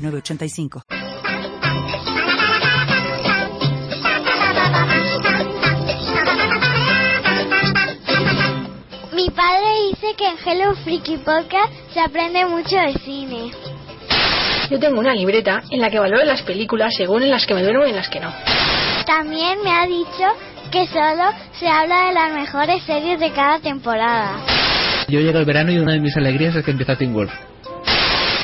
906985. Mi padre dice que en Hello Freaky Podcast se aprende mucho de cine. Yo tengo una libreta en la que valoro las películas según en las que me duermo y en las que no. También me ha dicho que solo se habla de las mejores series de cada temporada. Yo llego el verano y una de mis alegrías es que empieza Teen Wolf.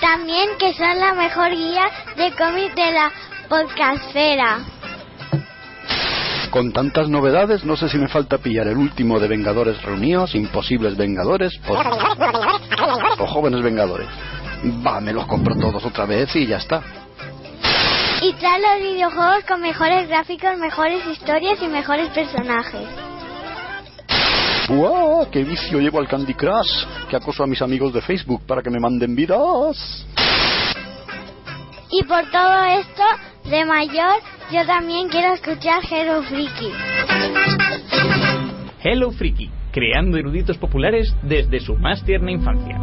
También que son la mejor guía de cómics de la podcastfera. Con tantas novedades, no sé si me falta pillar el último de Vengadores Reunidos, Imposibles Vengadores o, o Jóvenes Vengadores. Va, me los compro todos otra vez y ya está. Y trae los videojuegos con mejores gráficos, mejores historias y mejores personajes. ¡Buah! ¡Qué vicio llevo al Candy Crush! Que acoso a mis amigos de Facebook para que me manden vidas. Y por todo esto, de mayor, yo también quiero escuchar Hello Freaky. Hello Freaky, creando eruditos populares desde su más tierna infancia.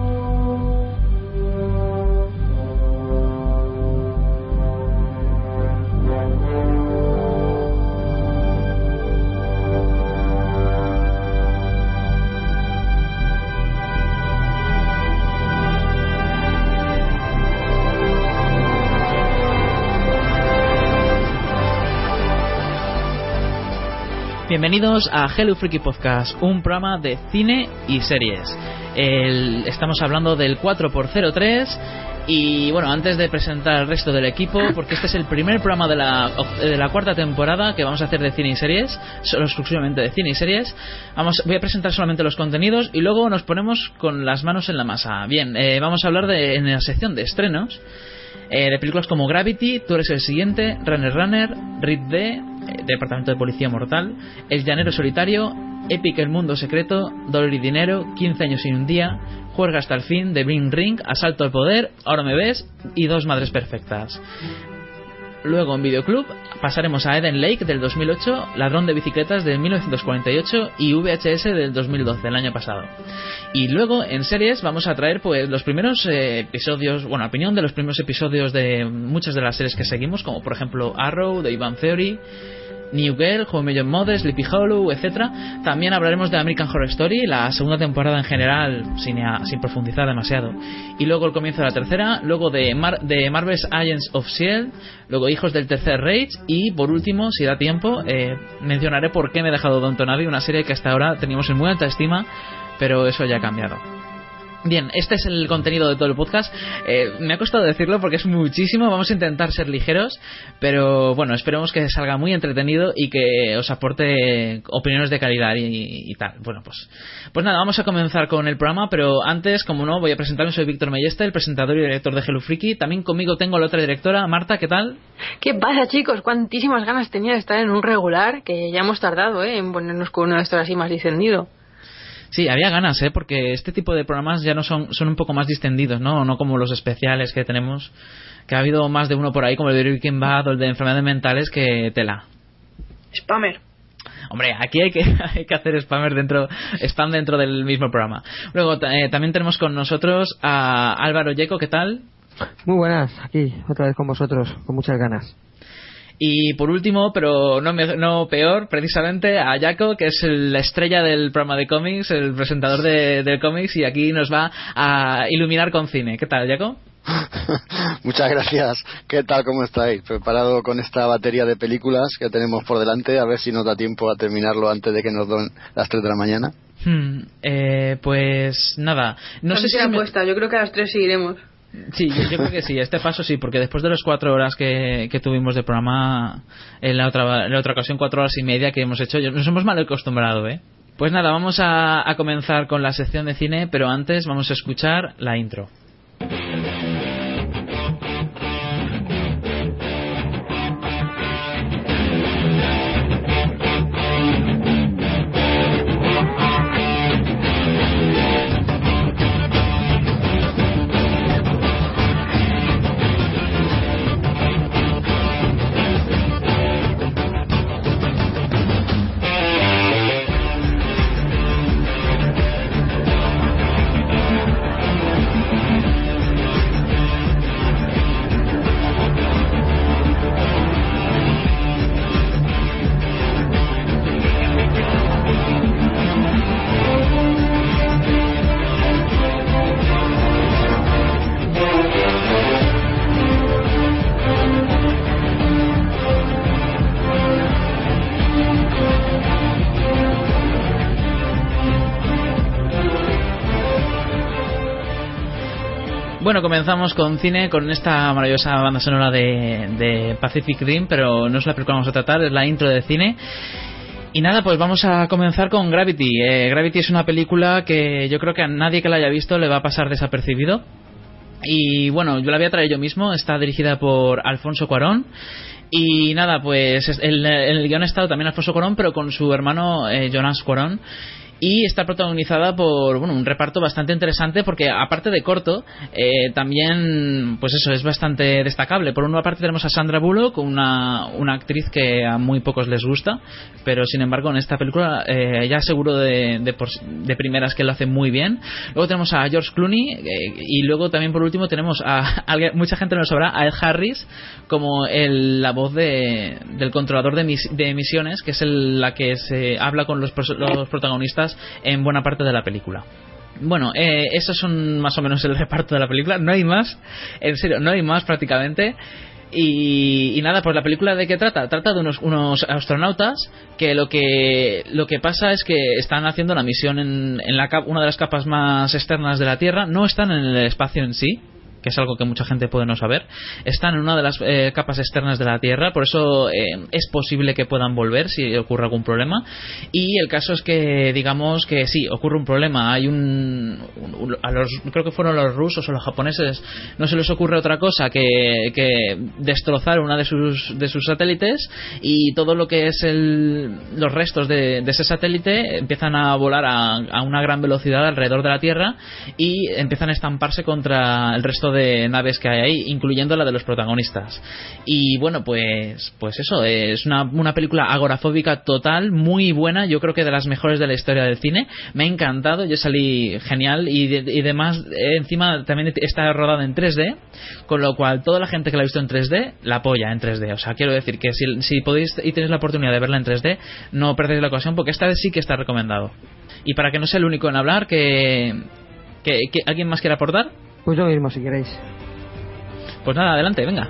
Bienvenidos a Hello Freaky Podcast, un programa de cine y series. El- estamos hablando del 4x03 y bueno, antes de presentar al resto del equipo, porque este es el primer programa de la, de la cuarta temporada que vamos a hacer de cine y series, solo exclusivamente de cine y series, vamos, voy a presentar solamente los contenidos y luego nos ponemos con las manos en la masa. Bien, eh, vamos a hablar de, en la sección de estrenos. Eh, de películas como Gravity, Tú eres el siguiente, Runner Runner, Rid D, eh, Departamento de Policía Mortal, El Llanero Solitario, Epic El Mundo Secreto, Dolor y Dinero, 15 años y un día, Juerga hasta el fin, The Bring Ring, Asalto al Poder, Ahora me ves y Dos Madres Perfectas. Luego en Videoclub pasaremos a Eden Lake del 2008, Ladrón de Bicicletas del 1948 y VHS del 2012, el año pasado. Y luego en series vamos a traer pues los primeros eh, episodios, bueno, opinión de los primeros episodios de muchas de las series que seguimos, como por ejemplo Arrow, The Ivan Theory, New Girl, Home Million Mothers, Sleepy Hollow, etcétera. También hablaremos de American Horror Story, la segunda temporada en general, sin, sin profundizar demasiado. Y luego el comienzo de la tercera, luego de, Mar- de Marvel's Agents of S.H.I.E.L.D., luego Hijos del Tercer Reich y por último, si da tiempo, eh, mencionaré por qué me he dejado Don Tonadi, una serie que hasta ahora teníamos en muy alta estima, pero eso ya ha cambiado. Bien, este es el contenido de todo el podcast. Eh, me ha costado decirlo porque es muchísimo. Vamos a intentar ser ligeros, pero bueno, esperemos que salga muy entretenido y que os aporte opiniones de calidad y, tal. Bueno, pues, pues nada, vamos a comenzar con el programa, pero antes, como no, voy a presentarme. Soy Víctor Melleste, el presentador y director de Hello Freaky. También conmigo tengo la otra directora, Marta, ¿qué tal? ¿Qué pasa, chicos? Cuantísimas ganas tenía de estar en un regular que ya hemos tardado ¿eh? en ponernos con uno de estos así más distendido. Sí, había ganas, ¿eh? Porque este tipo de programas ya no son, son un poco más distendidos, ¿no? No como los especiales que tenemos, que ha habido más de uno por ahí, como el de Breaking Bad o el de enfermedades mentales, que tela. Spammer. Hombre, aquí hay que, hay que hacer spammer dentro, spam dentro del mismo programa. Luego eh, también tenemos con nosotros a Álvaro Yeco, ¿qué tal? Muy buenas, aquí, otra vez con vosotros, con muchas ganas. Y por último, pero no, me- no peor, precisamente a Jaco, que es el- la estrella del programa de cómics, el presentador de, de cómics, y aquí nos va a iluminar con cine. ¿Qué tal, Jaco? Muchas gracias. ¿Qué tal? ¿Cómo estáis? ¿Preparado con esta batería de películas que tenemos por delante? A ver si nos da tiempo a terminarlo antes de que nos den las 3 de la mañana. Hmm, eh, pues nada, no sé si... me- apuesta, yo creo que a las tres seguiremos. Sí, yo, yo creo que sí, este paso sí, porque después de las cuatro horas que, que tuvimos de programa, en la, otra, en la otra ocasión cuatro horas y media que hemos hecho, nos hemos mal acostumbrado, ¿eh? Pues nada, vamos a, a comenzar con la sección de cine, pero antes vamos a escuchar la intro. Comenzamos con cine, con esta maravillosa banda sonora de, Pacific Rim, pero no es la película que vamos a tratar, es la intro de cine. Y nada, pues vamos a comenzar con Gravity. Eh, Gravity es una película que yo creo que a nadie que la haya visto le va a pasar desapercibido. Y bueno, yo la voy a traer yo mismo, está dirigida por Alfonso Cuarón. Y nada, pues es- el, el guion ha estado también Alfonso Cuarón, pero con su hermano eh, Jonas Cuarón. Y está protagonizada por bueno, un reparto bastante interesante porque aparte de corto, eh, también pues eso es bastante destacable. Por una parte tenemos a Sandra Bullock, una, una actriz que a muy pocos les gusta, pero sin embargo en esta película eh, ya seguro de, de, por- de primeras que lo hace muy bien. Luego tenemos a George Clooney eh, y luego también por último tenemos a, mucha gente no lo sabrá, a Ed Harris como el- la voz de, del controlador de, mis- de emisiones, que es el- la que se habla con los protagonistas en buena parte de la película. Bueno, eh, esos son más o menos el reparto de la película. No hay más, en serio, no hay más prácticamente. Y, nada, pues la película de qué trata? Trata de unos, unos astronautas que lo que lo que pasa es que están haciendo una misión en, en la, una de las capas más externas de la Tierra. No están en el espacio en sí, que es algo que mucha gente puede no saber, están en una de las eh, capas externas de la Tierra, por eso eh, es posible que puedan volver si ocurre algún problema. Y el caso es que, digamos que sí, ocurre un problema. Hay un. a los, creo que fueron los rusos o los japoneses, no se les ocurre otra cosa que, destrozar una de sus, de sus satélites y todo lo que es el, los restos de, de ese satélite empiezan a volar a, a una gran velocidad alrededor de la Tierra y empiezan a estamparse contra el resto de naves que hay ahí, incluyendo la de los protagonistas. Y bueno, pues, pues eso, es una, una película agorafóbica total, muy buena, yo creo que de las mejores de la historia del cine. Me ha encantado, yo salí genial y, de- y demás, eh, encima también está rodada en 3D, con lo cual toda la gente que la ha visto en 3D la apoya en 3D. O sea, quiero decir que si, si podéis y tenéis la oportunidad de verla en 3D, no perdéis la ocasión porque esta vez sí que está recomendado. Y para que no sea el único en hablar, que, que alguien más quiera aportar, Pues yo mismo, si queréis. pues nada, adelante, venga.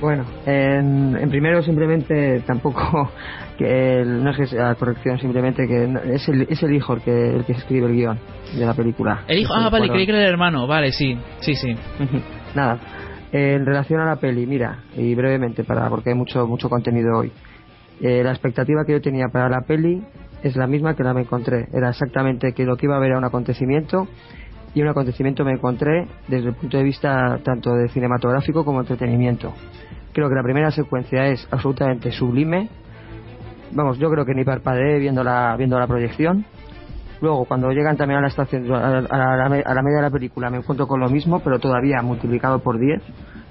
Bueno, en, en primero simplemente tampoco que el- no es que sea corrección, simplemente que no- es el, es el hijo el que, el que escribe el guion de la película. El hijo, ah, vale, creí que era el hermano, vale, sí, sí, sí. Nada. En relación a la peli, mira, y brevemente, para porque hay mucho mucho contenido hoy. Eh, la expectativa que yo tenía para la peli es la misma que la me encontré. Era exactamente que lo que iba a ver era un acontecimiento y un acontecimiento me encontré desde el punto de vista tanto de cinematográfico como entretenimiento. Creo que la primera secuencia es absolutamente sublime. Vamos, yo creo que ni parpadeé viendo la, viendo la proyección. Luego, cuando llegan también a la estación, a la, media de la película, me encuentro con lo mismo, pero todavía multiplicado por 10.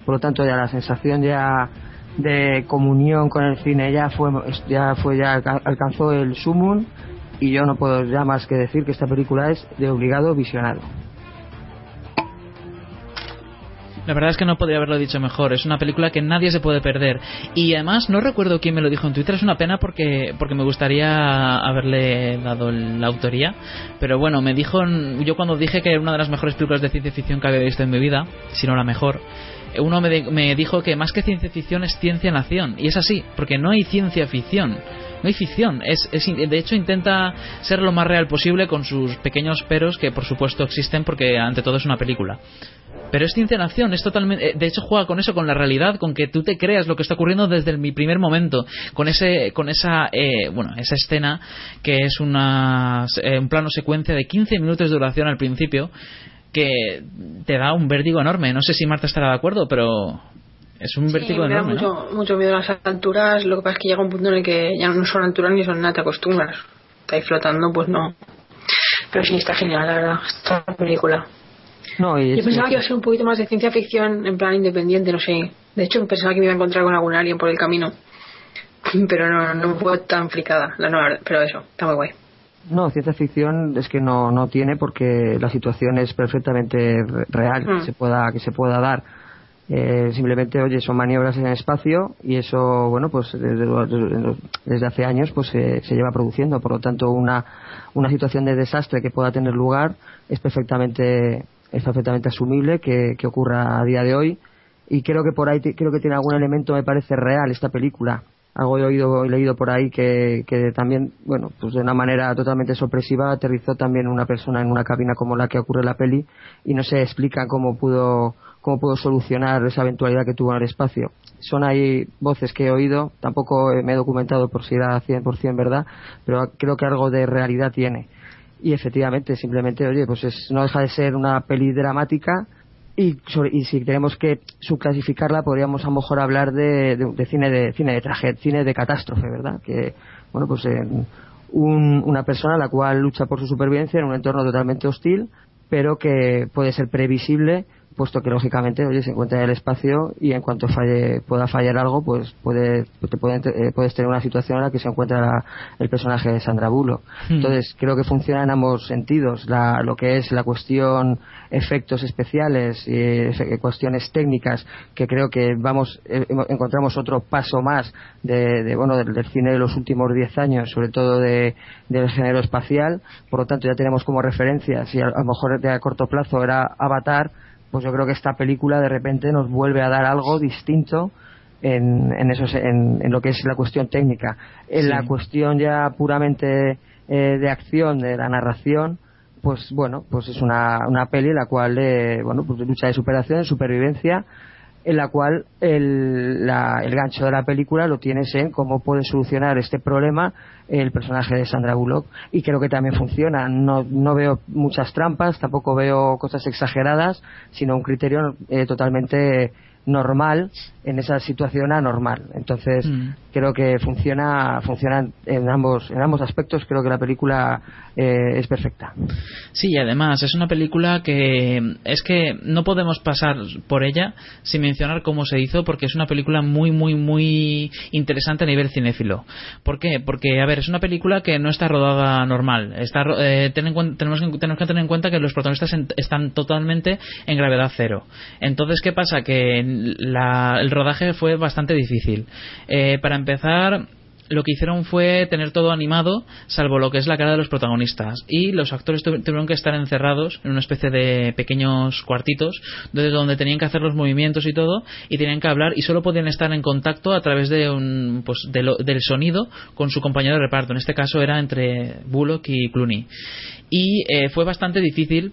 Por lo tanto, ya la sensación ya de comunión con el cine ya fue, ya fue, ya alca- alcanzó el sumum y yo no puedo ya más que decir que esta película es de obligado visionado. La verdad es que no podría haberlo dicho mejor. Es una película que nadie se puede perder. Y además, no recuerdo quién me lo dijo en Twitter. Es una pena porque, porque me gustaría haberle dado la autoría. Pero bueno, me dijo. Yo cuando dije que era una de las mejores películas de ciencia ficción que había visto en mi vida, si no la mejor, uno me, de- me dijo que más que ciencia ficción es ciencia nación. Y es así, porque no hay ciencia ficción. No hay ficción. Es, es, de hecho, intenta ser lo más real posible con sus pequeños peros que, por supuesto, existen porque, ante todo, es una película. Pero es ciencia nación, es totalmente. eh, De hecho, juega con eso, con la realidad, con que tú te creas lo que está ocurriendo desde el mi primer momento, con ese, con esa, eh, bueno, esa escena que es una, eh, un plano secuencia de 15 minutos de duración al principio, que te da un vértigo enorme. No sé si Marta estará de acuerdo, pero es un vértigo me da enorme. ¿no? mucho, mucho miedo a las alturas. Lo que pasa es que llega un punto en el que ya no son alturas ni son nada, te acostumbras. Está ahí flotando, pues no. Pero sí, está genial, la verdad, esta película. No, Yo es- pensaba que iba a ser un poquito más de ciencia ficción, en plan independiente, no sé. De hecho, pensaba que me iba a encontrar con algún alien por el camino. Pero no, no fue tan fricada, la no, pero eso, está muy guay. No, ciencia ficción es que no, no tiene porque la situación es perfectamente re- real Mm. que se pueda que se pueda dar. Eh, simplemente, oye, son maniobras en el espacio y eso, bueno, pues desde, desde- desde hace años pues se, se lleva produciendo. Por lo tanto, una, una situación de desastre que pueda tener lugar es perfectamente es perfectamente asumible que, que ocurra a día de hoy. Y creo que por ahí creo que tiene algún elemento me parece real esta película. Algo he oído he leído por ahí que, que también bueno pues de una manera totalmente sorpresiva aterrizó también una persona en una cabina como la que ocurre en la peli y no se explica cómo pudo cómo pudo solucionar esa eventualidad que tuvo en el espacio. Son ahí voces que he oído tampoco me he documentado por si era 100% verdad pero creo que algo de realidad tiene y efectivamente simplemente oye pues es, no deja de ser una peli dramática y, si tenemos que subclasificarla podríamos a lo mejor hablar de, de- cine de cine de tragedia cine de catástrofe verdad que bueno pues en un- una persona la cual lucha por su supervivencia en un entorno totalmente hostil pero que puede ser previsible puesto que lógicamente oye se encuentra en el espacio y en cuanto falle pueda fallar algo pues puede te puede- eh, puedes tener una situación en la que se encuentra la- el personaje de Sandra Bullock. Hmm. entonces creo que funciona en ambos sentidos. La- lo que es la cuestión efectos especiales y efe- cuestiones técnicas que creo que vamos eh, encontramos otro paso más de, de, bueno del, del cine de los últimos 10 años sobre todo de, del género espacial. Por lo tanto ya tenemos como referencias y a, a lo mejor de a corto plazo era Avatar pues yo creo que esta película de repente nos vuelve a dar algo distinto en, en, esos- en, en lo que es la cuestión técnica. En Sí. la cuestión ya puramente eh, de acción, de la narración, pues bueno, pues es una, una peli en la cual, eh, bueno, pues de lucha de superación, de supervivencia, en la cual el, la- el gancho de la película lo tienes en cómo puede solucionar este problema el personaje de Sandra Bullock. Y creo que también funciona. No, no veo muchas trampas tampoco veo cosas exageradas sino un criterio eh, totalmente normal en esa situación anormal entonces Mm. creo que funciona funciona en ambos en ambos aspectos creo que la película eh, es perfecta Sí, y además es una película que es que no podemos pasar por ella sin mencionar cómo se hizo porque es una película muy muy muy interesante a nivel cinéfilo. ¿Por qué? Porque a ver, es una película que no está rodada normal. Está eh, ten en tenemos, que, tenemos que tener en cuenta que los protagonistas en- están totalmente en gravedad cero. Entonces, ¿qué pasa? Que la- el rodaje fue bastante difícil. Eh, para empezar, lo que hicieron fue tener todo animado, salvo lo que es la cara de los protagonistas. Y los actores tuvi- tuvieron que estar encerrados en una especie de pequeños cuartitos, desde donde tenían que hacer los movimientos y todo, y tenían que hablar, y solo podían estar en contacto a través de un, pues, de lo- del sonido con su compañero de reparto. En este caso era entre Bullock y Clooney. Y eh, fue bastante difícil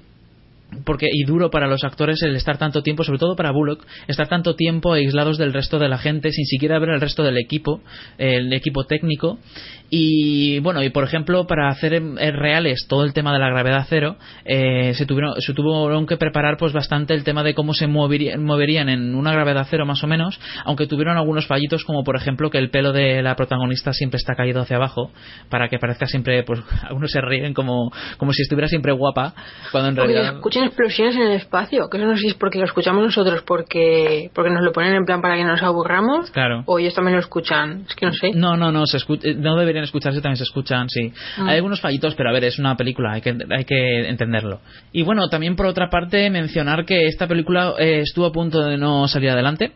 porque y duro para los actores el estar tanto tiempo, sobre todo para Bullock, estar tanto tiempo aislados del resto de la gente sin siquiera ver el resto del equipo, el equipo técnico. Y bueno, y por ejemplo, para hacer reales todo el tema de la gravedad cero, eh, se tuvieron se tuvieron que preparar pues bastante el tema de cómo se movería- moverían en una gravedad cero más o menos, aunque tuvieron algunos fallitos como por ejemplo que el pelo de la protagonista siempre está caído hacia abajo para que parezca siempre pues algunos se ríen como como si estuviera siempre guapa cuando en realidad escuchan explosiones en el espacio, que eso no sé si es porque lo escuchamos nosotros porque porque nos lo ponen en plan para que nos aburramos Claro. o ellos también lo escuchan, es que no sé. No, no, no, se no deberían escucharse, también se escuchan, sí. Ah. Hay algunos fallitos, pero a ver, es una película, hay que, hay que entenderlo. Y bueno, también por otra parte, mencionar que esta película eh, estuvo a punto de no salir adelante.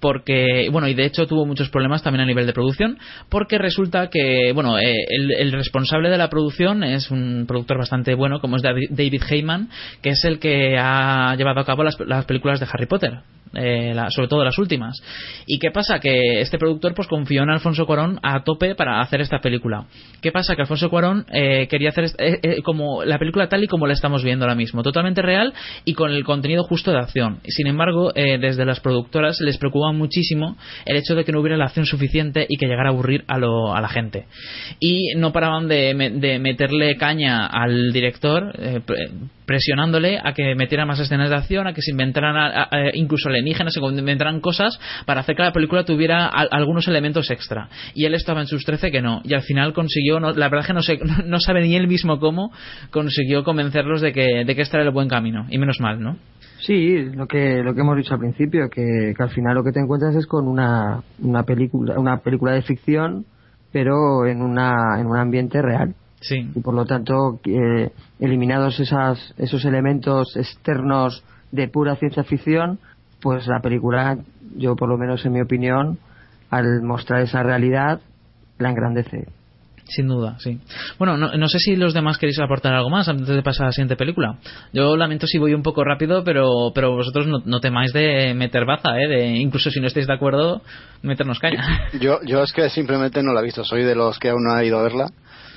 Porque, bueno, y de hecho tuvo muchos problemas también a nivel de producción, porque resulta que, bueno, eh, el, responsable de la producción es un productor bastante bueno, como es David Heyman, que es el que ha llevado a cabo las, las películas de Harry Potter, eh, la- sobre todo las últimas. ¿Y qué pasa? Que este productor pues confió en Alfonso Cuarón a tope para hacer esta película. ¿Qué pasa? Que Alfonso Cuarón eh, quería hacer est- eh, eh, como la película tal y como la estamos viendo ahora mismo, totalmente real y con el contenido justo de acción. Sin embargo, eh, desde las productoras les muchísimo el hecho de que no hubiera la acción suficiente y que llegara a aburrir a, lo- a la gente. Y no paraban de, me- de meterle caña al director, eh, pre- presionándole a que metiera más escenas de acción, a que se inventaran a- a- incluso alienígenas, se inventaran cosas para hacer que la película tuviera al- algunos elementos extra. Y él estaba en sus 13 que no. Y al final consiguió, no- la verdad es que no, no sabe ni él mismo cómo, consiguió convencerlos de que, de que este era el buen camino. Y menos mal, ¿no? Sí, lo que lo que hemos dicho al principio, que, que al final lo que te encuentras es con una, una película una película de ficción, pero en una en un ambiente real Sí. y por lo tanto eh, eliminados esas, esos elementos externos de pura ciencia ficción, pues la película, yo por lo menos en mi opinión, al mostrar esa realidad, la engrandece. Sin duda, sí. Bueno, no, no, sé si los demás queréis aportar algo más antes de pasar a la siguiente película. Yo lamento si voy un poco rápido, pero, pero vosotros no, no temáis de meter baza, ¿eh? De, incluso si no estáis de acuerdo, meternos caña. Yo, yo es que simplemente no la he visto. Soy de los que aún no ha ido a verla.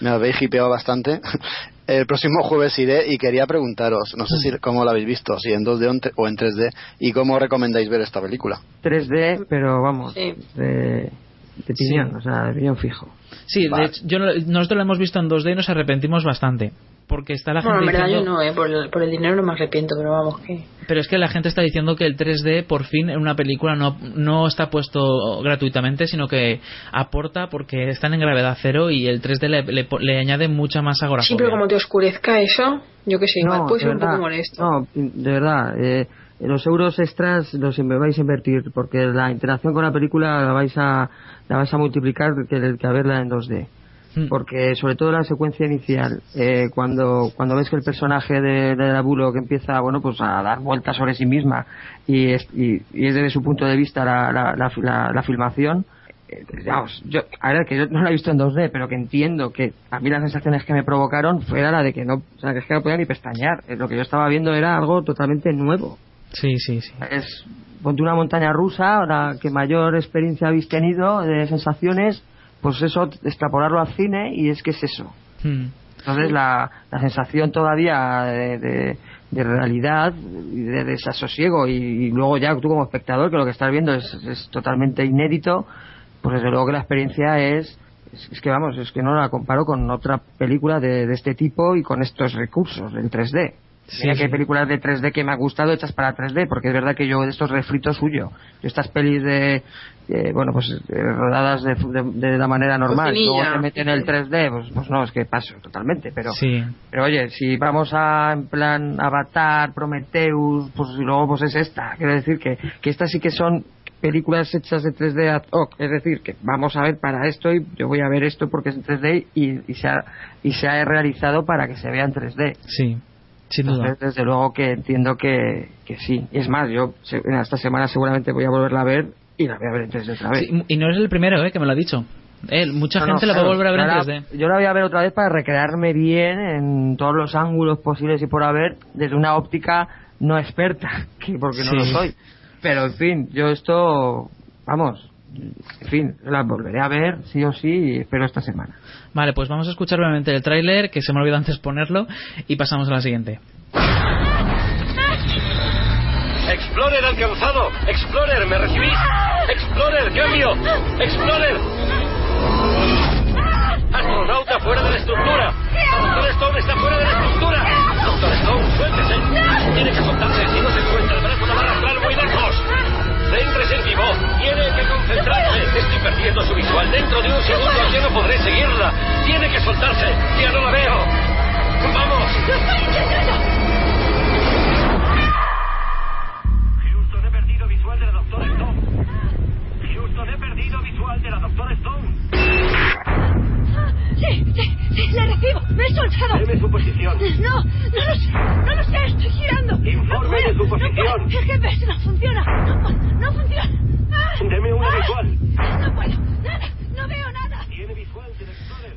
Me habéis hipeado bastante. El próximo jueves iré y quería preguntaros, no sé si cómo la habéis visto, si en 2D o en 3D, y cómo recomendáis ver esta película. 3D, pero vamos, Sí. de, de piñón, Sí. o sea, de piñón fijo. Sí, Vale. de hecho, yo, no- nosotros lo hemos visto en 2D y nos arrepentimos bastante. Porque está la gente Bueno, en verdad yo diciendo... no, eh, por, el, por el dinero no me arrepiento, pero vamos, que... Pero es que la gente está diciendo que el 3D por fin en una película no, no está puesto gratuitamente, sino que aporta porque están en gravedad cero y el 3D le, le, le añade mucha más agorafobia. Sí, pero como te oscurezca eso, yo que sé, igual puede de ser un poco molesto. No, de verdad. eh, los euros extras los vais a invertir porque la interacción con la película la vais a la vais a multiplicar que, que a verla en 2D. Hmm. Porque sobre todo la secuencia inicial, eh, cuando cuando ves que el personaje de, de la Bullock empieza bueno pues a dar vueltas sobre sí misma y es, y, y es desde su punto de vista la, la, la, la- filmación, eh, vamos, yo, a ver, que yo no la he visto en 2D, pero que entiendo que a mí las sensaciones que me provocaron fuera la de que no, o sea, que es que no podía ni pestañear. Eh, Lo que yo estaba viendo era algo totalmente nuevo. Sí, sí, sí. Es, ponte una montaña rusa, la que mayor experiencia habéis tenido de sensaciones, pues eso, extrapolarlo al cine y es que es eso. Hmm. Entonces la, la sensación todavía de, de- de realidad y de desasosiego y, y luego ya tú como espectador que lo que estás viendo es, es totalmente inédito, pues desde luego que la experiencia es, es, es que vamos, es que no la comparo con otra película de, de este tipo y con estos recursos del 3D. Sí, Mira que hay sí. películas de 3D que me han gustado hechas para 3D, porque es verdad que yo de estos refritos suyo. Yo estas pelis de, eh, bueno, pues eh, rodadas de, de- de la manera normal, y luego te meten el 3D, pues, pues no, es que paso totalmente, pero... Sí. Pero oye, si vamos a, en plan, Avatar, Prometheus, pues y luego pues es esta. Quiero decir que, que estas sí que son películas hechas de 3D ad hoc. Es decir, que vamos a ver para esto y yo voy a ver esto porque es en 3D y, y, se, ha, y se ha realizado para que se vea en 3D. Sí, sin duda. Entonces, desde luego que entiendo que, que sí. Y es más, yo en esta semana seguramente voy a volverla a ver y la voy a ver en 3D otra vez. Sí, y no es el primero eh, que me lo ha dicho. Eh, mucha No, no, gente la va a volver a ver en Yo la- 3D. Yo la voy a ver otra vez para recrearme bien en todos los ángulos posibles y por haber desde una óptica no experta, que porque no Sí. lo soy. Pero en fin, yo esto, vamos, en fin, la volveré a ver sí o sí y espero esta semana. Vale, pues vamos a escuchar brevemente el tráiler, que se me olvidó antes ponerlo, y pasamos a la siguiente. Explorer alcanzado. Explorer, ¿me recibís? Explorer, cambio. Explorer. Astronauta fuera de la estructura. Doctor Stone está fuera de la estructura. Doctor Stone, suéltese. Tiene que soltarse. Si no se suelta, el brazo la va a arrastrar muy lejos. Céntrese en vivo. Tiene que concentrarse. Estoy perdiendo su visual. Dentro de un segundo ya no podré seguirla. Tiene que soltarse. Ya no la veo. ¡Vamos! Houston, he perdido visual de la Doctora Stone. Houston, he perdido visual de la Doctora Stone. Sí, sí, sí, le recibo. Me he soltado. Deme su posición. No, no lo sé, no lo sé, estoy girando. Informe no de su no posición. puedo. El GPS no funciona. No, no funciona. Ah, Deme una ah, visual. No puedo, nada, no veo nada. Tiene visual.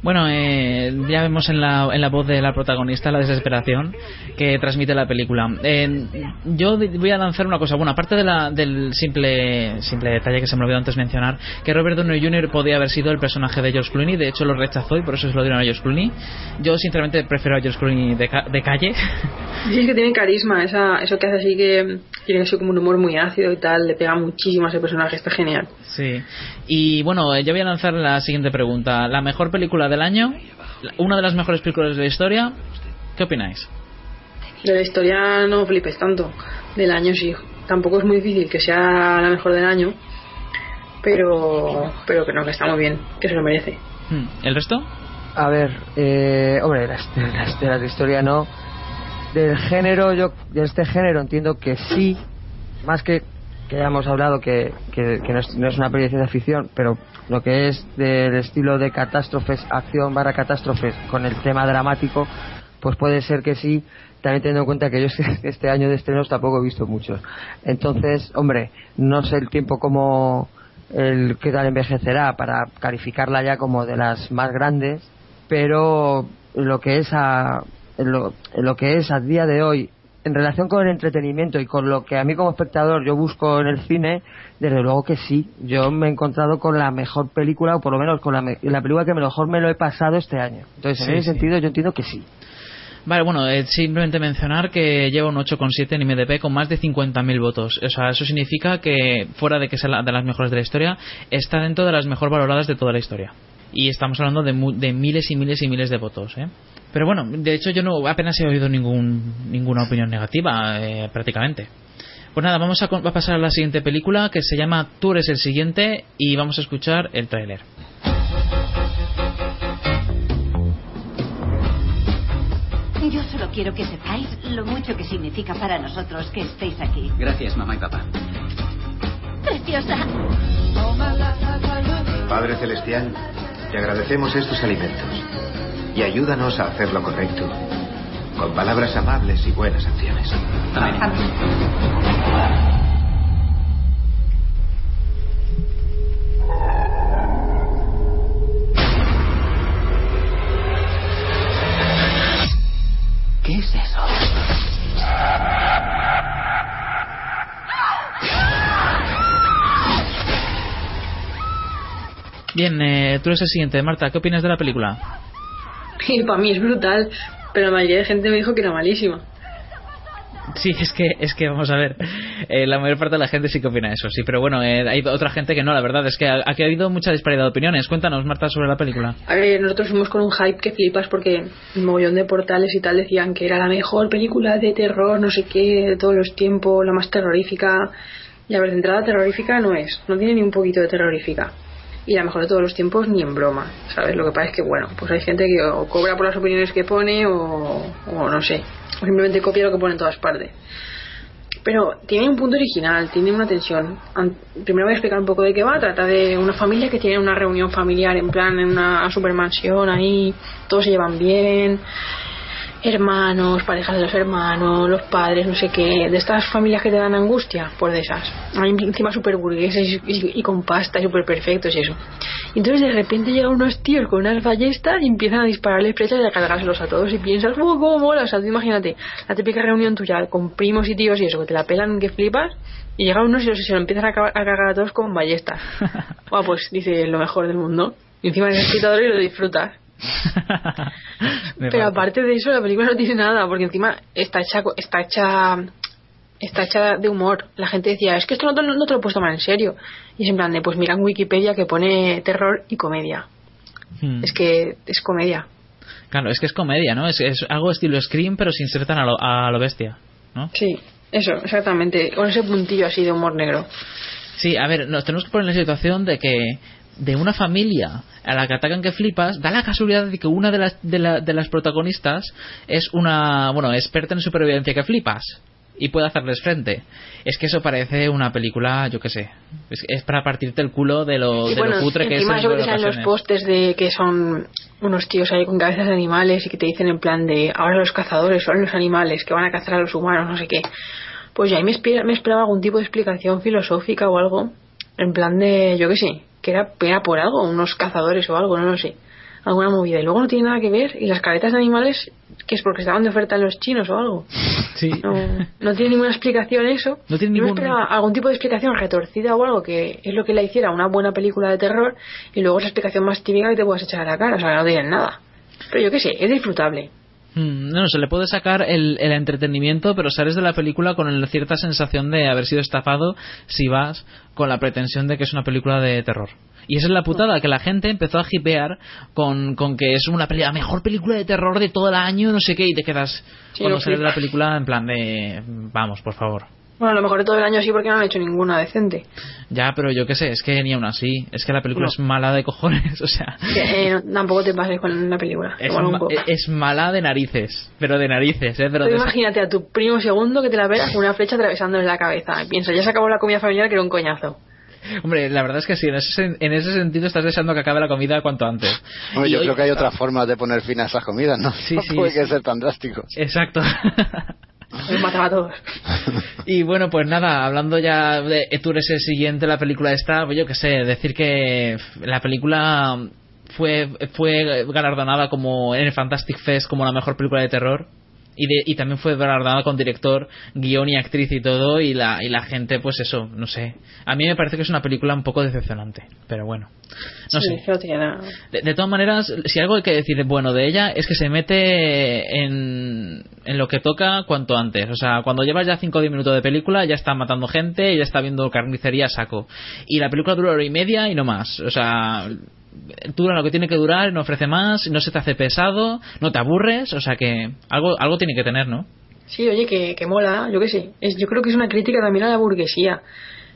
Bueno, eh, ya vemos en la, en la voz de la protagonista la desesperación que transmite la película. Eh, yo voy a lanzar una cosa. Bueno, aparte de la, del simple, simple detalle que se me olvidó antes mencionar, que Robert Downey Jr. podía haber sido el personaje de George Clooney, de hecho lo rechazó y por eso se lo dieron a George Clooney. Yo sinceramente prefiero a George Clooney de, ca- de calle. Sí, que tiene carisma, eso que hace así que tiene así como un humor muy ácido y tal, le pega muchísimo a ese personaje, está genial. Sí. Y bueno, eh, yo voy a lanzar la siguiente pregunta. La mejor película del año, una de las mejores películas de la historia, ¿qué opináis? De la historia no flipes tanto, del año sí. Tampoco es muy difícil que sea la mejor del año, pero pero que no, que está muy bien, que se lo merece. Hmm, ¿El resto? A ver, eh, hombre, las, las de la historia no. Del género, yo, de este género entiendo que sí, más que que ya hemos hablado que, que, no, es, no es una peli de ficción, pero lo que es del estilo de catástrofes, acción barra catástrofes, con el tema dramático, pues puede ser que sí, también teniendo en cuenta que yo este- este año de estrenos tampoco he visto muchos. Entonces, hombre, no sé el tiempo como el que tal envejecerá para calificarla ya como de las más grandes, pero lo que es a lo, lo que es a día de hoy en relación con el entretenimiento y con lo que a mí como espectador yo busco en el cine, desde luego que sí. Yo me he encontrado con la mejor película, o por lo menos con la, me- la película que mejor me lo he pasado este año. Entonces, Sí, en ese sí. sentido, yo entiendo que sí. Vale, bueno, eh, simplemente mencionar que lleva un 8,7 en IMDb con más de 50.000 votos. O sea, eso significa que, fuera de que sea la- de las mejores de la historia, está dentro de las mejor valoradas de toda la historia. Y estamos hablando de, mu- de miles y miles y miles de votos, ¿eh? Pero bueno, de hecho yo no apenas he oído ningún, ninguna opinión negativa, eh, prácticamente. Pues nada, vamos a, pasar a la siguiente película que se llama Tú eres el siguiente y vamos a escuchar el tráiler. Yo solo quiero que sepáis lo mucho que significa para nosotros que estéis aquí. Gracias, mamá y papá. ¡Preciosa! Padre Celestial, te agradecemos estos alimentos y ayúdanos a hacer lo correcto, con palabras amables y buenas acciones. ¿Qué es eso? Bien, eh, tú eres el siguiente. Marta, ¿qué opinas de la película? Y para mí es brutal, pero la mayoría de gente me dijo que era malísima. Sí, es que, es que vamos a ver, eh, la mayor parte de la gente sí que opina eso, sí, pero bueno, eh, hay otra gente que no, la verdad es que ha- aquí ha habido mucha disparidad de opiniones. Cuéntanos, Marta, sobre la película. A ver, nosotros fuimos con un hype que flipas porque un mogollón de portales y tal decían que era la mejor película de terror, no sé qué, de todos los tiempos, la más terrorífica. Y a ver, de entrada terrorífica no es, no tiene ni un poquito de terrorífica. Y la mejor de todos los tiempos ni en broma, ¿sabes? Lo que pasa es que, bueno, pues hay gente que o cobra por las opiniones que pone o, no sé, o simplemente copia lo que pone en todas partes. Pero tiene un punto original, tiene una tensión. Primero voy a explicar un poco de qué va. Trata de una familia que tiene una reunión familiar en plan en una supermansión ahí, todos se llevan bien, hermanos, parejas de los hermanos, los padres, no sé qué. De estas familias que te dan angustia, pues de esas. Ahí encima súper burgueses y, y- con pasta súper perfectos y eso. Y entonces de repente llegan unos tíos con unas ballestas y empiezan a dispararles flechas y a cargárselos a todos y piensas, ¡oh, cómo mola! O sea, tú imagínate, la típica reunión tuya con primos y tíos y eso, que te la pelan, que flipas, y llegan unos y los- se lo empiezan a, ca- a cargar a todos con ballestas. Buah, pues dice lo mejor del mundo. Y encima eres espectador y lo disfrutas. Pero aparte de eso, la película no tiene nada, porque encima está hecha, está hecha, está hecha de humor. La gente decía, es que esto no, te- no te lo he puesto mal en serio. Y es en plan de, pues mira en Wikipedia que pone terror y comedia. Hmm. Es que es comedia. Claro, es que es comedia, ¿no? Es, es algo estilo Scream, pero sin ser tan a lo, a lo bestia, ¿no? Sí, eso, exactamente. Con ese puntillo así de humor negro. Sí, a ver, nos tenemos que poner en la situación de que de una familia a la que atacan que flipas, da la casualidad de que una de las, de, la- de las protagonistas es una, bueno, experta en supervivencia que flipas y puede hacerles frente. Es que eso parece una película, yo qué sé, es, es para partirte el culo de lo, y de bueno, lo cutre que es encima en eso que salen los postes de que son unos tíos ahí con cabezas de animales y que te dicen en plan de ahora los cazadores son los animales que van a cazar a los humanos, no sé qué. Pues ya ahí me, espera- me esperaba algún tipo de explicación filosófica o algo, en plan de, yo qué sé, que era, era por algo, unos cazadores o algo, no lo sé. Alguna movida. Y luego no tiene nada que ver. Y las caretas de animales, que es porque estaban de oferta en los chinos o algo. Sí. No, no tiene ninguna explicación eso. No tiene ningún- esperaba algún tipo de explicación retorcida o algo que es lo que la hiciera una buena película de terror y luego esa explicación más típica que te puedas echar a la cara. O sea, no tienen nada. Pero yo qué sé, es disfrutable. Mm, No, se le puede sacar el, el entretenimiento, pero sales de la película con cierta sensación de haber sido estafado si vas con la pretensión de que es una película de terror. Y esa es la putada, que la gente empezó a hipear con, con que es una la mejor película de terror de todo el año, no sé qué, y te quedas Sí, cuando sales de la película en plan de... Vamos, por favor. Bueno, a lo mejor de todo el año sí porque no han hecho ninguna decente. Ya, pero yo qué sé, es que ni aún así, es que la película No. es mala de cojones, o sea... Que, eh, no- tampoco te pases con la película. Es, ma- poco. es mala de narices, pero de narices, ¿eh? Pero de- imagínate a tu primo segundo que te la veas con una flecha atravesándole la cabeza. Y piensa, ya se acabó la comida familiar que era un coñazo. Hombre, la verdad es que sí, en ese, sen- en ese sentido estás deseando que acabe la comida cuanto antes. Hombre, Y yo hoy- creo que hay otras formas de poner fin a esas comidas, ¿no? Sí, no sí, puede sí. que ser tan drásticos. Exacto. Todos. y bueno, pues nada, hablando ya de tú eres el siguiente, la película esta, pues yo qué sé, decir que la película fue, fue galardonada como en el Fantastic Fest como la mejor película de terror. Y, de- y también fue galardonada con director, guion y actriz y todo. Y la, y la gente, pues eso, no sé. A mí me parece que es una película un poco decepcionante. Pero bueno, no Sí, sé. de todas maneras, si algo hay que decir bueno de ella es que se mete en, en lo que toca cuanto antes. O sea, cuando llevas ya 5 o 10 minutos de película, ya está matando gente, ya está viendo carnicería a saco. Y la película dura hora y media y no más. O sea, dura lo que tiene que durar, no ofrece más, no se te hace pesado, no te aburres. O sea que algo, algo tiene que tener, ¿no? Sí, oye, que, que mola, yo qué sé. Es, yo creo que es una crítica también a la burguesía.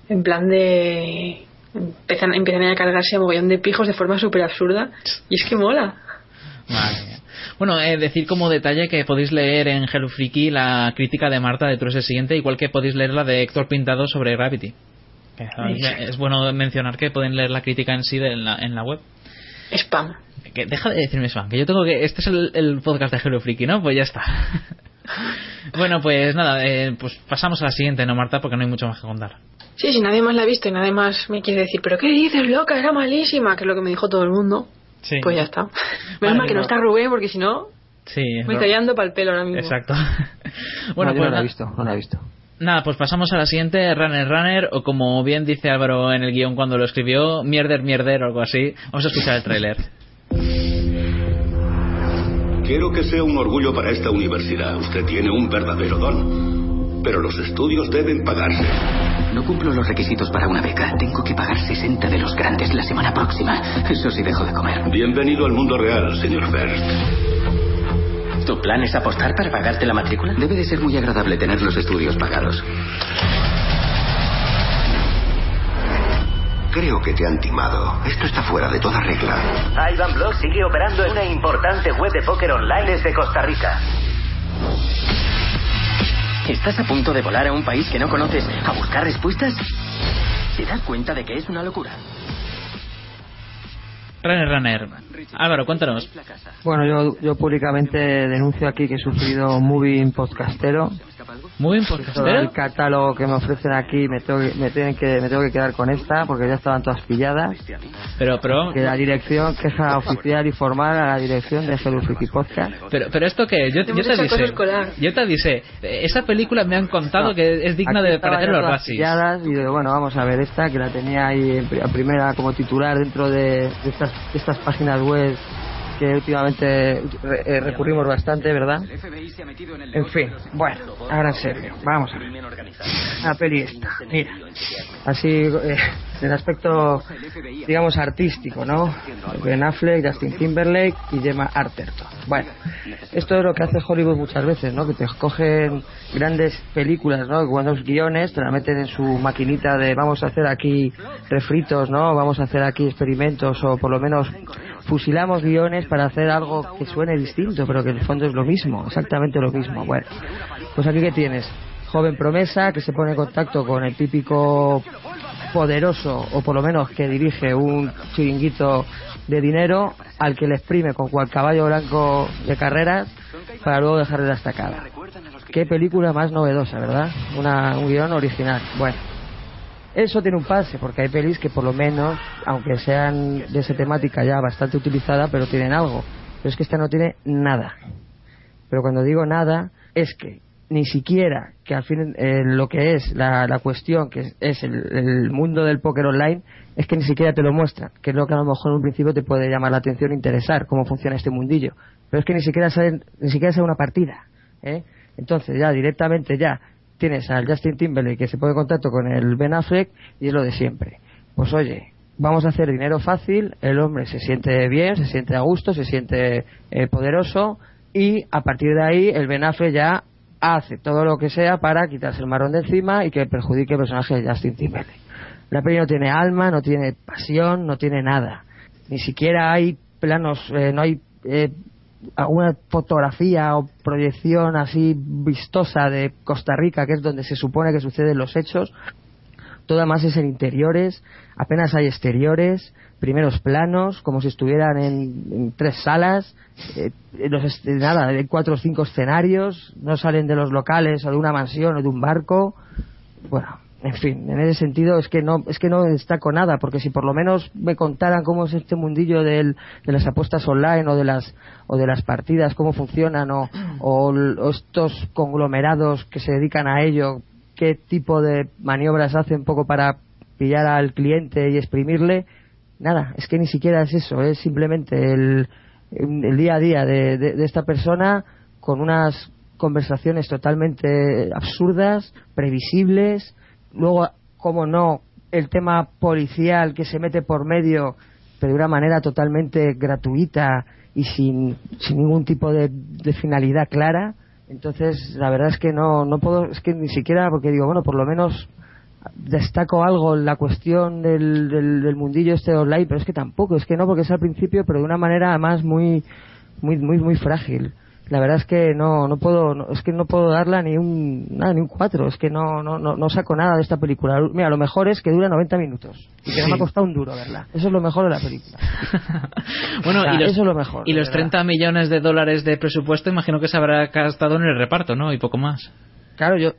En plan de. Empiezan, empiezan a cargarse a mogollón de pijos de forma súper absurda. Y es que mola. Mía. Bueno, eh, decir como detalle que podéis leer en Hello Freaky la crítica de Marta de Tú eres el siguiente, igual que podéis leer la de Héctor Pintado sobre Gravity. Que, es bueno mencionar que pueden leer la crítica en sí de- en, la, en la web. Spam. Que deja de decirme spam, que yo tengo que. Este es el, el podcast de Hello Freaky, ¿no? Pues ya está. bueno, pues nada, eh, pues pasamos a la siguiente, ¿no, Marta? Porque no hay mucho más que contar. Sí, si nadie más la ha visto y nadie más me quiere decir, ¿pero qué dices, loca? Era malísima, que es lo que me dijo todo el mundo. Sí. Pues ya está. Menos Vale, mal que no no. está Rubén, porque si no, Sí, me no- estaría dando para el pelo ahora mismo. Exacto. Bueno, bueno, yo pues no la he visto, no la he visto. Nada, pues pasamos a la siguiente, Runner Runner, o como bien dice Álvaro en el guion cuando lo escribió, Mierder Mierder o algo así. Vamos a escuchar el tráiler. Quiero que sea un orgullo para esta universidad. Usted tiene un verdadero don. Pero los estudios deben pagarse. No cumplo los requisitos para una beca. Tengo que pagar 60 de los grandes la semana próxima. Eso sí dejo de comer. Bienvenido al mundo real, señor First. ¿Tu plan es apostar para pagarte la matrícula? Debe de ser muy agradable tener los estudios pagados. Creo que te han timado. Esto está fuera de toda regla. Ivan Block sigue operando en una importante web de póker online desde Costa Rica. ¿Estás a punto de volar a un país que no conoces a buscar respuestas? ¿Te das cuenta de que es una locura? Runner Runner. Álvaro, cuéntanos. Bueno, yo, yo públicamente denuncio aquí que he sufrido un moving podcastero. Muy bien, Todo el catálogo que me ofrecen aquí me tengo, que- me, tienen que, me tengo que quedar con esta porque ya estaban todas pilladas. Pero, pero, Que la dirección, queja oficial y formal a la dirección de Hello Freaky Podcast. pero, pero esto que yo, yo te escolar. Yo te. Eh, Esa película me han contado que es digna de parecer los todas racis. pilladas y digo, bueno, vamos a ver esta que la tenía ahí a primera como titular dentro de, de estas, de estas páginas web que últimamente eh, recurrimos bastante, ¿verdad? En fin, bueno, ahora en serio, vamos a ver. La peli esta, mira, así eh, del aspecto, digamos, artístico, ¿no? Ben Affleck, Justin Timberlake y Gemma Arterton. Bueno, esto es lo que hace Hollywood muchas veces, ¿no? Que te cogen grandes películas, ¿no? Buenos guiones, te la meten en su maquinita de vamos a hacer aquí refritos, ¿no? Vamos a hacer aquí experimentos o por lo menos fusilamos guiones para hacer algo que suene distinto, pero que en el fondo es lo mismo, exactamente lo mismo. Bueno, pues aquí que tienes, joven promesa que se pone en contacto con el típico poderoso o por lo menos que dirige un chiringuito de dinero al que le exprime con cual caballo blanco de carreras para luego dejarle la estacada. Qué película más novedosa, ¿verdad? Una, un guion original. Bueno, eso tiene un pase, porque hay pelis que por lo menos, aunque sean de esa temática ya bastante utilizada, pero tienen algo. Pero es que esta no tiene nada. Pero cuando digo nada, es que ni siquiera que al fin eh, lo que es la, la cuestión, que es, el, el mundo del póker online, es que ni siquiera te lo muestra, que es lo que a lo mejor en un principio te puede llamar la atención e interesar, cómo funciona este mundillo. Pero es que ni siquiera sale, ni siquiera sale una partida. ¿eh? Entonces ya directamente ya tienes al Justin Timberlake que se pone en contacto con el Ben Affleck y es lo de siempre. Pues oye, vamos a hacer dinero fácil, el hombre se siente bien, se siente a gusto, se siente eh, poderoso y a partir de ahí el Ben Affleck ya hace todo lo que sea para quitarse el marrón de encima y que perjudique el personaje de Justin Timberlake. La peli no tiene alma, no tiene pasión, no tiene nada. Ni siquiera hay planos, eh, no hay eh, alguna fotografía o proyección así vistosa de Costa Rica, que es donde se supone que suceden los hechos. Todo más es en interiores, apenas hay exteriores, primeros planos, como si estuvieran en, tres salas, eh, los nada, hay cuatro o cinco escenarios, no salen de los locales o de una mansión o de un barco. Bueno, en fin, en ese sentido es que no es que no destaco nada, porque si por lo menos me contaran cómo es este mundillo del, de las apuestas online o de las o de las partidas, cómo funcionan o, o, estos conglomerados que se dedican a ello, qué tipo de maniobras hacen poco para pillar al cliente y exprimirle, nada, es que ni siquiera es eso, es simplemente el, el día a día de- de esta persona con unas conversaciones totalmente absurdas, previsibles, luego, como no, el tema policial que se mete por medio, pero de una manera totalmente gratuita y sin, sin ningún tipo de, de finalidad clara. Entonces, la verdad es que no, no puedo, es que ni siquiera, porque digo, bueno, por lo menos destaco algo la cuestión del, del, del mundillo este online, pero es que tampoco, es que no, porque es al principio, pero de una manera además muy, muy, muy, muy frágil. La verdad es que no, no puedo, no- es que no puedo darla ni un, nada, ni un cuatro, es que no, no, no, no saco nada de esta película. Mira, lo mejor es que dura 90 minutos y que no me ha costado un duro verla. Eso es lo mejor de la película. Bueno, O sea, y los, eso es lo mejor. y los verdad. 30 millones de dólares de presupuesto, imagino que se habrá gastado en el reparto, ¿no? Y poco más. Claro, yo,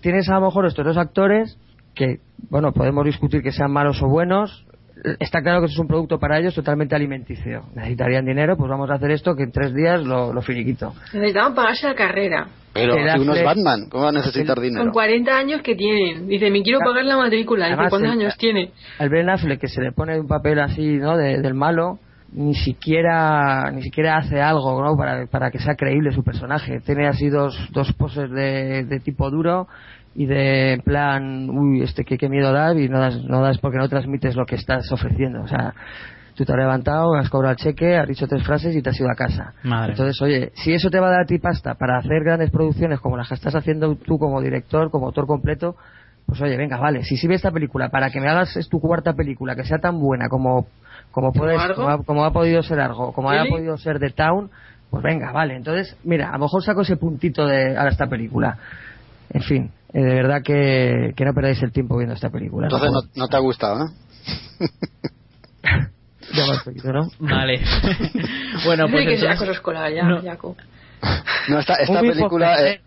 tienes a lo mejor estos dos actores que, bueno, podemos discutir que sean malos o buenos. Está claro que eso es un producto para ellos totalmente alimenticio. Necesitarían dinero, pues vamos a hacer esto que en tres días lo, lo finiquito. Necesitaban pagarse la carrera. Pero si uno es Batman, ¿cómo va a necesitar Con dinero? 40 años que tienen. Dice, me quiero pagar la matrícula. Dice, Además, ¿cuántos el- años tiene? Al Ben Affleck que se le pone un papel así, ¿no? De- del malo, ni siquiera ni siquiera hace algo, ¿no? Para, para que sea creíble su personaje. Tiene así dos, dos poses de, de tipo duro y de en plan, uy, este que qué miedo da y no das, no das porque no transmites lo que estás ofreciendo. O sea, tú te has levantado, has cobrado el cheque, has dicho tres frases y te has ido a casa. Madre. Entonces, oye, si eso te va a dar a ti pasta para hacer grandes producciones como las que estás haciendo tú como director, como autor completo, pues oye, venga, vale, si sirve esta película para que me hagas es tu cuarta película, que sea tan buena como como puedes, como ha, como ha podido ser algo, como ha ¿Really? podido ser The Town, pues venga, vale. Entonces, mira, a lo mejor saco ese puntito de a esta película. En fin, eh, de verdad que, que no perdáis el tiempo viendo esta película. Entonces no, no te ha gustado, ¿no? Ya me has pedido, ¿no? Vale. bueno, pues que entonces- Jaco se escola ya, No. Jaco. No, esta, película... eh,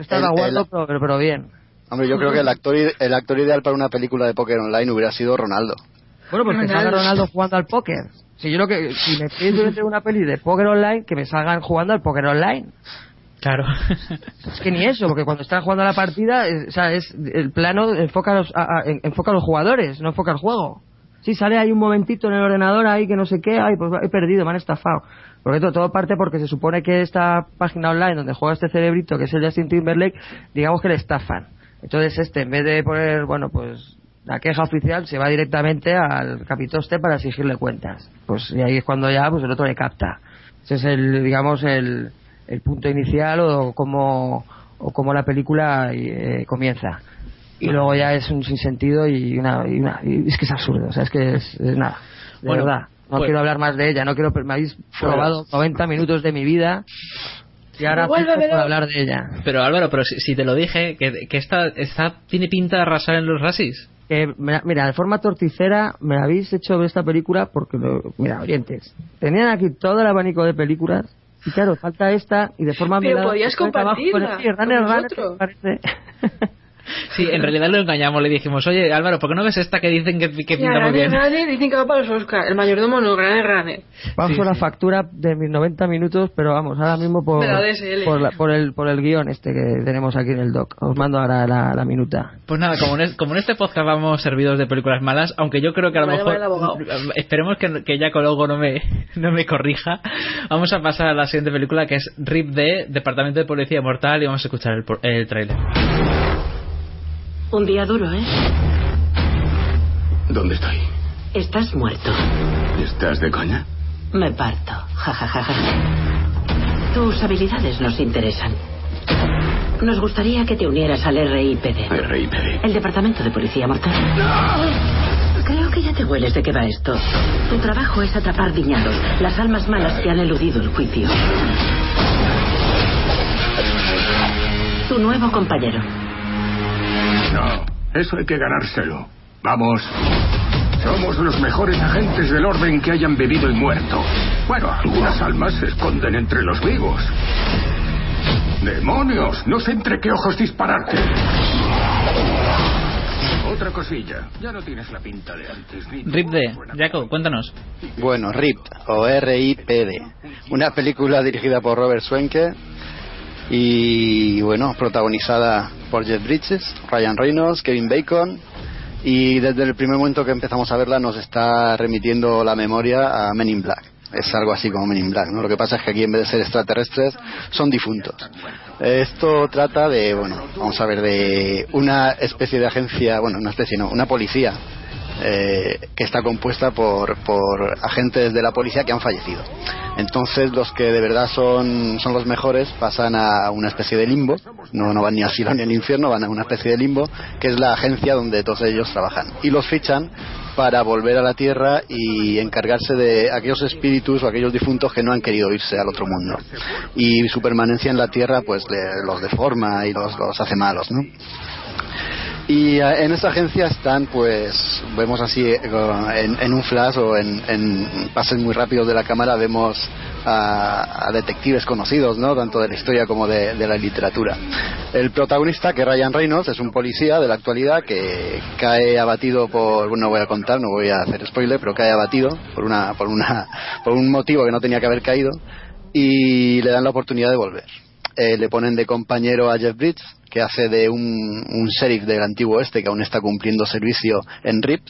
Está el- aguardo, el- pero, pero, pero bien. hombre, yo creo que el actor, i- el actor ideal para una película de póker online hubiera sido Ronaldo. Bueno, pues que Ronaldo. salga Ronaldo jugando al póker. Si yo lo que, si me pido hacer una peli de póker online, que me salgan jugando al póker online. Claro. Es que ni eso, porque cuando están jugando la partida, es, o sea, es el plano enfoca a, los, a- a- en- enfoca a los jugadores, no enfoca al juego. Sí, sale ahí un momentito en el ordenador ahí que no sé qué, ay, pues he perdido, me han estafado. Porque todo, todo parte porque se supone que esta página online donde juega este cerebrito, que es el Justin Timberlake, digamos que le estafan. Entonces este, en vez de poner, bueno, pues la queja oficial, se va directamente al capitoste para exigirle cuentas. Pues y ahí es cuando ya, pues el otro le capta. Ese es el, digamos, el, el punto inicial o cómo, o cómo la película eh, comienza. Y luego ya es un sinsentido y una, y una y es que es absurdo, o sea, es que es, es nada, de Bueno, verdad. No pues- quiero hablar más de ella, no quiero, me habéis robado 90 minutos de mi vida y ahora por hablar de ella. Pero Álvaro, pero si, si te lo dije, que, que esta, esta tiene pinta de arrasar en los racis. Que, me- mira, de forma torticera me habéis hecho ver esta película porque, lo- mira, oyentes, tenían aquí todo el abanico de películas y claro, falta esta y de forma Pero podías compartirla pone, sí, Runner, con Runner, parece. Sí, en realidad lo engañamos, le dijimos, oye Álvaro, ¿por qué no ves esta que dicen que, que pinta muy bien? Runner, dicen que va para los Oscars. El mayordomo no, Runner, Runner. Paso Sí, la sí. factura de mis 90 minutos, pero vamos, ahora mismo por, por, la- por el, por el guion este que tenemos aquí en el doc. Os mando ahora la, la minuta. Pues nada, como en, es- como en este podcast vamos servidos de películas malas, aunque yo creo que a lo Vaya, mejor esperemos que, que Jaco luego no me, no me corrija. Vamos a pasar a la siguiente película que es RIP de Departamento de Policía Mortal y vamos a escuchar el, el tráiler. Un día duro, ¿eh? ¿Dónde estoy? Estás muerto. ¿Estás de coña? Me parto. Ja, ja, ja, ja. Tus habilidades nos interesan. Nos gustaría que te unieras al RIPD. RIPD. El Departamento de Policía Mortal. Creo que ya te hueles de qué va esto. Tu trabajo es atrapar viñados, las almas malas que han eludido el juicio. Tu nuevo compañero. No, eso hay que ganárselo. Vamos. Somos los mejores agentes del orden que hayan vivido y muerto. Bueno, algunas almas se esconden entre los vivos. ¡Demonios! No sé entre qué ojos dispararte. Otra cosilla. Ya no tienes la pinta de antes. Ni Rip D. Jaco, cuéntanos. Bueno, RIP o R-I-P-D. Una película dirigida por Robert Swenke y, bueno, protagonizada por Jeff Bridges, Ryan Reynolds, Kevin Bacon. Y desde el primer momento que empezamos a verla nos está remitiendo la memoria a Men in Black. Es algo así como Men in Black, ¿no? Lo que pasa es que aquí en vez de ser extraterrestres son difuntos. Esto trata de, bueno, vamos a ver, de una especie de agencia, bueno, una especie no, una policía eh, que está compuesta por, por agentes de la policía que han fallecido. Entonces los que de verdad son, son los mejores pasan a una especie de limbo, no, no van ni al cielo ni al infierno, van a una especie de limbo, que es la agencia donde todos ellos trabajan. Y los fichan para volver a la Tierra y encargarse de aquellos espíritus o aquellos difuntos que no han querido irse al otro mundo. Y su permanencia en la Tierra pues le- los deforma y los, los hace malos, ¿no? Y eh, en esta agencia están, pues, vemos así eh, en, en un flash o en, en pases muy rápidos de la cámara, vemos a, detectives conocidos, ¿no? Tanto de la historia como de, la literatura. El protagonista, que Ryan Reynolds, es un policía de la actualidad que cae abatido por, bueno, no voy a contar, no voy a hacer spoiler, pero cae abatido por una, por una, por un motivo que no tenía que haber caído y le dan la oportunidad de volver. Eh, le ponen de compañero a Jeff Bridges, que hace de un, un sheriff del antiguo oeste que aún está cumpliendo servicio en RIP.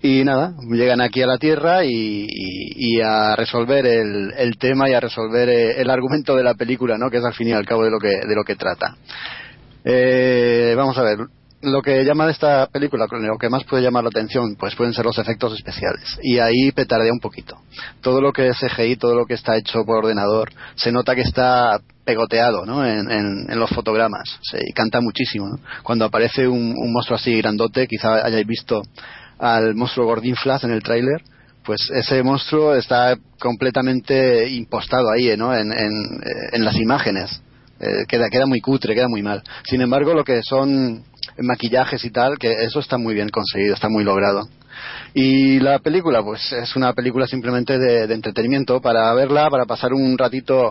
Y nada, llegan aquí a la Tierra y, a resolver el, el tema y a resolver eh, el argumento de la película, ¿no? que es al fin y al cabo de lo que, de lo que trata. Eh, vamos a ver, lo que llama de esta película, lo que más puede llamar la atención, pues pueden ser los efectos especiales. Y ahí petardea un poquito. Todo lo que es CGI, todo lo que está hecho por ordenador, se nota que está pegoteado ¿no? en, en- en los fotogramas. Se canta muchísimo. Cuando aparece un, monstruo así grandote, quizá hayáis visto al monstruo Gordin Flash en el tráiler, pues ese monstruo está completamente impostado ahí, ¿no? En, en, en las imágenes. Eh, queda, queda muy cutre, queda muy mal. Sin embargo, lo que son maquillajes y tal, que eso está muy bien conseguido, está muy logrado. Y la película, pues es una película simplemente de, de entretenimiento, para verla, para pasar un ratito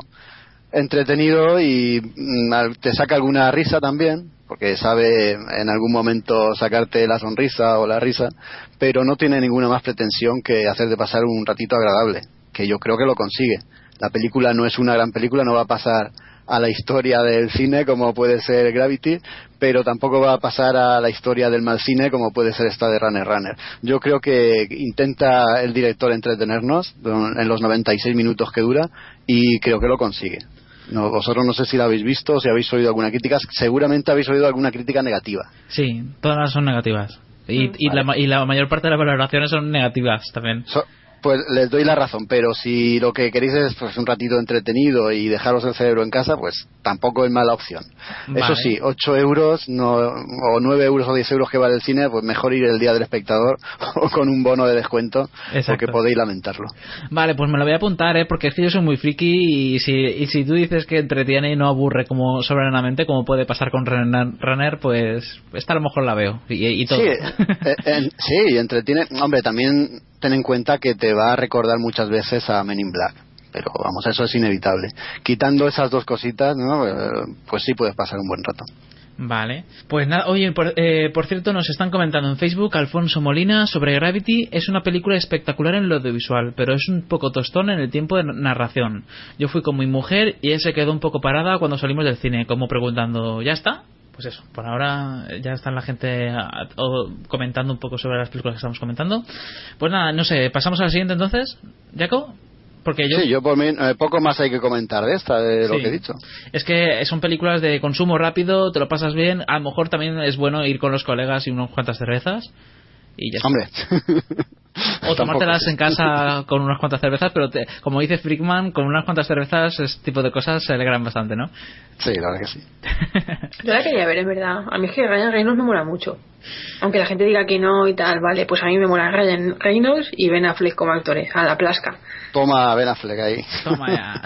entretenido y mm, te saca alguna risa también, porque sabe en algún momento sacarte la sonrisa o la risa, pero no tiene ninguna más pretensión que hacerte pasar un ratito agradable, que yo creo que lo consigue. La película no es una gran película, no va a pasar a la historia del cine como puede ser Gravity, pero tampoco va a pasar a la historia del mal cine como puede ser esta de Runner Runner. Yo creo que intenta el director entretenernos en los 96 minutos que dura y creo que lo consigue. No, vosotros no sé si la habéis visto, si habéis oído alguna crítica, seguramente habéis oído alguna crítica negativa. Sí, todas son negativas. Y, y, la, ma- y la mayor parte de las valoraciones son negativas también. So- pues les doy la razón, pero si lo que queréis es pues, un ratito entretenido y dejaros el cerebro en casa, pues tampoco es mala opción. Vale. Eso sí, 8 euros no, o 9 euros o 10 euros que vale el cine, pues mejor ir el día del espectador o con un bono de descuento, Exacto. porque podéis lamentarlo. Vale, pues me lo voy a apuntar, ¿eh? Porque es que yo soy muy friki y si, y si tú dices que entretiene y no aburre como soberanamente, como puede pasar con Runner, pues esta a lo mejor la veo. Y, y todo. Sí, eh, sí, entretiene. Hombre, también ten en cuenta que te va a recordar muchas veces a Men in Black. Pero vamos, eso es inevitable. Quitando esas dos cositas, ¿no? Eh, pues sí puedes pasar un buen rato. Vale. Pues nada, oye, por, eh, por cierto, nos están comentando en Facebook Alfonso Molina sobre Gravity. Es una película espectacular en lo audiovisual, pero es un poco tostón en el tiempo de narración. Yo fui con mi mujer y ella se quedó un poco parada cuando salimos del cine, como preguntando, ¿ya está? Pues eso, por ahora ya está la gente comentando un poco sobre las películas que estamos comentando. Pues nada, no sé, pasamos a la siguiente entonces, Jaco. Porque yo, Sí, yo por mí, eh, poco más hay que comentar de esta, de lo que he dicho. Es que son películas de consumo rápido, te lo pasas bien. A lo mejor también es bueno ir con los colegas y unas cuantas cervezas. Y ya está. Hombre. O tomártelas en casa con unas cuantas cervezas, pero te- como dice Frickman, con unas cuantas cervezas, ese tipo de cosas se alegran bastante, ¿no? Sí, la verdad que sí. Yo la quería ver, es verdad. A mí es que Ryan Reynolds me mola mucho. Aunque la gente diga que no y tal, vale, pues a mí me mola Ryan Reynolds y Ben Affleck como actores, a la plasca. Toma Ben Affleck ahí. Toma ya.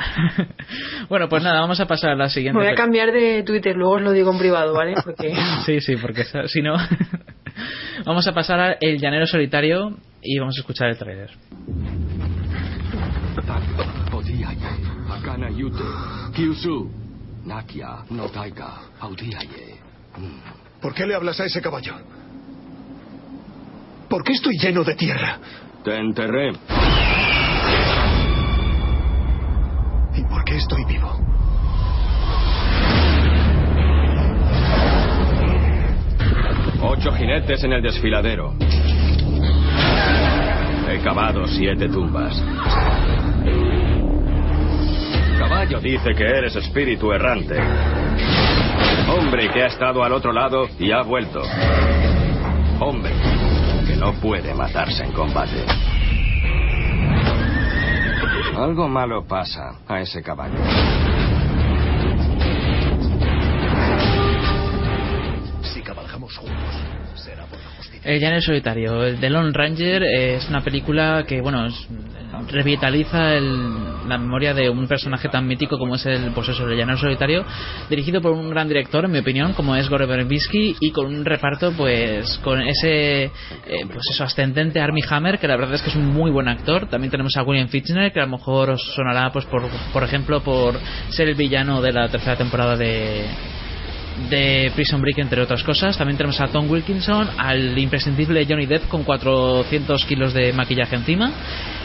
bueno, pues nada, vamos a pasar a la siguiente. Me voy a cambiar de Twitter, luego os lo digo en privado, ¿vale? Porque Sí, sí, porque si no. Vamos a pasar a El Llanero Solitario y vamos a escuchar el trailer. ¿Por qué le hablas a ese caballo? ¿Por qué estoy lleno de tierra? Te enterré. ¿Y por qué estoy vivo? Ocho jinetes en el desfiladero. He cavado siete tumbas. Caballo dice que eres espíritu errante. Hombre que ha estado al otro lado y ha vuelto. Hombre que no puede matarse en combate. Algo malo pasa a ese caballo. El Llanero Solitario, el de Lone Ranger, es una película que, bueno, revitaliza el- la memoria de un personaje tan mítico como es el pues eso, el Llanero Solitario, dirigido por un gran director, en mi opinión, como es Gore Verbinski, y con un reparto, pues, con ese, eh, pues eso, ascendente Armie Hammer, que la verdad es que es un muy buen actor. También tenemos a William Fichtner, que a lo mejor os sonará, pues, por, por ejemplo, por ser el villano de la tercera temporada de, de Prison Break, entre otras cosas. También tenemos a Tom Wilkinson, al imprescindible Johnny Depp con 400 kilos de maquillaje encima,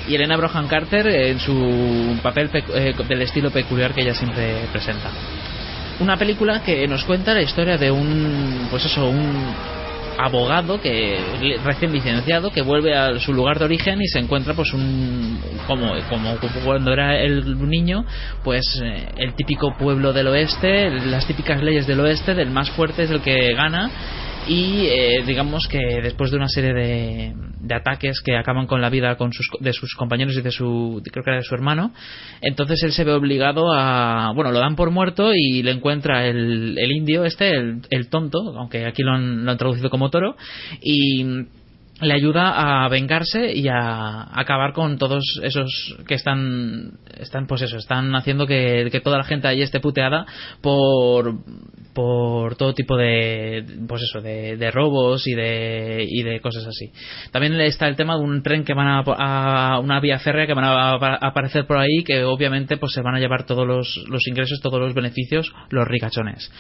y Elena Brohan Carter en su papel pe- eh, del estilo peculiar que ella siempre presenta. Una película que nos cuenta la historia de un, pues eso, un abogado que recién licenciado que vuelve a su lugar de origen y se encuentra pues un como como cuando era el niño pues eh, el típico pueblo del oeste las típicas leyes del oeste del más fuerte es el que gana y eh, digamos que después de una serie de, ataques que acaban con la vida con sus, de sus compañeros y de su creo que era de su hermano entonces él se ve obligado a bueno lo dan por muerto y le encuentra el, el indio este el, el tonto aunque aquí lo han, lo han traducido como toro y le ayuda a vengarse y a acabar con todos esos que están están pues eso están haciendo que, que toda la gente allí esté puteada por por todo tipo de pues eso de, robos y de y de cosas así. También está el tema de un tren que van a, a una vía férrea que van a, a aparecer por ahí que obviamente pues se van a llevar todos los, los ingresos todos los beneficios los ricachones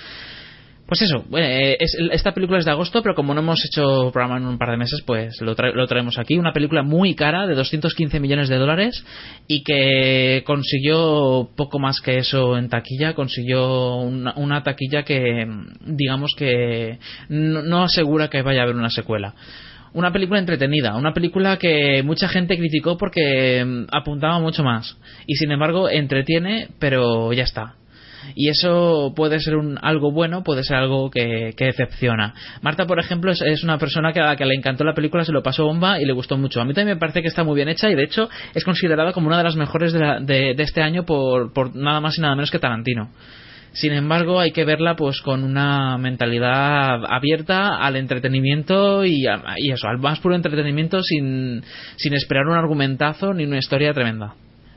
pues eso, eh, es- esta película es de agosto, pero como no hemos hecho programa en un par de meses, pues lo, tra- lo traemos aquí. Una película muy cara, de 215 millones de dólares, y que consiguió poco más que eso en taquilla. Consiguió una, taquilla que, digamos que no, no asegura que vaya a haber una secuela. Una película entretenida, una película que mucha gente criticó porque mm, apuntaba mucho más. Y sin embargo, entretiene, pero ya está y eso puede ser un, algo bueno, puede ser algo que, decepciona. Marta, por ejemplo, es, una persona que a la que le encantó la película, se lo pasó bomba y le gustó mucho. A mí también me parece que está muy bien hecha y de hecho es considerada como una de las mejores de, la- de este año por, por nada más y nada menos que Tarantino. Sin embargo, hay que verla pues con una mentalidad abierta al entretenimiento y, a- y eso, al más puro entretenimiento sin, sin esperar un argumentazo ni una historia tremenda.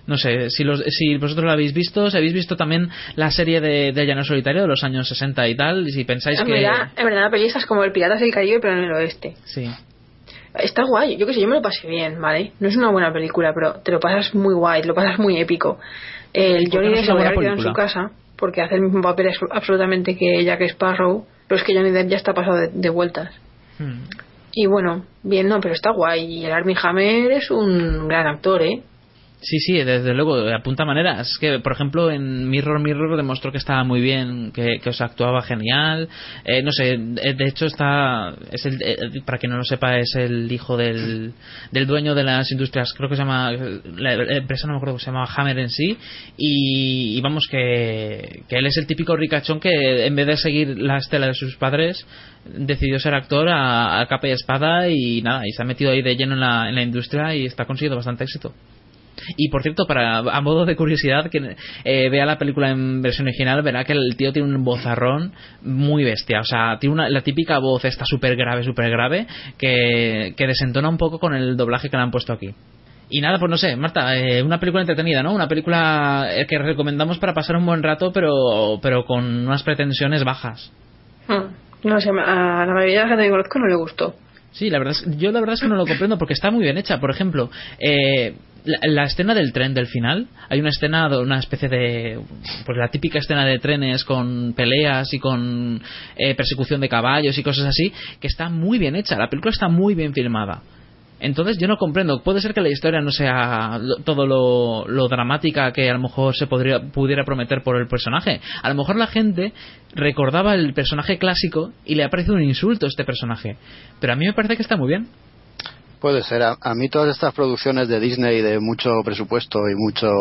No sé, si, los, si vosotros la habéis visto, si habéis visto también la serie de, de Llano Solitario de los años 60 y tal, y si pensáis En que... verdad, en verdad la peli esta es como el Piratas del Caribe, pero en el oeste. Sí. Está guay, yo que sé, yo me lo pasé bien, ¿vale? No es una buena película, pero te lo pasas muy guay, te lo pasas muy épico. El ¿Y por qué Johnny Depp se lo quedado en su casa, porque hace el mismo papel abs- absolutamente que Jack Sparrow, pero es que Johnny Depp ya está pasado de, de vueltas. Hmm. Y bueno, bien, no, pero está guay. Y el Armie Hammer es un gran actor, ¿eh? Sí, sí, desde luego, apunta maneras. Es que, por ejemplo, en Mirror Mirror demostró que estaba muy bien, que, que os actuaba genial. Eh, no sé, eh, de hecho está, es el, eh, para quien no lo sepa, es el hijo del, del dueño de las industrias, creo que se llama, la, empresa no me acuerdo cómo se llama, Hammer en sí. Y, y vamos, que, que él es el típico ricachón que en vez de seguir la estela de sus padres, decidió ser actor a, a capa y espada y nada, y se ha metido ahí de lleno en la, en la industria y está consiguiendo bastante éxito. Y por cierto, para a modo de curiosidad, que eh, vea la película en versión original, verá que el tío tiene un vozarrón muy bestia. O sea, tiene una, la típica voz esta súper grave, súper grave, que, que desentona un poco con el doblaje que le han puesto aquí. Y nada, pues no sé, Marta, eh, una película entretenida, ¿no? Una película eh, que recomendamos para pasar un buen rato, pero, pero con unas pretensiones bajas. Hmm. No sé, a la mayoría de la gente que conozco no le gustó. Sí, la verdad es, yo la verdad es que no lo comprendo porque está muy bien hecha. Por ejemplo, eh, la, la escena del tren del final, hay una escena, una especie de, pues la típica escena de trenes con peleas y con eh, persecución de caballos y cosas así, que está muy bien hecha. La película está muy bien filmada. Entonces yo no comprendo. Puede ser que la historia no sea todo lo, lo dramática que a lo mejor se podría, pudiera prometer por el personaje. A lo mejor la gente recordaba el personaje clásico y le ha parecido un insulto este personaje. Pero a mí me parece que está muy bien. Puede ser. A, a mí todas estas producciones de Disney de mucho presupuesto y muchos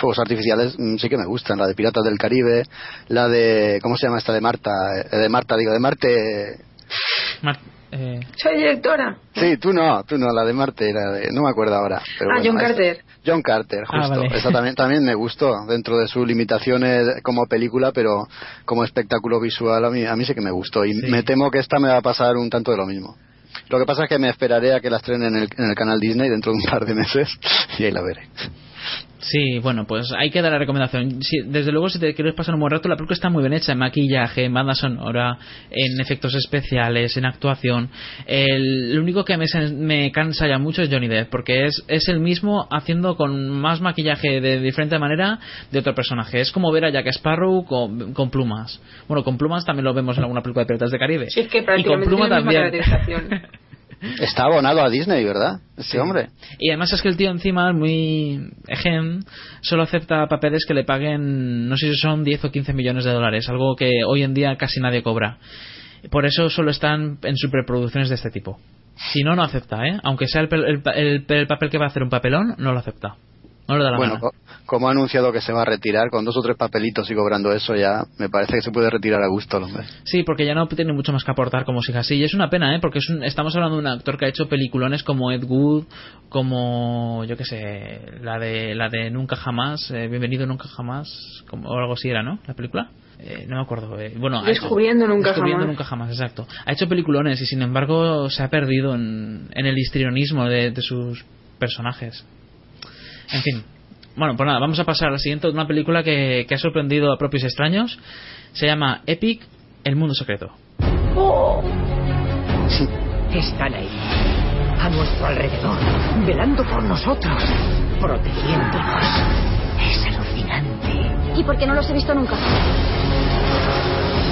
fuegos artificiales mm, sí que me gustan. La de Piratas del Caribe, la de... ¿Cómo se llama esta de Marta? Eh, de Marta, digo, de Marte... Mar- eh, Soy directora. Sí, tú no, tú no, la de Marte, la de, no me acuerdo ahora. pero ah, bueno, John esta- Carter. John Carter, Ah, justo. vale. Esa también, también me gustó dentro de sus limitaciones como película, pero como espectáculo visual a mí, a mí sí que me gustó. Y Sí. me temo que esta me va a pasar un tanto de lo mismo. Lo que pasa es que me esperaré a que la estrenen en el, en el canal Disney dentro de un par de meses y ahí la veré. Sí, bueno, pues hay que dar la recomendación. Sí, desde luego, si te quieres pasar un buen rato, la película está muy bien hecha en maquillaje, en banda sonora, en efectos especiales, en actuación. El, lo único que me, cansa ya mucho es Johnny Depp, porque es, es el mismo haciendo con más maquillaje de diferente manera de otro personaje. Es como ver a Jack Sparrow con, con plumas. Bueno, con plumas también lo vemos en alguna película de Piratas de Caribe. Sí, es que y con prácticamente pluma tiene también. Está abonado a Disney, ¿verdad? Este Sí. hombre. Y además es que el tío encima muy ejem, solo acepta papeles que le paguen, no sé si son 10 o 15 millones de dólares, algo que hoy en día casi nadie cobra. Por eso solo están en superproducciones de este tipo. Si no, no acepta, ¿eh? Aunque sea el, el pa- el- el papel que va a hacer un papelón, no lo acepta. No le da la Bueno, gana. Co- como ha anunciado que se va a retirar, con dos o tres papelitos y cobrando eso ya, me parece que se puede retirar a gusto el hombre. Sí, porque ya no tiene mucho más que aportar como siga así. Y es una pena, ¿eh? Porque es un- estamos hablando de un actor que ha hecho peliculones como Ed Wood, como, yo qué sé, la de, la de Nunca Jamás, eh, Bienvenido Nunca Jamás, como, o algo así era, ¿no? La película. Eh, no me acuerdo. eh, bueno, ha hecho- Descubriendo Nunca Descubriendo Jamás. Nunca Jamás, exacto. Ha hecho peliculones y sin embargo se ha perdido en, en el histrionismo de, de sus personajes. En fin. Bueno, pues nada, vamos a pasar a la siguiente, una película que, que ha sorprendido a propios extraños. Se llama Epic, El Mundo Secreto. Están ahí, a nuestro alrededor, velando por nosotros, protegiéndonos. Es alucinante. ¿Y por qué no los he visto nunca?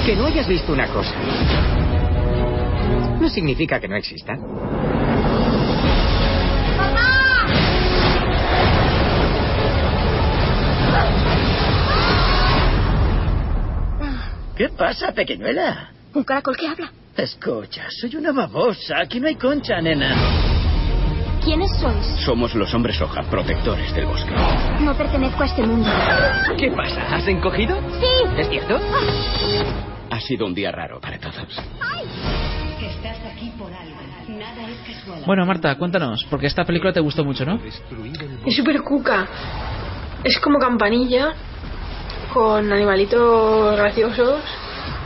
Que no hayas visto una cosa no significa que no existan. ¿Qué pasa, pequeñuela? ¿Un caracol que habla? Escucha, soy una babosa. Aquí no hay concha, nena. ¿Quiénes sois? Somos los hombres hoja, protectores del bosque. No pertenezco a este mundo. ¿Qué pasa? ¿Has encogido? Sí. ¿Es cierto? Ha sido un día raro para todos. Estás aquí por algo. Nada es casual. Bueno, Marta, cuéntanos, porque esta película te gustó mucho, ¿no? Es súper cuca. Es como campanilla, con animalitos graciosos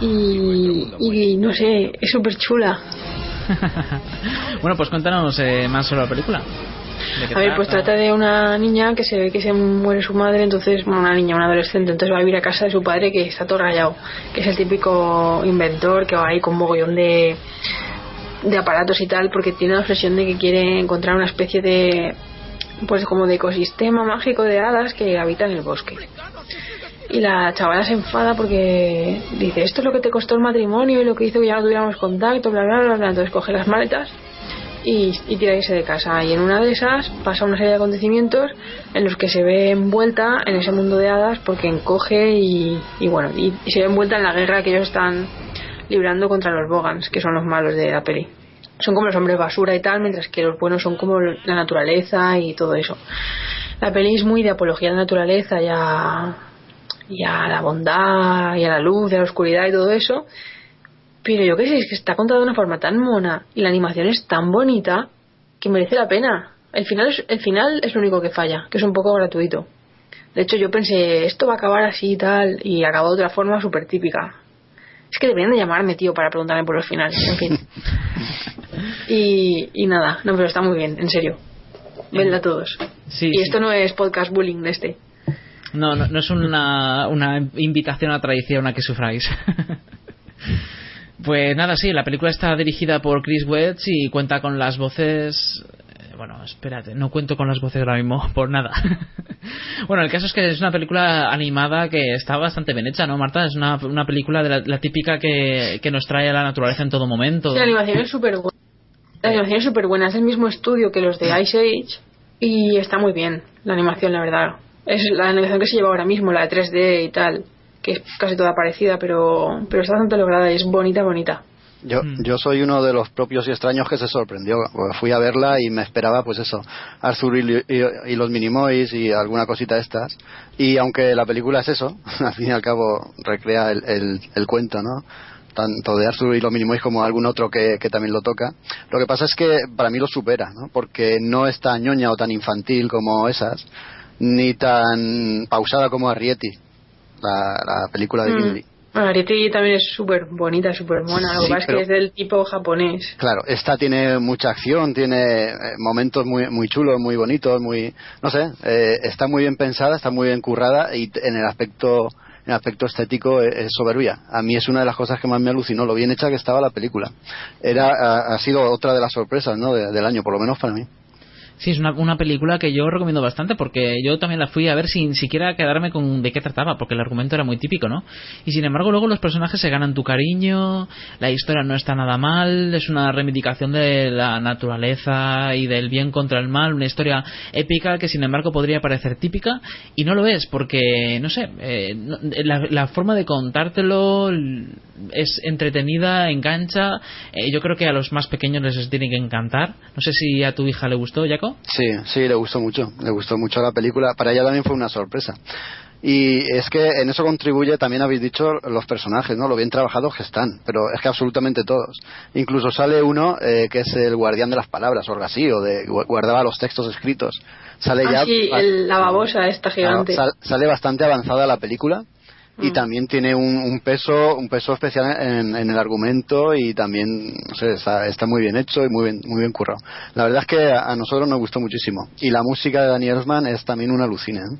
y, y no sé, es súper chula. bueno, pues cuéntanos eh, más sobre la película. ¿De qué A ver, pues trata de una niña que se ve que se muere su madre, entonces, bueno, una niña, una adolescente, entonces va a vivir a casa de su padre que está todo rayado, que es el típico inventor que va ahí con mogollón de, de aparatos y tal, porque tiene la obsesión de que quiere encontrar una especie de, pues como de ecosistema mágico de hadas que habitan en el bosque. Y la chavala se enfada porque dice, esto es lo que te costó el matrimonio y lo que hizo que ya no tuviéramos contacto, bla, bla, bla, bla. Entonces coge las maletas y, y tira irse de casa. Y en una de esas pasa una serie de acontecimientos en los que se ve envuelta en ese mundo de hadas porque encoge y, y bueno, y, y se ve envuelta en la guerra que ellos están librando contra los Bogans, que son los malos de la peli. Son como los hombres basura y tal, mientras que los buenos son como la naturaleza y todo eso. La peli es muy de apología a la naturaleza y a, y a la bondad y a la luz y a la oscuridad y todo eso. Pero yo qué sé, es que está contada de una forma tan mona y la animación es tan bonita que merece la pena. El final es, el final es lo único que falla, que es un poco gratuito. De hecho, yo pensé, esto va a acabar así y tal, y acabó de otra forma súper típica. Es que deberían de llamarme, tío, para preguntarme por los finales, en fin. Y, y nada, no, pero está muy bien, en serio. Venla todos. Sí, y sí. esto no es podcast bullying de este. No, no, no es una, una invitación a traición a que sufráis. pues nada, sí, la película está dirigida por Chris Wedge y cuenta con las voces... eh, Bueno, espérate, no cuento con las voces ahora mismo por nada. bueno, el caso es que es una película animada que está bastante bien hecha, ¿no, Marta? Es una, una película de la, la típica que, que nos trae a la naturaleza en todo momento. Sí, la animación es súper buena. La animación es súper buena, es el mismo estudio que los de Ice Age y está muy bien la animación, la verdad. Es la animación que se lleva ahora mismo, la de 3D y tal, que es casi toda parecida, pero, pero está bastante lograda y es bonita, bonita. Yo, yo soy uno de los propios y extraños que se sorprendió. Fui a verla y me esperaba, pues eso, Arthur y, y- y los Minimoys y alguna cosita de estas. Y aunque la película es eso, al fin y al cabo recrea el, el, el cuento, ¿no? Tanto de Arthur y los Minimoys como algún otro que, que también lo toca. Lo que pasa es que para mí lo supera, ¿no? Porque no es tan ñoña o tan infantil como esas, ni tan pausada como Arrietty, la, la película de Mm. Bueno, Ariete también es súper bonita, súper mona. Lo Sí, pero- que es del tipo japonés. Claro, esta tiene mucha acción, tiene eh, momentos muy muy chulos, muy bonitos, muy no sé, eh, está muy bien pensada, está muy bien currada y en el aspecto en el aspecto estético es, es soberbia. A mí es una de las cosas que más me alucinó, lo bien hecha que estaba la película. Era ha, ha sido otra de las sorpresas, ¿no? de- del año, por lo menos para mí. Sí, es una, una película que yo recomiendo bastante porque yo también la fui a ver sin siquiera quedarme con de qué trataba, porque el argumento era muy típico, ¿no? Y sin embargo luego los personajes se ganan tu cariño, la historia no está nada mal, es una reivindicación de la naturaleza y del bien contra el mal, una historia épica que sin embargo podría parecer típica y no lo es porque, no sé, eh, la, la forma de contártelo es entretenida, engancha, eh, yo creo que a los más pequeños les tiene que encantar. No sé si a tu hija le gustó, Sí, sí, le gustó mucho, le gustó mucho la película. Para ella también fue una sorpresa. Y es que en eso contribuye, también habéis dicho, los personajes, ¿no? Lo bien trabajados que están, pero es que absolutamente todos. Incluso sale uno eh, que es el guardián de las palabras, o algo así, o de gu- guardaba los textos escritos. Sale Ah, ya. sí, el- la babosa esta Claro, gigante. sal- sale bastante avanzada la película y Mm. también tiene un, un peso un peso especial en, en el argumento y también no sé, está, está muy bien hecho y muy bien muy bien currado la verdad es que a, a nosotros nos gustó muchísimo y la música de Danny Elfman es también una alucina ¿eh?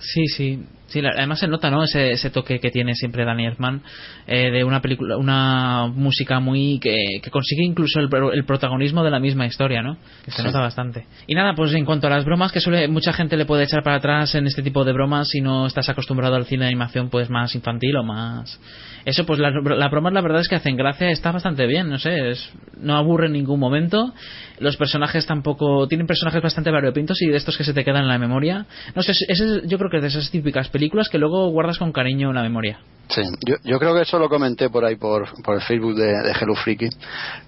Sí, sí. Sí, la- además se nota, ¿no? Ese, ese toque que tiene siempre Danny Elfman eh, de una película, una música muy que, que consigue incluso el, el protagonismo de la misma historia, ¿no? Que se Sí. nota bastante. Y nada, pues en cuanto a las bromas, que suele mucha gente le puede echar para atrás en este tipo de bromas si no estás acostumbrado al cine de animación, pues más infantil o más. Eso, pues las las bromas, la verdad es que hacen gracia, está bastante bien, no sé, es- no aburre en ningún momento. Los personajes tampoco tienen personajes bastante variopintos y de estos que se te quedan en la memoria. No sé, ese es- yo creo que es de esas típicas películas que luego guardas con cariño en la memoria. Sí, yo, yo creo que eso lo comenté por ahí, por, por el Facebook de, de Hello Freaky.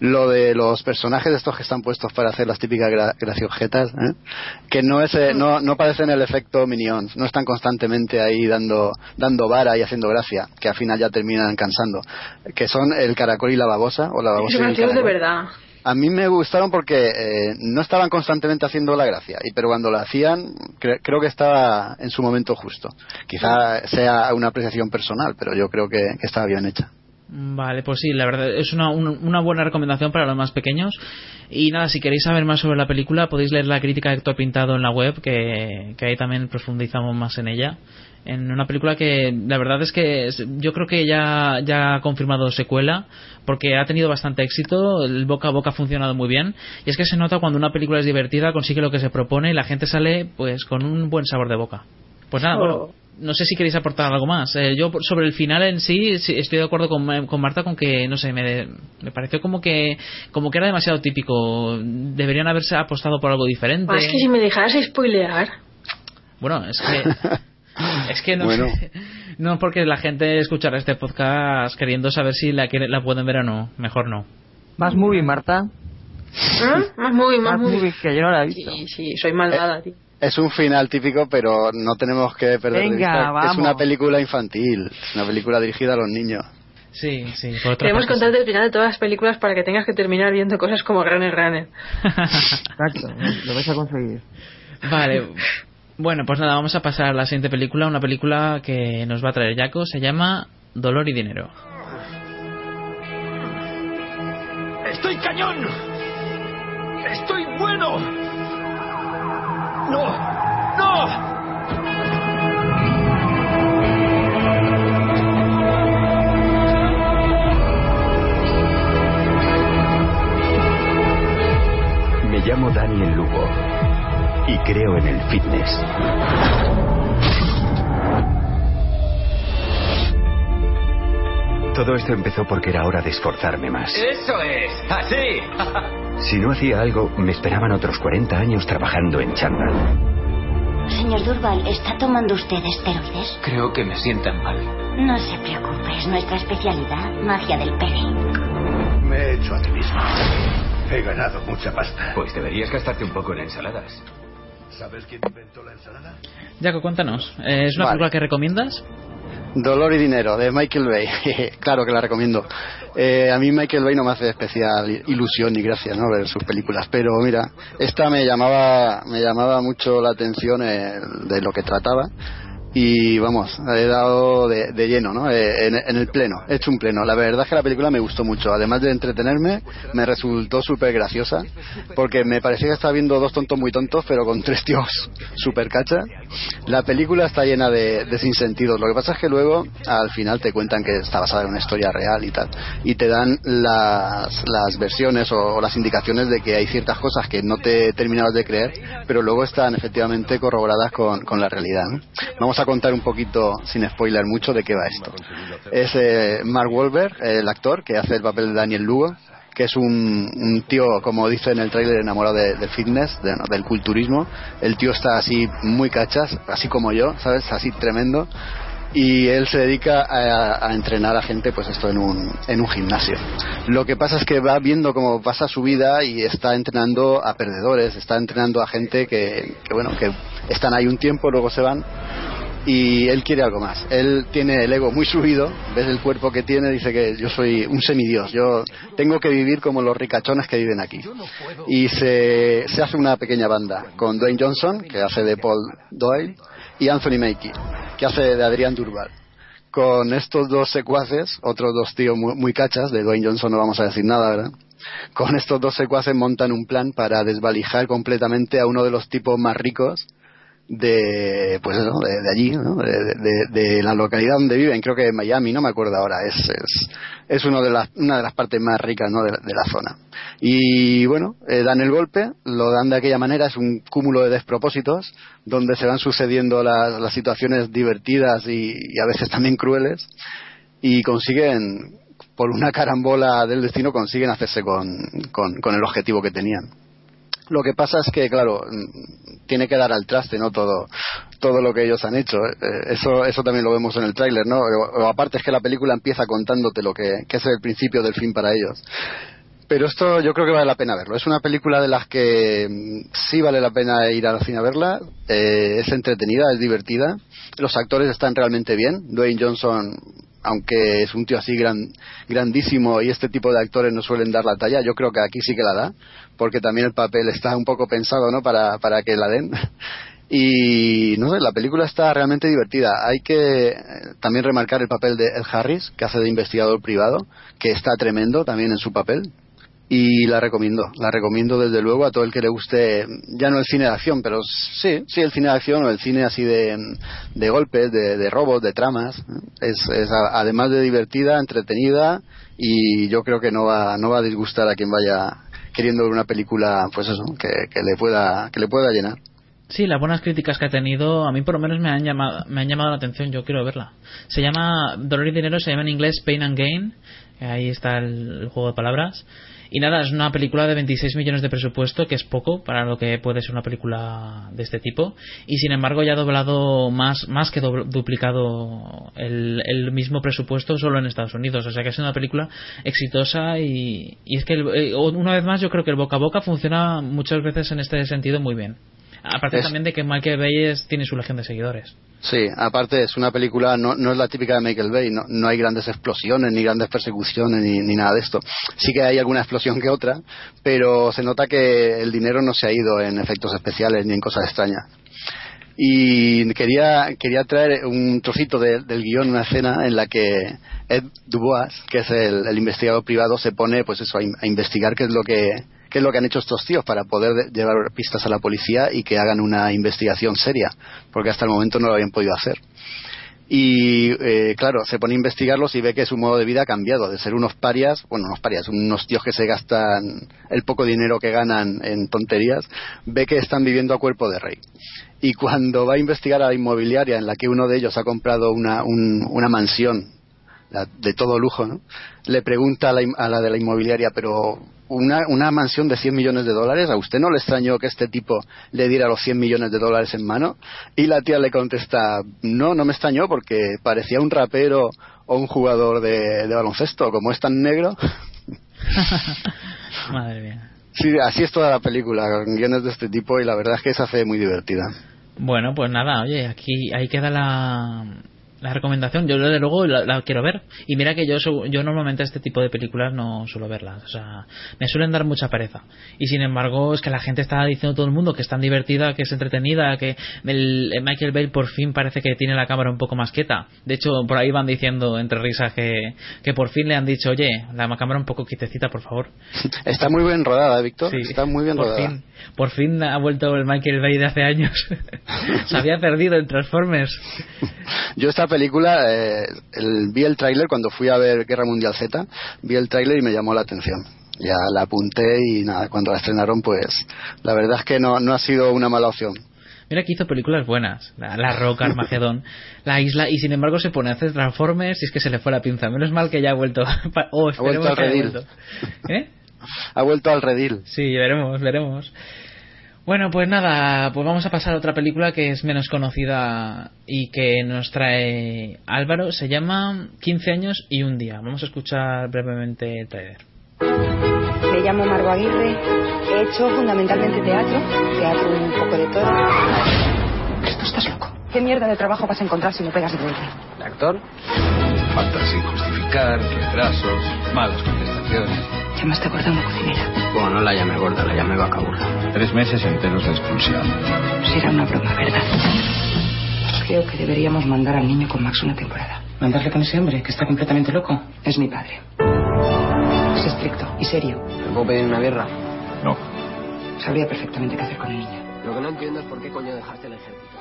Lo de los personajes estos que están puestos para hacer las típicas gra graciojetas, ¿eh? que no, es, eh, no, no parecen el efecto Minions, no están constantemente ahí dando, dando vara y haciendo gracia, que al final ya terminan cansando. Que son el caracol y la babosa, o la babosa y el graciosos de caracol. verdad. A mí me gustaron porque eh, no estaban constantemente haciendo la gracia, y pero cuando la hacían cre- creo que estaba en su momento justo. Quizá sea una apreciación personal, pero yo creo que, estaba bien hecha. Vale, pues sí, la verdad es una, un- una buena recomendación para los más pequeños. Y nada, si queréis saber más sobre la película, podéis leer la crítica de Héctor Pintado en la web, que, que ahí también profundizamos más en ella. En una película que la verdad es que yo creo que ya, ya ha confirmado secuela, porque ha tenido bastante éxito, el boca a boca ha funcionado muy bien. Y es que se nota cuando una película es divertida, consigue lo que se propone y la gente sale pues con un buen sabor de boca. Pues nada, Oh. bueno, no sé si queréis aportar algo más. Eh, yo sobre el final en sí, sí, estoy de acuerdo con, con Marta con que, no sé, me, me pareció como que como que era demasiado típico. Deberían haberse apostado por algo diferente. Ah, es que si me dejaras spoilear. Bueno, es que... Es que no, Bueno. no porque la gente escuchará este podcast queriendo saber si la, la pueden ver o no. Mejor no. Más movie, Marta. ¿Eh? Más movie, más Más movie. movie, que yo no la he visto. Sí, sí, soy malvada, tío. Es un final típico, pero no tenemos que perder de Venga, vista que vamos. Es una película infantil, es una película dirigida a los niños. Sí, sí. Por otra Queremos contarte el final de todas las películas para que tengas que terminar viendo cosas como Runner Runner. Exacto, lo vais a conseguir. Vale. Bueno, pues nada, vamos a pasar a la siguiente película. Una película que nos va a traer Jaco. Se llama Dolor y Dinero. ¡Estoy cañón! ¡Estoy bueno! ¡No! ¡No! Me llamo Daniel Lugo y creo en el fitness. Todo esto empezó porque era hora de esforzarme más. Eso es, así. Si no hacía algo, me esperaban otros 40 años trabajando en chándal. Señor Durval, ¿está tomando usted esteroides? Creo que me sientan mal. No se preocupe, es nuestra especialidad, magia del pene. Me he hecho a mí mismo. He ganado mucha pasta. Pues deberías gastarte un poco en ensaladas. ¿Sabes quién inventó la ensalada? Jaco, cuéntanos. eh, ¿Es una Vale. película que recomiendas? Dolor y Dinero, de Michael Bay. claro que la recomiendo. Eh, a mí Michael Bay no me hace especial ilusión ni gracia ¿no? ver sus películas, pero mira, esta me llamaba, me llamaba mucho la atención eh, de lo que trataba y vamos, he dado de, de lleno, ¿no? Eh, en, en el pleno, he hecho un pleno. La verdad es que la película me gustó mucho, además de entretenerme, me resultó súper graciosa, porque me parecía que estaba viendo dos tontos muy tontos, pero con tres tíos súper cacha. La película está llena de, de sinsentidos, lo que pasa es que luego al final te cuentan que está basada en una historia real y tal, y te dan las, las versiones o, las indicaciones de que hay ciertas cosas que no te terminabas de creer, pero luego están efectivamente corroboradas con, con la realidad. ¿no? Vamos a contar un poquito, sin spoiler mucho, de qué va esto. Es eh, Mark Wahlberg, el actor que hace el papel de Daniel Lugo, que es un, un tío, como dice en el tráiler, enamorado de- fitness, de- del culturismo. El tío está así muy cachas, así como yo, ¿sabes? Así tremendo. Y él se dedica a, a entrenar a gente, pues esto en un, en un gimnasio. Lo que pasa es que va viendo cómo pasa su vida y está entrenando a perdedores, está entrenando a gente que, que bueno, que están ahí un tiempo, luego se van y él quiere algo más. Él tiene el ego muy subido, ves el cuerpo que tiene, dice que yo soy un semidios, yo tengo que vivir como los ricachones que viven aquí. Y se, se hace una pequeña banda con Dwayne Johnson, que hace de Paul Doyle, y Anthony Mackie, que hace de Adrián Durval. Con estos dos secuaces, otros dos tíos muy, muy cachas, de Dwayne Johnson no vamos a decir nada, ¿verdad? Con estos dos secuaces montan un plan para desvalijar completamente a uno de los tipos más ricos de pues de, de allí, de, la localidad donde viven, creo que Miami, no me acuerdo ahora, es, es, es uno de las, una de las partes más ricas ¿no? de, la- zona. Y bueno, eh, dan el golpe, lo dan de aquella manera, es un cúmulo de despropósitos, donde se van sucediendo las, las situaciones divertidas y, y a veces también crueles, y consiguen, por una carambola del destino, consiguen hacerse con, con, con el objetivo que tenían. Lo que pasa es que, claro, tiene que dar al traste, ¿no? Todo, todo lo que ellos han hecho. Eh, Eso, eso también lo vemos en el tráiler, ¿no? O, aparte es que la película empieza contándote lo que, que es el principio del fin para ellos. Pero esto yo creo que vale la pena verlo. Es una película de las que mm, sí vale la pena ir al cine a verla. Eh, es entretenida, es divertida. Los actores están realmente bien. Dwayne Johnson, aunque es un tío así gran, grandísimo y este tipo de actores no suelen dar la talla, yo creo que aquí sí que la da, porque también el papel está un poco pensado, ¿no? Para, para que la den. Y no sé, la película está realmente divertida. Hay que eh, también remarcar el papel de Ed Harris, que hace de investigador privado, que está tremendo también en su papel. Y la recomiendo, la recomiendo desde luego a todo el que le guste, ya no el cine de acción, pero sí, sí el cine de acción o el cine así de, de golpes, de, de robos, de tramas. Es, es a- además de divertida, entretenida y yo creo que no va, no va a disgustar a quien vaya queriendo ver una película, pues eso, que le pueda, que le pueda llenar. Sí, las buenas críticas que ha tenido, a mí por lo menos me han llamado, me han llamado la atención, yo quiero verla. Se llama, Dolor y Dinero se llama en inglés Pain and Gain, eh, ahí está el, juego de palabras. Y nada, es una película de 26 millones de presupuesto, que es poco para lo que puede ser una película de este tipo. Y sin embargo ya ha doblado más, más que duplicado el, el mismo presupuesto solo en Estados Unidos. O sea que es una película exitosa y, y es que el- eh, una vez más yo creo que el boca a boca funciona muchas veces en este sentido muy bien. Aparte Es- también de que Michael Bay es- tiene su legión de seguidores. Sí, aparte es una película, no, no es la típica de Michael Bay, no, no hay grandes explosiones, ni grandes persecuciones, ni, ni nada de esto. Sí que hay alguna explosión que otra, pero se nota que el dinero no se ha ido en efectos especiales ni en cosas extrañas. Y quería, quería traer un trocito de- del guion, una escena en la que Ed Dubois, que es el, el investigador privado, se pone pues eso, a, in- a investigar qué es lo que qué es lo que han hecho estos tíos para poder de- llevar pistas a la policía y que hagan una investigación seria, porque hasta el momento no lo habían podido hacer. Y eh, claro, se pone a investigarlos y ve que su modo de vida ha cambiado, de ser unos parias, bueno, unos parias, unos tíos que se gastan el poco dinero que ganan en tonterías, ve que están viviendo a cuerpo de rey. Y cuando va a investigar a la inmobiliaria en la que uno de ellos ha comprado una, un- una mansión de todo lujo, ¿no? Le pregunta a la, a la de la inmobiliaria, pero una, una mansión de 100 millones de dólares, ¿a usted no le extrañó que este tipo le diera los 100 millones de dólares en mano? Y la tía le contesta, no, no me extrañó porque parecía un rapero o un jugador de, de baloncesto, como es tan negro. Madre mía. Sí, así es toda la película, con guiones de este tipo y la verdad es que se hace muy divertida. Bueno, pues nada, oye, aquí ahí queda la, la recomendación. Yo desde luego la, la quiero ver. Y mira que yo yo normalmente este tipo de películas no suelo verlas. O sea, me suelen dar mucha pereza. Y sin embargo, es que la gente está diciendo todo el mundo que es tan divertida, que es entretenida, que el, el Michael Bale por fin parece que tiene la cámara un poco más quieta. De hecho, por ahí van diciendo entre risas que, que por fin le han dicho, oye, la cámara un poco quietecita, por favor. Está muy bien rodada, Víctor. Sí, Está muy bien rodada. Fin, por fin ha vuelto el Michael Bay de hace años. Se había perdido en Transformers. Yo esta película, eh, el- vi el tráiler cuando fui a ver Guerra Mundial Z, vi el tráiler y me llamó la atención. Ya la apunté y nada, cuando la estrenaron, pues la verdad es que no, no ha sido una mala opción. Mira que hizo películas buenas. La, la Roca, Armagedón, La Isla, y sin embargo se pone a hacer Transformers y es que se le fue la pinza. Menos mal que ya ha vuelto. Oh, Ha vuelto esperemos que haya vuelto. ¿Eh? Ha vuelto al redil. Sí, veremos, veremos. Bueno, pues nada, pues vamos a pasar a otra película que es menos conocida y que nos trae Álvaro. Se llama 15 años y un día. Vamos a escuchar brevemente el trailer. Me llamo Margo Aguirre. He hecho fundamentalmente teatro, teatro un poco de todo. Esto estás loco. ¿Qué mierda de trabajo vas a encontrar si no pegas el golpe? ¿El actor? Faltas sin justificar, retrasos, malas contestaciones. Llamaste gorda a una cocinera. Bueno, no la llamé gorda, la llamé vaca burra. Tres meses enteros de expulsión. Será una broma, ¿verdad? Creo que deberíamos mandar al niño con Max una temporada. ¿Mandarle con ese hombre que está completamente loco? Es mi padre. Es estricto y serio. ¿Te puedo pedir una birra? No. Sabría perfectamente qué hacer con el niño. Lo que no entiendo es por qué coño dejaste el ejército.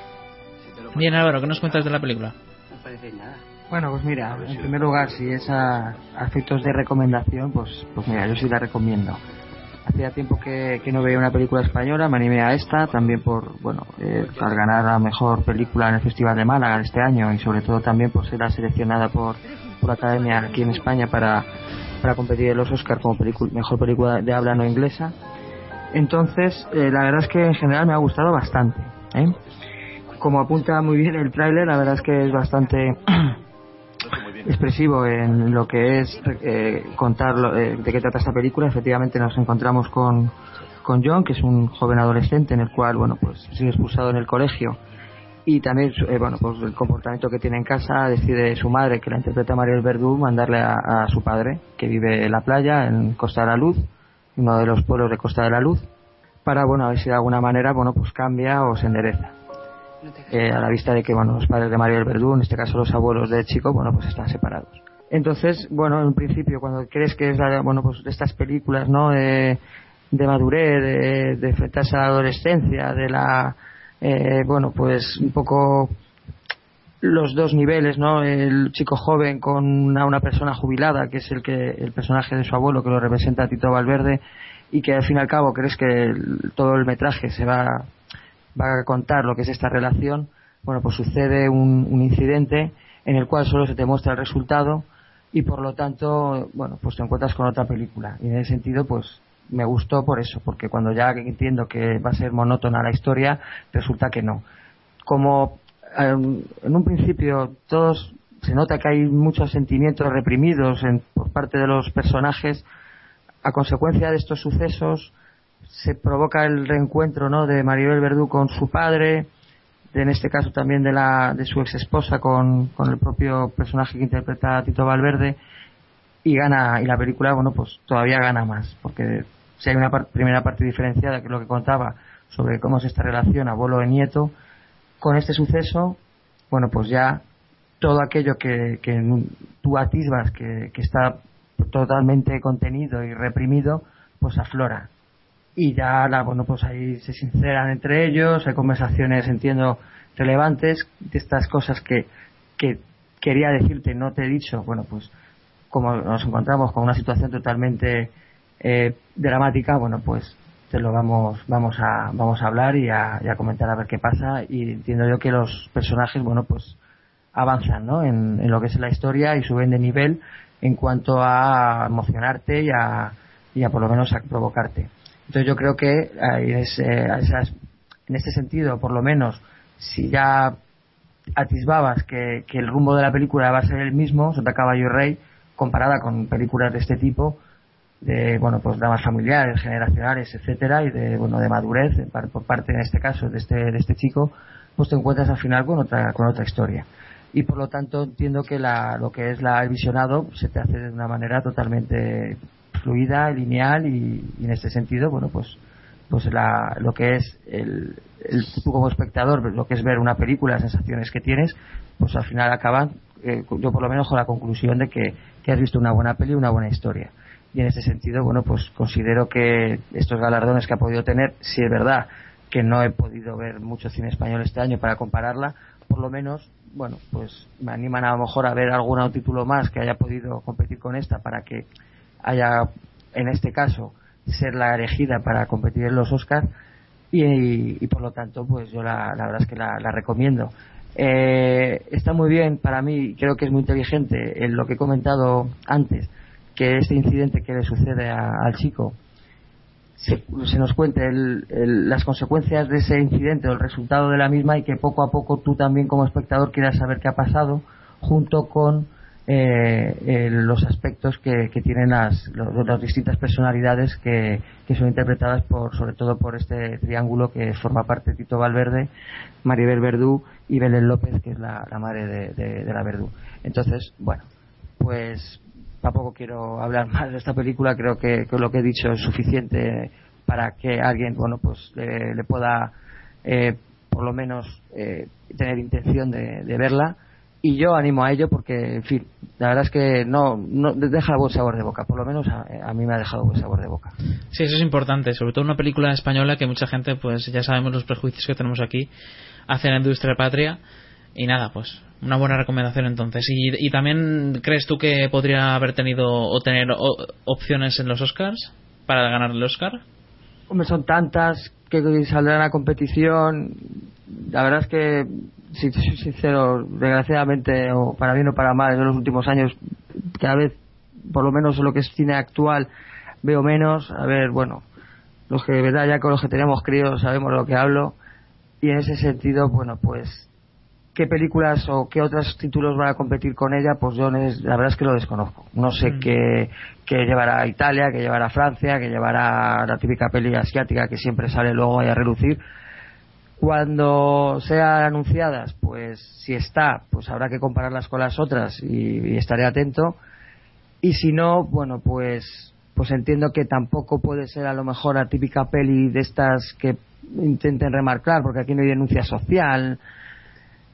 Bien, Álvaro, ¿qué nos cuentas de la película? No parece nada. Bueno, pues mira, en primer lugar, si es a a efectos de recomendación, pues, pues mira, yo sí la recomiendo. Hacía tiempo que, que no veía una película española, me animé a esta, también por, bueno, eh, al ganar la mejor película en el Festival de Málaga este año y sobre todo también por ser la seleccionada por, por Academia aquí en España para, para competir en los Oscar como mejor película de habla no inglesa. Entonces, eh, la verdad es que en general me ha gustado bastante. ¿eh? Como apunta muy bien el tráiler, la verdad es que es bastante expresivo en lo que es eh, contar lo- eh, de qué trata esta película. Efectivamente nos encontramos con, con John, que es un joven adolescente en el cual, bueno, pues sido expulsado en el colegio y también, eh, bueno, pues el comportamiento que tiene en casa, decide su madre, que la interpreta Mariel Verdú, mandarle a, a su padre, que vive en la playa, en Costa de la Luz, uno de los pueblos de Costa de la Luz, para, bueno, a ver si de alguna manera, bueno, pues cambia o se endereza. Eh, a la vista de que, bueno, los padres de Mariel Verdú, en este caso los abuelos del chico, bueno, pues están separados. Entonces, bueno, en principio, cuando crees que es, la, bueno, pues de estas películas, ¿no? De, madurez, de, de enfrentarse a la adolescencia, de la, eh, bueno, pues un poco los dos niveles, ¿no? El chico joven con una, una persona jubilada, que es el que el personaje de su abuelo que lo representa Tito Valverde y que al fin y al cabo crees que todo el metraje se va va a contar lo que es esta relación, bueno, pues sucede un, un incidente en el cual solo se te muestra el resultado y por lo tanto, bueno, pues te encuentras con otra película. Y en ese sentido, pues me gustó por eso, porque cuando ya entiendo que va a ser monótona la historia, resulta que no. Como em, en un principio todos se nota que hay muchos sentimientos reprimidos en- por parte de los personajes, a consecuencia de estos sucesos se provoca el reencuentro ¿no? de Maribel Verdú con su padre, de, en este caso también de, la, de su ex esposa con, con el propio personaje que interpreta a Tito Valverde y gana y la película bueno pues todavía gana más porque si hay una primera parte diferenciada que es lo que contaba sobre cómo es esta relación abuelo y nieto con este suceso bueno pues ya todo aquello que, que tú atisbas que, que está totalmente contenido y reprimido pues aflora y ya la, bueno pues ahí se sinceran entre ellos hay conversaciones entiendo relevantes de estas cosas que, que quería decirte no te he dicho bueno pues como nos encontramos con una situación totalmente eh, dramática bueno pues te lo vamos vamos a vamos a hablar y a, comentar a ver qué pasa y entiendo yo que los personajes bueno pues avanzan ¿no? en, en lo que es la historia y suben de nivel en cuanto a emocionarte y a, y a por lo menos a provocarte. Entonces yo creo que eh, en este sentido, por lo menos, si ya atisbabas que, el rumbo de la película va a ser el mismo, Sota Caballo y Rey, comparada con películas de este tipo, de bueno pues dramas familiares, generacionales, etcétera, y de bueno de madurez por parte en este caso de este de este chico, pues te encuentras al final con otra con otra historia. Y por lo tanto entiendo que la, lo que es la, visionado se te hace de una manera totalmente fluida, lineal y, y en este sentido, bueno pues pues la, lo que es el, el- tú como espectador, lo que es ver una película, las sensaciones que tienes, pues al final acaban, eh, yo por lo menos con la conclusión de que, has visto una buena peli, una buena historia. Y en ese sentido, bueno, pues considero que estos galardones que ha podido tener, si es verdad que no he podido ver mucho cine español este año para compararla, por lo menos, bueno, pues me animan a lo mejor a ver algún título más que haya podido competir con esta para que haya, en este caso, ser la elegida para competir en los Oscars y, y por lo tanto, pues yo la, la verdad es que la, recomiendo. Eh, está muy bien para mí, creo que es muy inteligente en lo que he comentado antes, que este incidente que le sucede a- al chico se, se nos cuente el- el- las consecuencias de ese incidente o el resultado de la misma y que poco a poco tú también como espectador quieras saber qué ha pasado junto con eh, eh, los aspectos que, tienen las, lo- las distintas personalidades que, que son interpretadas por sobre todo por este triángulo que forma parte Tito Valverde, Maribel Verdú y Belén López que es la, madre de, de- la Verdú. Entonces, bueno, pues tampoco quiero hablar más de esta película, creo que, lo que he dicho es suficiente para que alguien, bueno, pues le, pueda eh, por lo menos eh, tener intención de verla y yo animo a ello porque, en fin, la verdad es que no, no deja buen sabor de boca, por lo menos a, a mí me ha dejado buen sabor de boca. Sí, eso es importante, sobre todo una película española que mucha gente, pues ya sabemos los prejuicios que tenemos aquí hacia la industria patria. Y nada, pues una buena recomendación entonces. ¿Y, y también crees tú que podría haber tenido o tener o- opciones en los Oscars para ganar el Oscar? Hombre, son tantas que saldrán a competición. La verdad es que, si soy sincero, desgraciadamente, o para bien o para mal, en los últimos años, cada vez, por lo menos en lo que es cine actual, veo menos. A ver, bueno, los que de verdad ya con los que tenemos críos sabemos lo que hablo. Y en ese sentido, bueno, pues, ¿qué películas o qué otros títulos van a competir con ella? Pues yo la verdad es que lo desconozco. No sé Mm. qué, qué llevará Italia, qué llevará Francia, qué llevará la típica peli asiática que siempre sale luego ahí a relucir. Cuando sean anunciadas, pues si está, pues habrá que compararlas con las otras y, estaré atento. Y si no, bueno, pues pues entiendo que tampoco puede ser a lo mejor la típica peli de estas que intenten remarcar, porque aquí no hay denuncia social,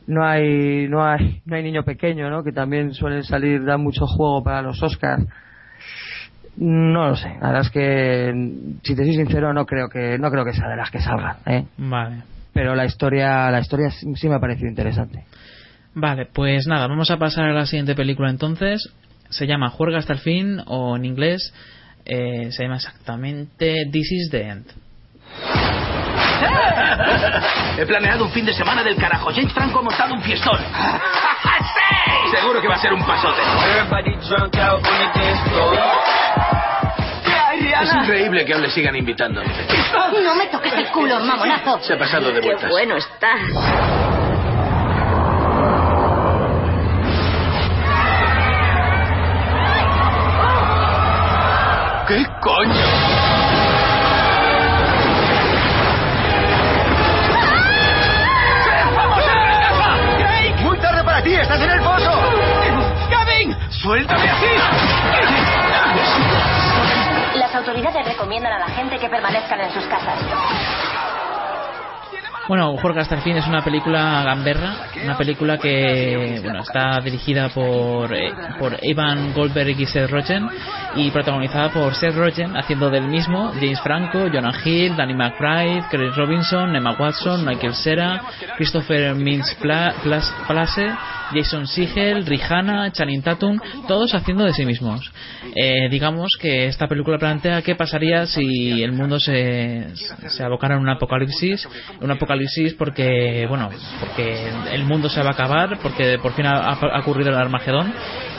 no hay no hay no hay niño pequeño, ¿no? Que también suelen salir da mucho juego para los Oscars. No lo sé, la verdad es que si te soy sincero no creo que no creo que sea de las que salgan, ¿eh? Vale. Pero la historia la historia sí sí me ha parecido interesante. Vale, pues nada, vamos a pasar a la siguiente película entonces. Se llama Juerga hasta el fin o en inglés eh, se llama exactamente This is the End. He planeado un fin de semana del carajo. James Franco ha montado un fiestón. ¡Sí! Seguro que va a ser un pasote. Es increíble que aún le sigan invitando. No me toques el culo, mamonazo. Se ha pasado de vueltas. Qué bueno está. ¿Qué coño? ¡Muy tarde para ti! ¡Estás en el pozo! ¡Gavin! ¡Suéltame así! Autoridades recomiendan a la gente que permanezcan en sus casas. Bueno, Jorge hasta el fin es una película gamberra, una película que bueno está dirigida por eh, por Evan Goldberg y Seth Rogen y protagonizada por Seth Rogen haciendo del mismo James Franco, Jonah Hill, Danny McBride, Chris Robinson, Emma Watson, Michael Cera, Christopher Mintz Place, Jason Segel, Rihanna, Channing Tatum, todos haciendo de sí mismos. Eh, digamos que esta película plantea qué pasaría si el mundo se, se abocara en un apocalipsis, un apocalipsis porque, bueno, porque el mundo se va a acabar, porque por fin ha, ha ocurrido el Armagedón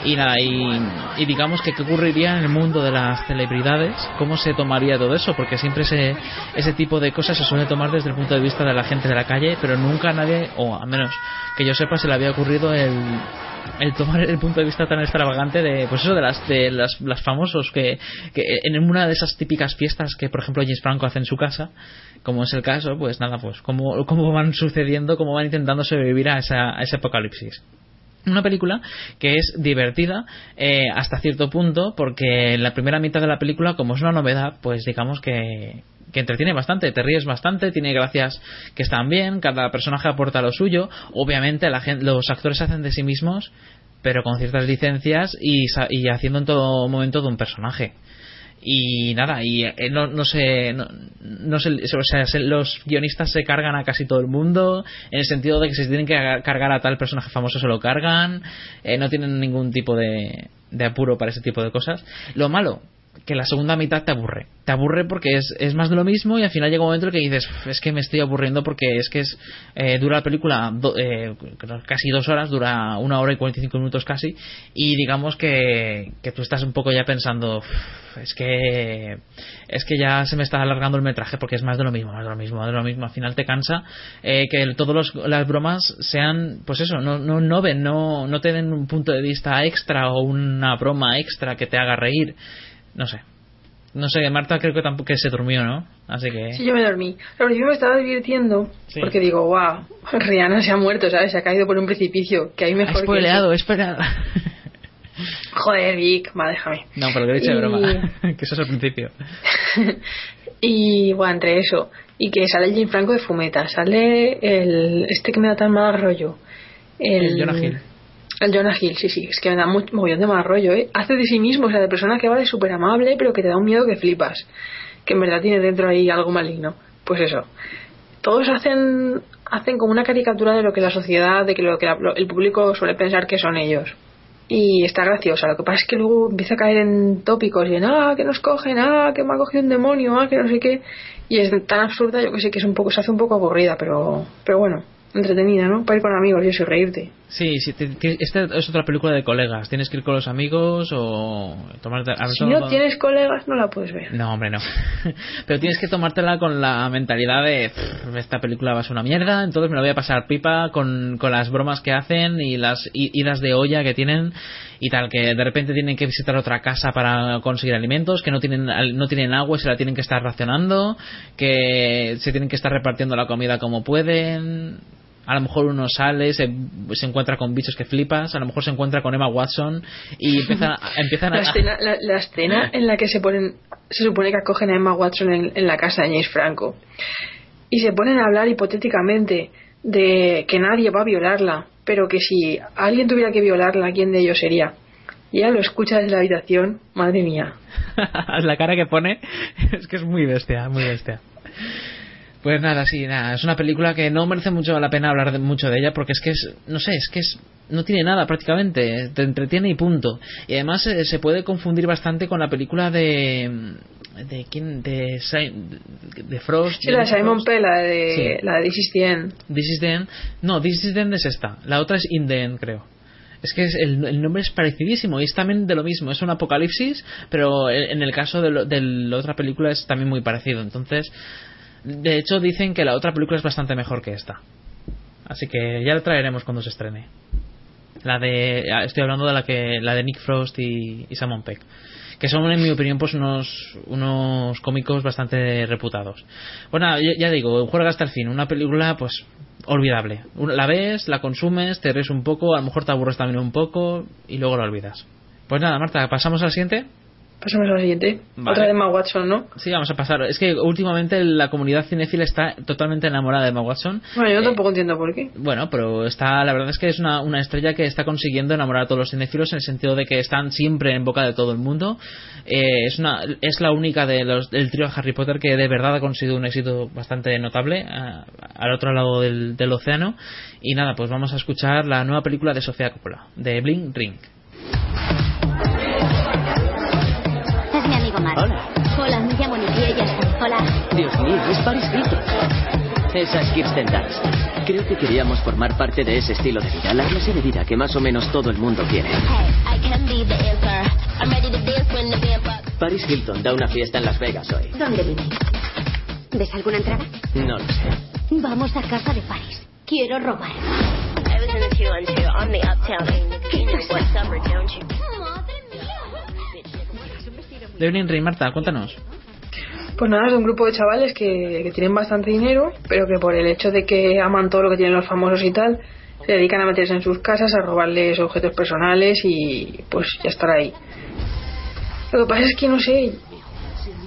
y nada, y, digamos que qué ocurriría en el mundo de las celebridades, cómo se tomaría todo eso, porque siempre ese, ese tipo de cosas se suele tomar desde el punto de vista de la gente de la calle, pero nunca nadie, o a menos que yo sepa, se le había ocurrido el, el tomar el punto de vista tan extravagante de pues eso de las de las, las famosos que, que en una de esas típicas fiestas que por ejemplo James Franco hace en su casa como es el caso pues nada pues cómo, cómo van sucediendo cómo van intentando sobrevivir a, esa, a ese apocalipsis una película que es divertida eh, hasta cierto punto porque en la primera mitad de la película como es una novedad pues digamos que que entretiene bastante, te ríes bastante, tiene gracias que están bien, cada personaje aporta lo suyo, obviamente la los actores hacen de sí mismos, pero con ciertas licencias y, y haciendo en todo momento de un personaje. Y nada y eh, no, no sé no, no sé o sea se, los guionistas se cargan a casi todo el mundo en el sentido de que si tienen que cargar a tal personaje famoso se lo cargan eh, no tienen ningún tipo de apuro para ese tipo de cosas. Lo malo que la segunda mitad te aburre. Te aburre porque es, es más de lo mismo y al final llega un momento en que dices, es que me estoy aburriendo porque es que es eh, dura la película do, eh, casi dos horas, dura una hora y 45 minutos casi y digamos que, que tú estás un poco ya pensando, es que es que ya se me está alargando el metraje porque es más de lo mismo, más de lo mismo, más de lo mismo. Al final te cansa eh, que todas las bromas sean, pues eso, no, no, no ven, no, no te den un punto de vista extra o una broma extra que te haga reír no sé. No sé, Marta creo que tampoco que se durmió, ¿no? Así que... Sí, yo me dormí. Pero yo me estaba divirtiendo sí. porque digo, wow, Rihanna se ha muerto, ¿sabes? Se ha caído por un precipicio, que hay mejor spoileado, que. Joder, Vic, va, déjame. No, pero que he dicho y... de broma, que eso es el principio. y bueno, entre eso, y que sale Jim Franco de fumeta, sale el este que me da tan mal rollo. El, el Jonah Hill. El Jonah Hill, sí, sí, es que me da muy, mogollón de mal rollo, ¿eh? Hace de sí mismo, o sea, de persona que va de súper amable, pero que te da un miedo que flipas. Que en verdad tiene dentro ahí algo maligno. Pues eso. Todos hacen hacen como una caricatura de lo que la sociedad, de que lo que la, el público suele pensar que son ellos. Y está graciosa. Lo que pasa es que luego empieza a caer en tópicos y en, ah, que nos cogen, ah, que me ha cogido un demonio, ah, que no sé qué. Y es tan absurda, yo que sé que es un poco, se hace un poco aburrida, pero, pero bueno, entretenida, ¿no? Para ir con amigos y eso reírte. Sí, sí te, te, esta es otra película de colegas. Tienes que ir con los amigos o tomarte. A si no tienes colegas, no la puedes ver. No, hombre, no. Pero tienes que tomártela con la mentalidad de esta película va a ser una mierda, entonces me la voy a pasar pipa con, con las bromas que hacen y las idas de olla que tienen y tal, que de repente tienen que visitar otra casa para conseguir alimentos, que no tienen, no tienen agua y se la tienen que estar racionando, que se tienen que estar repartiendo la comida como pueden a lo mejor uno sale, se, se, encuentra con bichos que flipas, a lo mejor se encuentra con Emma Watson y empiezan, a, empiezan la, escena, la, la, escena en la que se ponen, se supone que acogen a Emma Watson en, en la casa de James Franco y se ponen a hablar hipotéticamente de que nadie va a violarla, pero que si alguien tuviera que violarla, ¿quién de ellos sería? Y ella lo escucha desde la habitación, madre mía. la cara que pone es que es muy bestia, muy bestia. Pues nada, sí, nada, es una película que no merece mucho la pena hablar de, mucho de ella porque es que es, no sé, es que es, no tiene nada prácticamente, te entretiene y punto. Y además eh, se puede confundir bastante con la película de de quién de, de Frost sí, la de Simon Pegg la de sí. la de This is the End. This is the End. No This is the End es esta la otra es In the End creo. Es que es, el, el, nombre es parecidísimo y es también de lo mismo es un apocalipsis pero en el caso de, lo, de la otra película es también muy parecido. Entonces de hecho dicen que la otra película es bastante mejor que esta. Así que ya la traeremos cuando se estrene. La de estoy hablando de la que la de Nick Frost y, y Simon Pegg que son en mi opinión pues unos unos cómicos bastante reputados. Bueno ya, ya digo juega hasta el fin. Una película pues olvidable. La ves la consumes te ríes un poco a lo mejor te aburres también un poco y luego la olvidas. Pues nada Marta pasamos al siguiente Pasamos a la siguiente. Vale. Otra de Emma Watson, ¿no? Sí, vamos a pasar. Es que últimamente la comunidad cinéfila está totalmente enamorada de Emma Watson. Bueno, yo tampoco entiendo por qué. Bueno, pero está, la verdad es que es una, una estrella que está consiguiendo enamorar a todos los cinéfilos en el sentido de que están siempre en boca de todo el mundo. Eh, es una, es la única de los, del trío Harry Potter que de verdad ha conseguido un éxito bastante notable eh, al otro lado del, del océano. Y nada, pues vamos a escuchar la nueva película de Sofía Coppola, de Bling Ring. Hola. Hola, me llamo Nicky, ella está. Hola. Dios mío, es Paris Hilton. Esa es Kirsten Dunst. Creo que queríamos formar parte de ese estilo de vida, la clase de vida que más o menos todo el mundo quiere. I can be the answer. I'm ready to dance when the band pops. Paris Hilton da una fiesta en Las Vegas hoy. ¿Dónde vive? ¿Ves alguna entrada? No lo sé. Vamos a casa de Paris. Quiero robar. I was De Bling Ring, Marta, cuéntanos. Pues nada, es un grupo de chavales que, tienen bastante dinero, pero que por el hecho de que aman todo lo que tienen los famosos y tal, se dedican a meterse en sus casas, a robarles objetos personales y pues ya estar ahí. Lo que pasa es que no sé.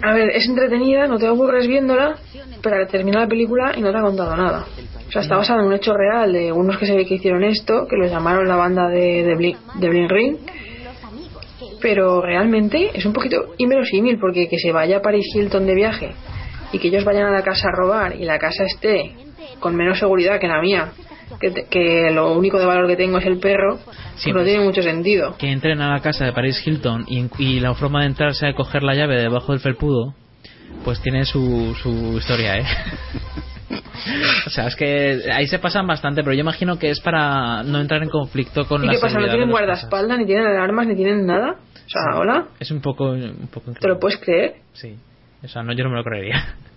A ver, es entretenida, no te aburres viéndola, pero termina la película y no te ha contado nada. O sea, está basada en un hecho real de unos que se ve que hicieron esto, que los llamaron la banda de, de, de Blink Ring, pero realmente es un poquito inverosímil porque que se vaya a Paris Hilton de viaje y que ellos vayan a la casa a robar y la casa esté con menos seguridad que la mía, que, te- que lo único de valor que tengo es el perro, Sí, pues no pues. tiene mucho sentido. que entren a la casa de Paris Hilton y, y la forma de entrar sea coger la llave debajo del felpudo, pues tiene su, su historia, ¿eh? o sea, es que ahí se pasan bastante, pero yo imagino que es para no entrar en conflicto con ¿Y la qué pasa? ¿No tienen guardaespaldas, ni tienen alarmas, ni tienen nada? O sea, hola. Es un poco, un poco ¿te lo puedes creer? Sí. O sea, no, yo no me lo creería.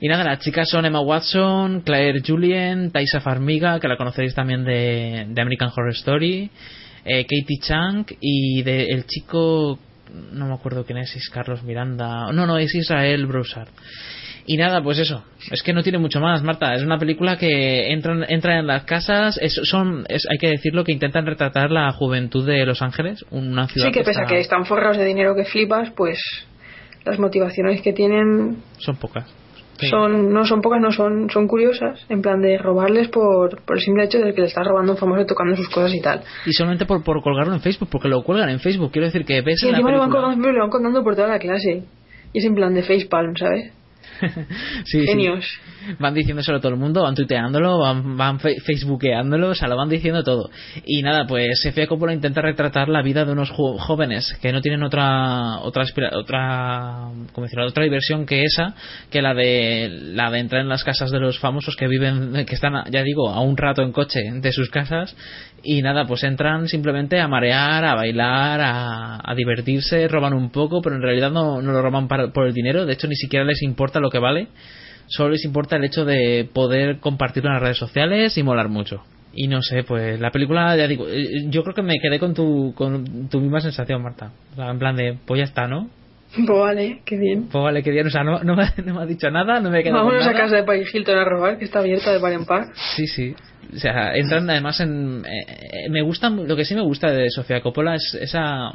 Y nada, las chicas son Emma Watson, Claire Julien, Taisa Farmiga, que la conoceréis también de, de American Horror Story, eh, Katie Chang y de, el chico, no me acuerdo quién es, es Carlos Miranda, no, no, es Israel Broussard. Y nada, pues eso, es que no tiene mucho más, Marta. Es una película que entra, entra en las casas, es- son, es, hay que decirlo, que intentan retratar la juventud de Los Ángeles, una ciudad Sí, que pese a está- que están forrados de dinero que flipas, pues las motivaciones que tienen son pocas. Sí. son no son pocas, no son son curiosas, en plan de robarles por, por el simple hecho de que le estás robando a un famoso tocando sus cosas y tal. Y solamente por, por colgarlo en Facebook, porque lo cuelgan en Facebook. Quiero decir que ves Y en la encima lo van, película... colgando, lo van contando por toda la clase. Y es en plan de facepalm, ¿sabes? Sí, sí. Genios. Van diciéndoselo a todo el mundo, van tuiteándolo, van, van facebookeándolo, o sea, lo van diciendo todo. Y nada, pues Sofía Coppola intenta retratar la vida de unos jóvenes que no tienen otra otra otra otra diversión que esa, que la de la de entrar en las casas de los famosos que viven que están ya digo a un rato en coche de sus casas y nada, pues entran simplemente a marear, a bailar, a, divertirse, roban un poco, pero en realidad no, no lo roban para- por el dinero, de hecho ni siquiera les importa lo que vale, solo les importa el hecho de poder compartirlo en las redes sociales y molar mucho. Y no sé, pues la película, ya digo, eh, yo creo que me quedé con tu, con tu misma sensación, Marta. En plan de, pues ya está, ¿no? Pues vale, qué bien. Pues vale, que bien, o sea, no, no, me, no me ha dicho nada, no me he quedado con Vámonos a casa de Paris Hilton a robar, que está abierta de par en par. Sí, sí. O sea, entran además en... eh, eh, me gusta, lo que sí me gusta de Sofía Coppola es esa,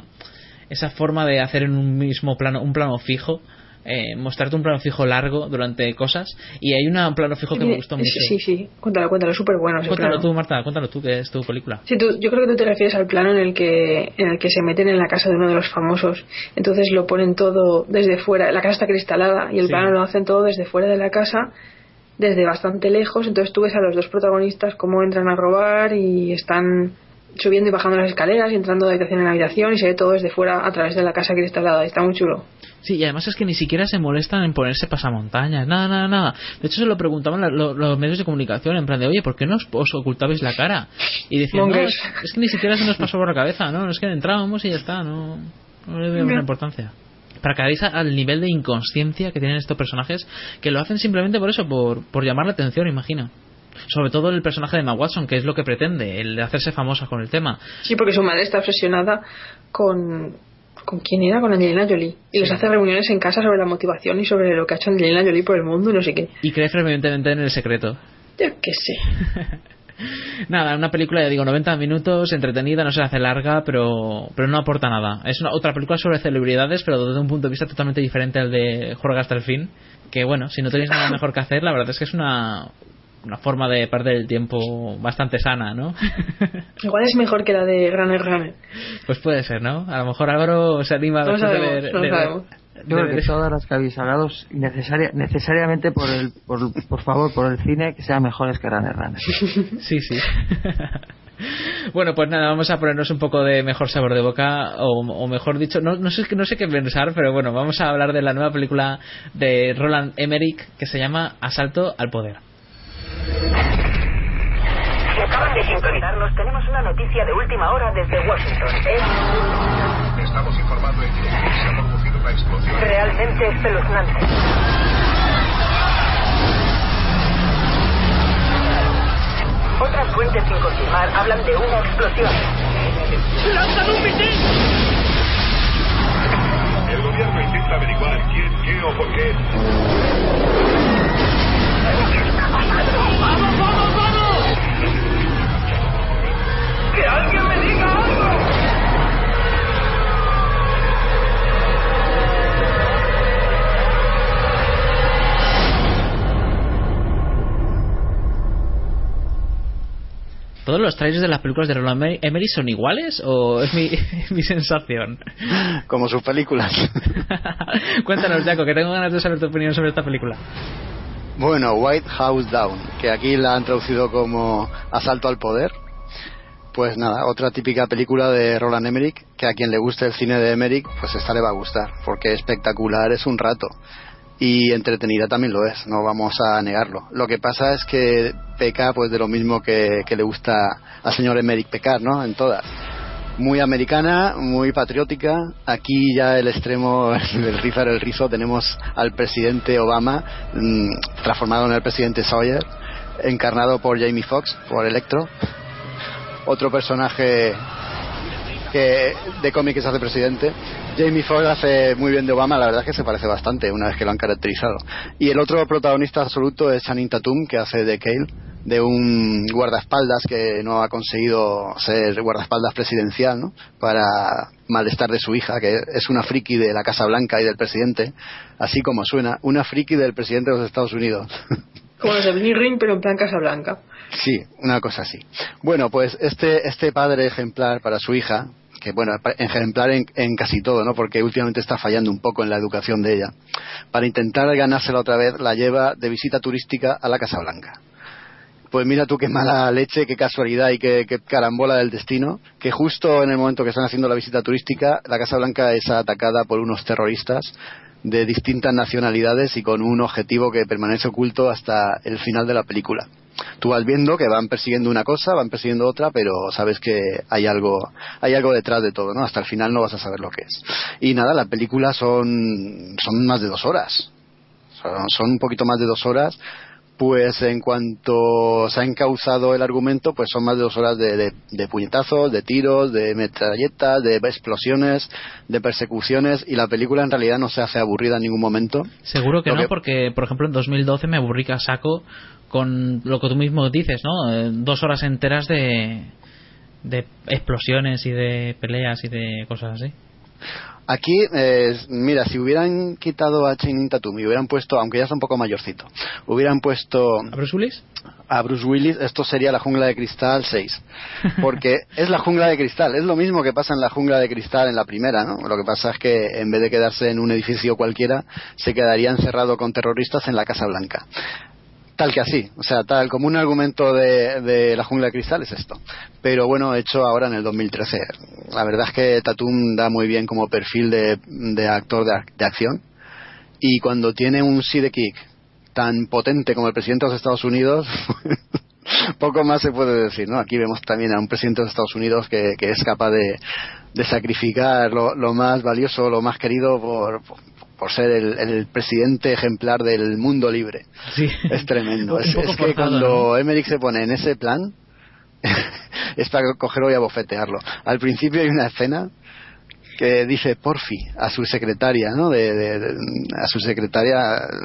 esa forma de hacer en un mismo plano, un plano fijo, eh, mostrarte un plano fijo largo durante cosas. Y hay una- un plano fijo que me gustó mucho. Sí, sí, cuéntalo, cuéntalo, súper bueno. Cuéntalo tú, Marta, cuéntalo tú, que es tu película. Sí, tú- yo creo que tú te refieres al plano en el que en el que se meten en la casa de uno de los famosos. Entonces lo ponen todo desde fuera. La casa está cristalada y el Sí. plano lo hacen todo desde fuera de la casa, desde bastante lejos. Entonces tú ves a los dos protagonistas cómo entran a robar y están subiendo y bajando las escaleras y entrando de habitación en habitación y se ve todo desde fuera a través de la casa cristalada. Está muy chulo. Sí, y además es que ni siquiera se molestan en ponerse pasamontañas, nada, nada, nada. De hecho, se lo preguntaban la- lo- los medios de comunicación, en plan de, oye, ¿por qué no os, os ocultabais la cara? Y decían, no, es, es que ni siquiera se nos pasó por la cabeza, ¿no? Es que entrábamos y ya está, no, no le Ya. la importancia. Para que a- al nivel de inconsciencia que tienen estos personajes, que lo hacen simplemente por eso, por, por llamar la atención, imagino. Sobre todo el personaje de Emma Watson, que es lo que pretende, el de hacerse famosa con el tema. Sí, porque su madre está obsesionada con. ¿Con quién era? Con Angelina Jolie. Y les hace reuniones en casa sobre la motivación y sobre lo que ha hecho Angelina Jolie por el mundo y no sé qué. Y cree fervientemente en el secreto. Yo qué sé. Nada, una película, ya digo, 90 minutos, entretenida, no se hace larga, pero, pero no aporta nada. Es una, otra película sobre celebridades, pero desde un punto de vista totalmente diferente al de Jorge hasta el fin. Que bueno, si no tenéis nada mejor que hacer, la verdad es que es una, una forma de perder el tiempo bastante sana, ¿no? Igual es mejor que la de Runner Runner. Pues puede ser, ¿no? A lo mejor Álvaro se anima No sabemos, ver- no de sabemos. Yo creo que todas las que habéis hablado, necesaria, necesariamente por, el, por, por favor, por el cine, que sean mejores que Runner Runner. Sí, sí. Bueno, pues nada, vamos a ponernos un poco de mejor sabor de boca, o, o mejor dicho, no, no, sé, no sé qué pensar, pero bueno, vamos a hablar de la nueva película de Roland Emmerich que se llama Asalto al Poder. Si acaban de sintonizarnos, tenemos una noticia de última hora desde Washington. Es Estamos informando en que se ha producido una explosión. realmente espeluznante. Otras fuentes sin confirmar hablan de una explosión. ¡Lanzan un misil! El gobierno intenta averiguar quién, qué o por qué. ¡Vamos, ¡Que alguien me diga algo! ¿Todos los trailers de las películas de Roland Emmerich son iguales o es mi, mi sensación? Como sus películas. Cuéntanos, Jaco, que tengo ganas de saber tu opinión sobre esta película. Bueno, White House Down, que aquí la han traducido como Asalto al Poder. Pues nada, otra típica película de Roland Emmerich, que a quien le guste el cine de Emmerich, pues esta le va a gustar, porque espectacular es un rato. Y entretenida también lo es, no vamos a negarlo. Lo que pasa es que peca pues de lo mismo que, que le gusta al señor Emmerich pecar, ¿no? En todas. Muy americana, muy patriótica. Aquí ya el extremo del rizar el rizo tenemos al presidente Obama, mm, transformado en el presidente Sawyer, encarnado por Jamie Foxx, por Electro. Otro personaje que de cómic que se hace presidente. Jamie Foxx hace muy bien de Obama, la verdad es que se parece bastante una vez que lo han caracterizado. Y el otro protagonista absoluto es Channing Tatum, que hace de Cale, de un guardaespaldas que no ha conseguido ser guardaespaldas presidencial, ¿no? Para malestar de su hija, que es una friki de la Casa Blanca y del presidente, así como suena, una friki del presidente de los Estados Unidos. Como los de Ring, pero en plan Casa Blanca. Sí, una cosa así. Bueno, pues este, este padre ejemplar para su hija, que bueno, ejemplar en, en casi todo, ¿no? Porque últimamente está fallando un poco en la educación de ella. Para intentar ganársela otra vez, la lleva de visita turística a la Casa Blanca. Pues mira tú qué mala leche, qué casualidad y qué, qué carambola del destino, que justo en el momento que están haciendo la visita turística, la Casa Blanca es atacada por unos terroristas de distintas nacionalidades y con un objetivo que permanece oculto hasta el final de la película. Tú vas viendo que van persiguiendo una cosa, van persiguiendo otra, pero sabes que hay algo, hay algo detrás de todo, ¿no? Hasta el final no vas a saber lo que es. Y nada, la película son, son más de dos horas. Son, son un poquito más de dos horas. Pues en cuanto se ha encauzado el argumento, pues son más de dos horas de, de- de puñetazos, de tiros, de metralletas, de explosiones, de persecuciones, y la película en realidad no se hace aburrida en ningún momento. Seguro que Lo no, que- porque por ejemplo en 2012 me aburrí a saco con lo que tú mismo dices, ¿no? Eh, Dos horas enteras de, de explosiones y de peleas y de cosas así. Aquí, eh, mira, si hubieran quitado a Channing Tatum y hubieran puesto, aunque ya está un poco mayorcito, hubieran puesto... ¿A Bruce Willis? A Bruce Willis, esto sería la jungla de cristal 6. Porque es la jungla de cristal, es lo mismo que pasa en la jungla de cristal en la primera, ¿no? Lo que pasa es que en vez de quedarse en un edificio cualquiera, se quedaría encerrado con terroristas en la Casa Blanca. Tal que así, o sea, tal como un argumento de, de la jungla de cristal es esto. Pero bueno, hecho ahora en el 2013. La verdad es que Tatum da muy bien como perfil de, actor de, de acción. Y cuando tiene un sidekick tan potente como el presidente de los Estados Unidos, poco más se puede decir, ¿no? Aquí vemos también a un presidente de Estados Unidos que, es capaz de, sacrificar lo más valioso, lo más querido por, por, ser el, el presidente ejemplar del mundo libre. Sí. Es tremendo. Es, que cuando Emmerich se pone en ese plan, es para cogerlo y abofetearlo. Al principio hay una escena que dice porfi a su secretaria, ¿no? De, de- de- a su secretaria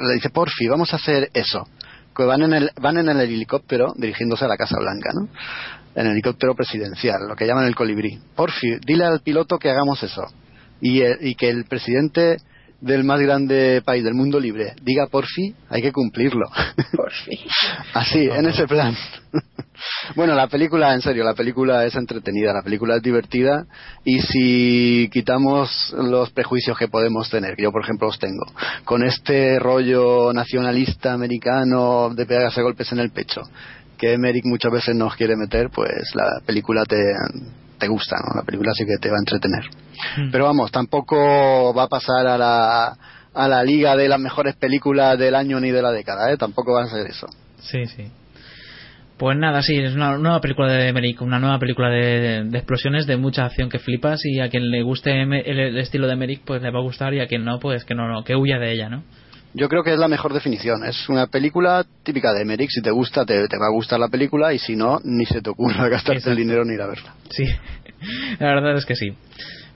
le dice porfi, vamos a hacer eso. que van en el van en el helicóptero dirigiéndose a la Casa Blanca, ¿no? En el helicóptero presidencial, lo que llaman el colibrí. Porfi, dile al piloto que hagamos eso y, eh, y que el presidente del más grande país del mundo libre diga porfi, hay que cumplirlo. Porfi. Así, en ese plan. bueno, la película, en serio, la película es entretenida, la película es divertida y si quitamos los prejuicios que podemos tener, que yo por ejemplo los tengo, con este rollo nacionalista americano de pegarse golpes en el pecho, que Emmerich muchas veces nos quiere meter, pues la película te, te gusta, ¿no? La película sí que te va a entretener. Pero vamos, tampoco va a pasar a la, a la liga de las mejores películas del año ni de la década, ¿eh? Tampoco va a ser eso. Sí, sí. Pues nada, sí, es una nueva película de Emmerich, una nueva película de, de explosiones, de mucha acción que flipas y a quien le guste el, el estilo de Emmerich pues le va a gustar y a quien no, pues que no, no, que huya de ella, ¿no? Yo creo que es la mejor definición. Es una película típica de Emmerich. Si te gusta, te, te va a gustar la película y si no, ni se te ocurra gastarte el dinero ni ir a verla. Sí, la verdad es que sí.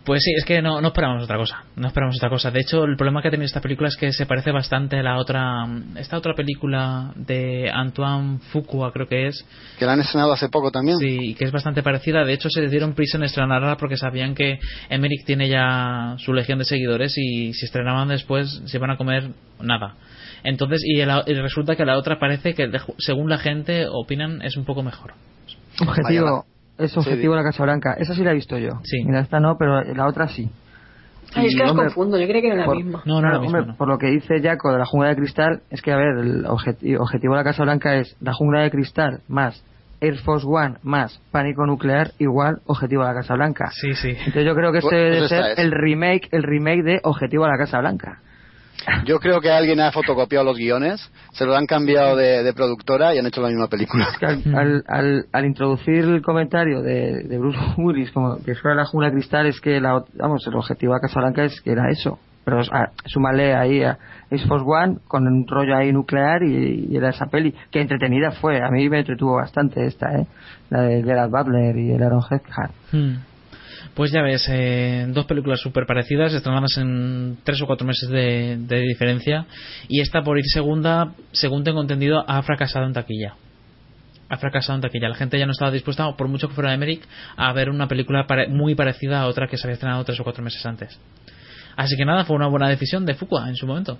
Pues sí, es que no, no esperamos otra cosa. No esperamos otra cosa. De hecho, el problema que ha tenido esta película es que se parece bastante a la otra. Esta otra película de Antoine Fuqua, creo que es. Que la han estrenado hace poco también. Sí, y que es bastante parecida. De hecho, se dieron prisa en estrenarla porque sabían que Emmerich tiene ya su legión de seguidores y si estrenaban después se iban a comer nada. Entonces, y, el- y resulta que la otra parece que, según la gente opinan, es un poco mejor. Objetivo, es Sí, objetivo di- la Casa Blanca. Esa sí la he visto yo. Sí. Mira, esta no, pero la otra sí. Ay, es que las hombre, confundo, yo creía que era la por- misma. Claro, hombre, Por lo que dice Jaco de la jungla de cristal, es que, a ver, el objeti- objetivo de la Casa Blanca es la jungla de cristal más Air Force One más pánico nuclear igual objetivo de la Casa Blanca. Sí, sí. Entonces yo creo que este Pues- debe ser es. el remake, el remake de objetivo de la Casa Blanca. Yo creo que alguien ha fotocopiado los guiones, se los han cambiado de, de productora y han hecho la misma película. Es que al, al, al- al introducir el comentario de, de Bruce Willis como que fuera la jungla cristal es que la, vamos el objetivo de Casa Blanca es que era eso pero a, súmale ahí a Ace Force One con un rollo ahí nuclear y, y era esa peli que entretenida fue a mí me entretuvo bastante esta eh la de Gerard Butler y el Aaron Eckhart Hmm. Pues ya ves, eh, dos películas súper parecidas, estrenadas en tres o cuatro meses de, diferencia. Y esta, por ir segunda, según tengo entendido, ha fracasado en taquilla. Ha fracasado en taquilla. La gente ya no estaba dispuesta, por mucho que fuera de Emmerich, a ver una película muy parecida a otra que se había estrenado tres o cuatro meses antes. Así que nada, fue una buena decisión de Fuqua en su momento.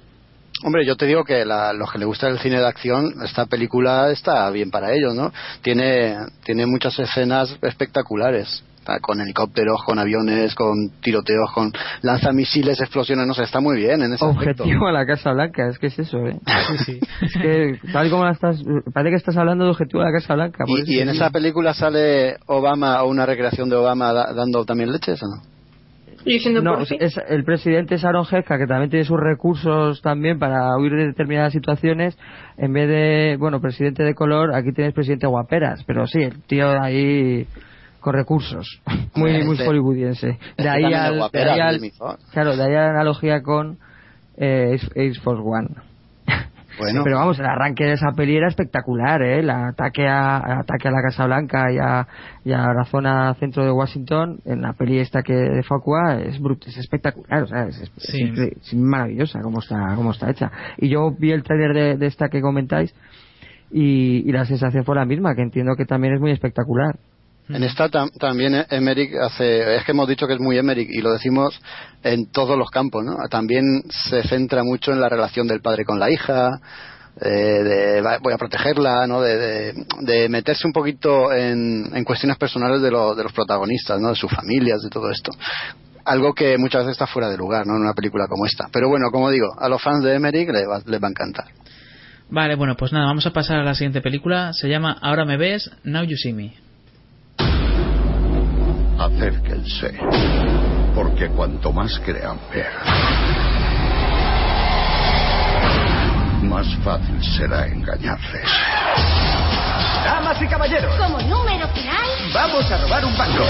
Hombre, yo te digo que la, los que les gusta el cine de acción, esta película está bien para ellos, ¿no? Tiene, tiene muchas escenas espectaculares. Con helicópteros, con aviones, con tiroteos, con lanzamisiles, explosiones, no sé, está muy bien en ese aspecto. objetivo a la Casa Blanca es que es eso eh es que tal como la estás parece que estás hablando de objetivo a la Casa Blanca por ¿Y, y en esa película sale Obama o una recreación de Obama da- dando también leches o no? No, es- el presidente es Aaron que también tiene sus recursos también para huir de determinadas situaciones. En vez de, bueno, presidente de color, aquí tienes presidente guaperas. Pero sí, el tío ahí con recursos. Muy, Este- muy hollywoodiense. este De ahí al, de guapera, ahí al- Fox. claro, de ahí a la analogía con eh, Ace, Force One. Bueno. Pero vamos, el arranque de esa peli era espectacular, ¿eh? El ataque a, el ataque a la Casa Blanca y a, y a la zona centro de Washington, en la peli esta que de Fuqua es, brut- es espectacular, o sea, es, es- Sí. es incre- es maravillosa como está, como está hecha. Y yo vi el trailer de, de esta que comentáis y, y la sensación fue la misma, que entiendo que también es muy espectacular. En esta tam- también Emmerich hace, es que hemos dicho que es muy Emmerich y lo decimos en todos los campos, ¿no? También se centra mucho en la relación del padre con la hija, eh, de voy a protegerla, ¿no? De, de- de meterse un poquito en, en cuestiones personales de, lo- de los protagonistas, ¿no? De sus familias, de todo esto. Algo que muchas veces está fuera de lugar, ¿no? En una película como esta. Pero bueno, como digo, a los fans de Emmerich les va, les va a encantar. Vale, bueno, pues nada, vamos a pasar a la siguiente película. Se llama Ahora me ves, Now You See Me. Acérquense, porque cuanto más crean ver, más fácil será engañarles. Damas y caballeros, Como número final, vamos a robar un banco.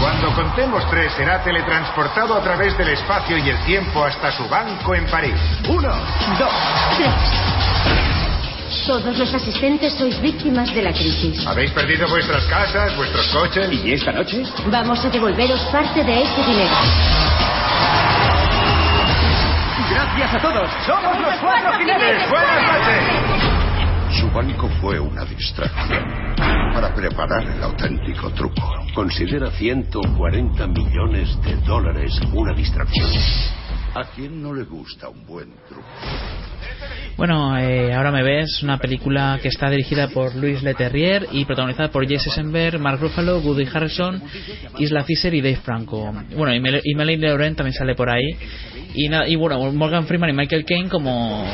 Cuando contemos tres, será teletransportado a través del espacio y el tiempo hasta su banco en París. Uno, dos. tres. Todos los asistentes sois víctimas de la crisis. ¿Habéis perdido vuestras casas, vuestros coches? ¿Y esta noche? Vamos a devolveros parte de ese dinero. Gracias a todos. Somos los cuatro jinetes. Buenas noches. Su banco fue una distracción para preparar el auténtico truco. Considera 140 millones de dólares una distracción. ¿A quién no le gusta un buen truco? Bueno, eh, ahora me ves, una película que está dirigida por Luis Leterrier y protagonizada por Jesse Eisenberg, Mark Ruffalo, Woody Harrelson, Isla Fisher y Dave Franco. Bueno, y, Mel y Melanie Laurent también sale por ahí. Y, y bueno, Morgan Freeman y Michael Caine como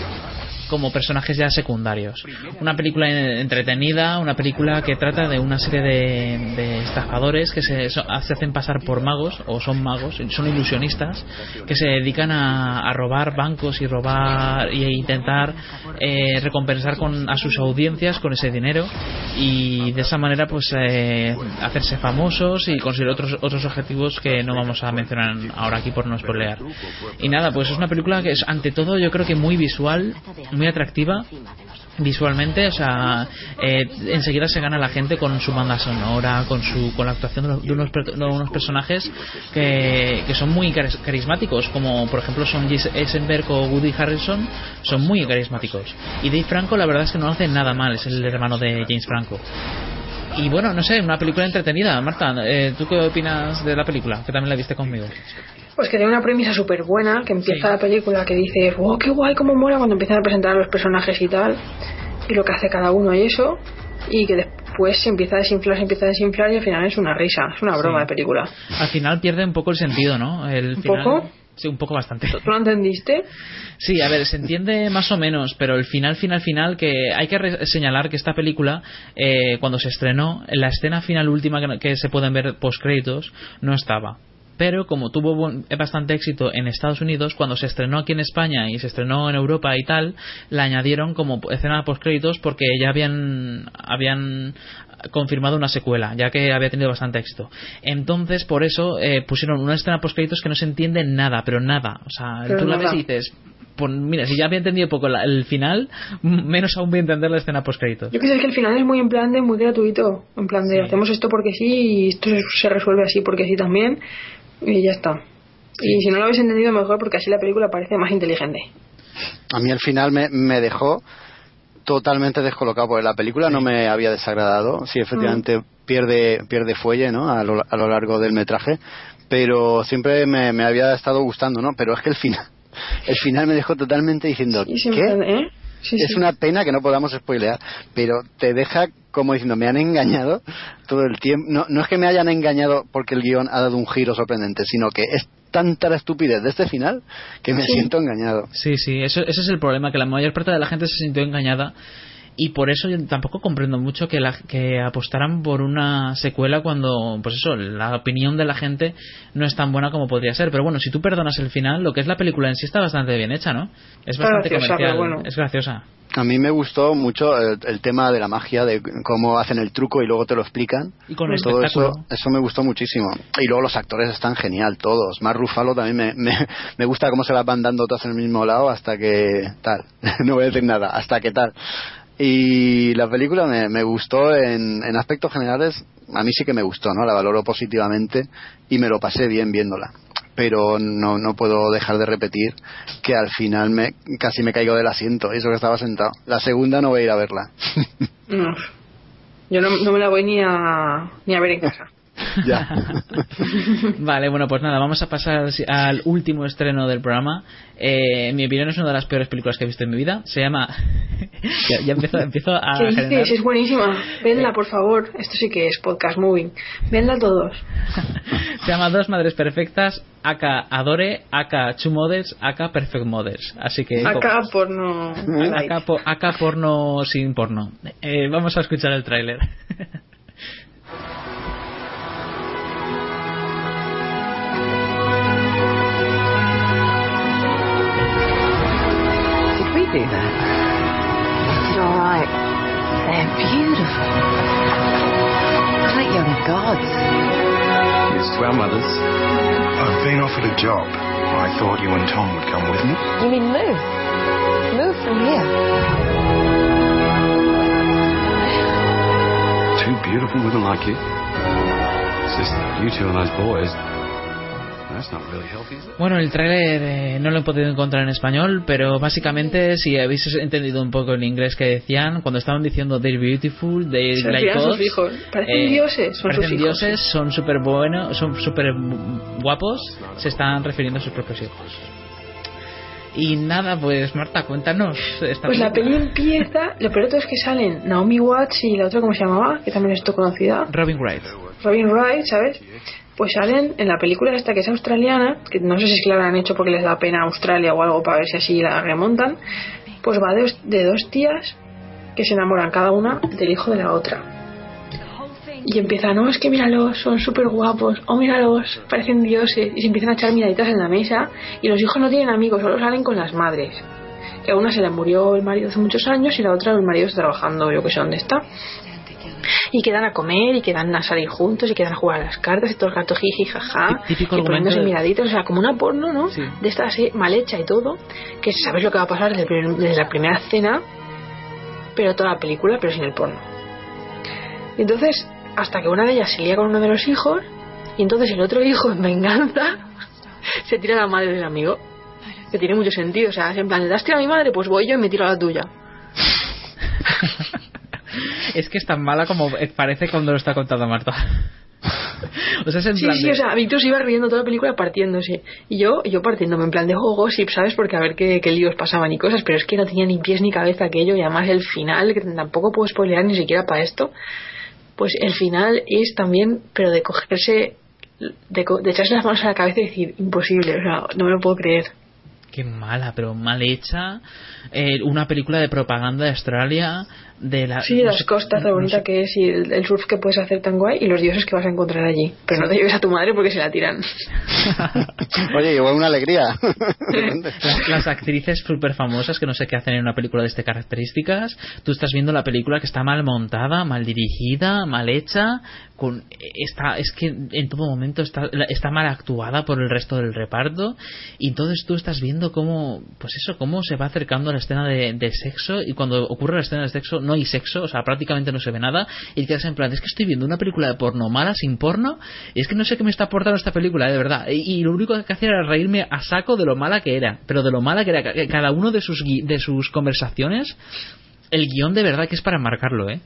como personajes ya secundarios. Una película en- entretenida, una película que trata de una serie de, de estafadores que se hacen pasar por magos, o son magos, son ilusionistas, que se dedican a, a robar bancos y robar y intentar eh, recompensar con, a sus audiencias con ese dinero y de esa manera pues eh, hacerse famosos y conseguir otros otros objetivos que no vamos a mencionar ahora aquí por no spoilear. Y nada, pues es una película que es ante todo yo creo que muy visual, muy atractiva visualmente, o sea, eh, enseguida se gana la gente con su banda sonora, con su con la actuación de, unos, de unos personajes que, que son muy caris- carismáticos, como por ejemplo son Jesse Eisenberg o Woody Harrelson, son muy carismáticos. Y Dave Franco la verdad es que no hace nada mal, es el hermano de James Franco. Y bueno, no sé, una película entretenida. Marta, eh, ¿tú qué opinas de la película? Que también la viste conmigo. Pues que tiene una premisa súper buena, que empieza la película que dice, oh, qué guay, cómo mola cuando empiezan a presentar a los personajes y tal, y lo que hace cada uno y eso, y que después se empieza a desinflar, se empieza a desinflar y al final es una risa, es una broma Sí. de película. Al final pierde un poco el sentido, ¿no? El ¿Un final- poco? Sí, un poco bastante. ¿Tú lo entendiste? Sí, a ver, se entiende más o menos, pero el final, final, final, que hay que señalar que esta película, eh, cuando se estrenó, en la escena final última que, que se pueden ver post créditos, no estaba. Pero como tuvo bastante éxito en Estados Unidos, cuando se estrenó aquí en España y se estrenó en Europa y tal, la añadieron como escena post créditos porque ya habían, habían confirmado una secuela, ya que había tenido bastante éxito. Entonces, por eso eh, pusieron una escena post créditos que no se entiende nada, pero nada. O sea, Pero tú la ves y dices, pues mira, si ya había entendido poco la- el final, menos aún voy a entender la escena post créditos. Yo sé que el final es muy en plan de muy gratuito, en plan de hacemos esto porque sí y esto se- se resuelve así porque sí también y ya está. Y si no lo habéis entendido mejor porque así la película parece más inteligente. A mí al final me, me dejó totalmente descolocado porque la película no me había desagradado. Sí, efectivamente pierde, pierde fuelle ¿no? a, lo, a lo largo del metraje, pero siempre me, me había estado gustando, ¿no? Pero es que el final, el final me dejó totalmente diciendo, Y sí, en ¿qué? ¿eh? Sí, es sí. una pena que no podamos spoilear, pero te deja como diciendo, me han engañado todo el tiempo. No, no es que me hayan engañado porque el guion ha dado un giro sorprendente, sino que es tanta la estupidez de este final que me Sí. siento engañado. Sí, sí, eso, ese es el problema, que la mayor parte de la gente se sintió engañada y por eso yo tampoco comprendo mucho que, la, que apostaran por una secuela cuando, pues eso, la opinión de la gente no es tan buena como podría ser. Pero bueno, si tú perdonas el final, lo que es la película en sí está bastante bien hecha, ¿no? Es bastante graciosa, comercial, bueno. es graciosa. A mí me gustó mucho el, el tema de la magia, de cómo hacen el truco y luego te lo explican. Y con el todo eso, eso me gustó muchísimo. Y luego los actores están genial, todos. Más Rufalo también me, me, me gusta cómo se las van dando todas en el mismo lado hasta que tal. no voy a decir nada, hasta que tal. Y la película me, me gustó en, en aspectos generales, a mí sí que me gustó, ¿no? La valoro positivamente y me lo pasé bien viéndola. Pero no, no puedo dejar de repetir que al final me, casi me caigo del asiento, eso que estaba sentado. La segunda no voy a ir a verla. No. Yo no, no me la voy ni a, ni a ver en casa. ya. Vale, bueno, pues nada, vamos a pasar al, al último estreno del programa. Eh, en mi opinión es una de las peores películas que he visto en mi vida. Se llama... ya, ya empiezo, empiezo a ¿Qué generar- dices? Es buenísima. Venla, por favor. Esto sí que es podcast moving. Venla todos. Se llama Dos Madres Perfectas, aka Adore, aka Two Mothers, aka Perfect Mothers. Así que... Acá por no. Acá, po- acá porno sin porno. Eh, vamos a escuchar el tráiler. Did we do that? Is all right? They're beautiful. Like young gods. It's to our mothers. I've been offered a job. I thought you and Tom would come with me. You mean move? Move from here. Two beautiful women like you. It's just you two and those boys. Bueno, el tráiler eh, no lo he podido encontrar en español, pero básicamente si habéis entendido un poco el inglés que decían, cuando estaban diciendo they're beautiful, they're Se like sus us, hijos. Parecen eh, dioses, son parecen sus hijos. dioses, son súper buenos, son súper guapos, se están refiriendo a sus propios hijos. Y nada, pues Marta, cuéntanos. Esta Pues la peli película. empieza, lo peor es que salen Naomi Watts y la otra, ¿cómo se llamaba? Que también es esto conocida. Robin Wright. Robin Wright, ¿sabes? Pues salen en la película esta que es australiana, que no sé si es que la habrán hecho porque les da pena Australia o algo para ver si así la remontan, pues va de, dos- tías que se enamoran cada una del hijo de la otra. Y empieza, no, es que míralos, son súper guapos, oh míralos, parecen dioses, y se empiezan a echar miraditas en la mesa, y los hijos no tienen amigos, solo salen con las madres. Que a una se le murió el marido hace muchos años y la otra el marido está trabajando, yo que sé dónde está y quedan a comer y quedan a salir juntos y quedan a jugar a las cartas y todo el rato jiji jaja Típico y poniéndose de- miraditos o sea como una porno no de esta así mal hecha y todo que sabes lo que va a pasar desde, el primer- desde la primera escena pero toda la película pero sin el porno. Y entonces hasta que una de ellas se lía con uno de los hijos y entonces el otro hijo en venganza se tira a la madre del amigo. Que tiene mucho sentido o sea es en plan ¿te has tirado a mi madre? pues voy yo y me tiro a la tuya Es que es tan mala como parece cuando lo está contando Marta. o sea, es en Sí, plan sí, de- o sea, Víctor se iba riendo toda la película partiéndose. Y yo, yo partiéndome en plan de juego gossip, ¿sabes? Porque a ver qué, qué líos pasaban y cosas, pero es que no tenía ni pies ni cabeza aquello. Y además el final, que tampoco puedo spoilear ni siquiera para esto, pues el final es también, pero de cogerse, de, co- de echarse las manos a la cabeza y decir, imposible, o sea, no me lo puedo creer. Qué mala, pero mal hecha. Eh, una película de propaganda de Australia. De la, Sí, no las sé- costas, lo no bonita sé- que es y el, el surf que puedes hacer tan guay y los dioses que vas a encontrar allí. Pero no te lleves a tu madre porque se la tiran. Oye, igual una alegría. Las, las actrices súper famosas que no sé qué hacen en una película de estas características. Tú estás viendo la película que está mal montada, mal dirigida, mal hecha. Con, está, es que en todo momento está, está mal actuada por el resto del reparto. Y entonces tú estás viendo cómo, pues eso, cómo se va acercando a la escena de, de sexo. Y cuando ocurre la escena de sexo, no hay sexo, o sea, prácticamente no se ve nada. Y te quedas en plan, es que estoy viendo una película de porno mala, sin porno. Y es que no sé qué me está aportando esta película, de verdad. Y, lo único que hacía era reírme a saco de lo mala que era. Pero de lo mala que era ca- cada uno de sus, de sus conversaciones. El guion de verdad que es para marcarlo, ¿eh?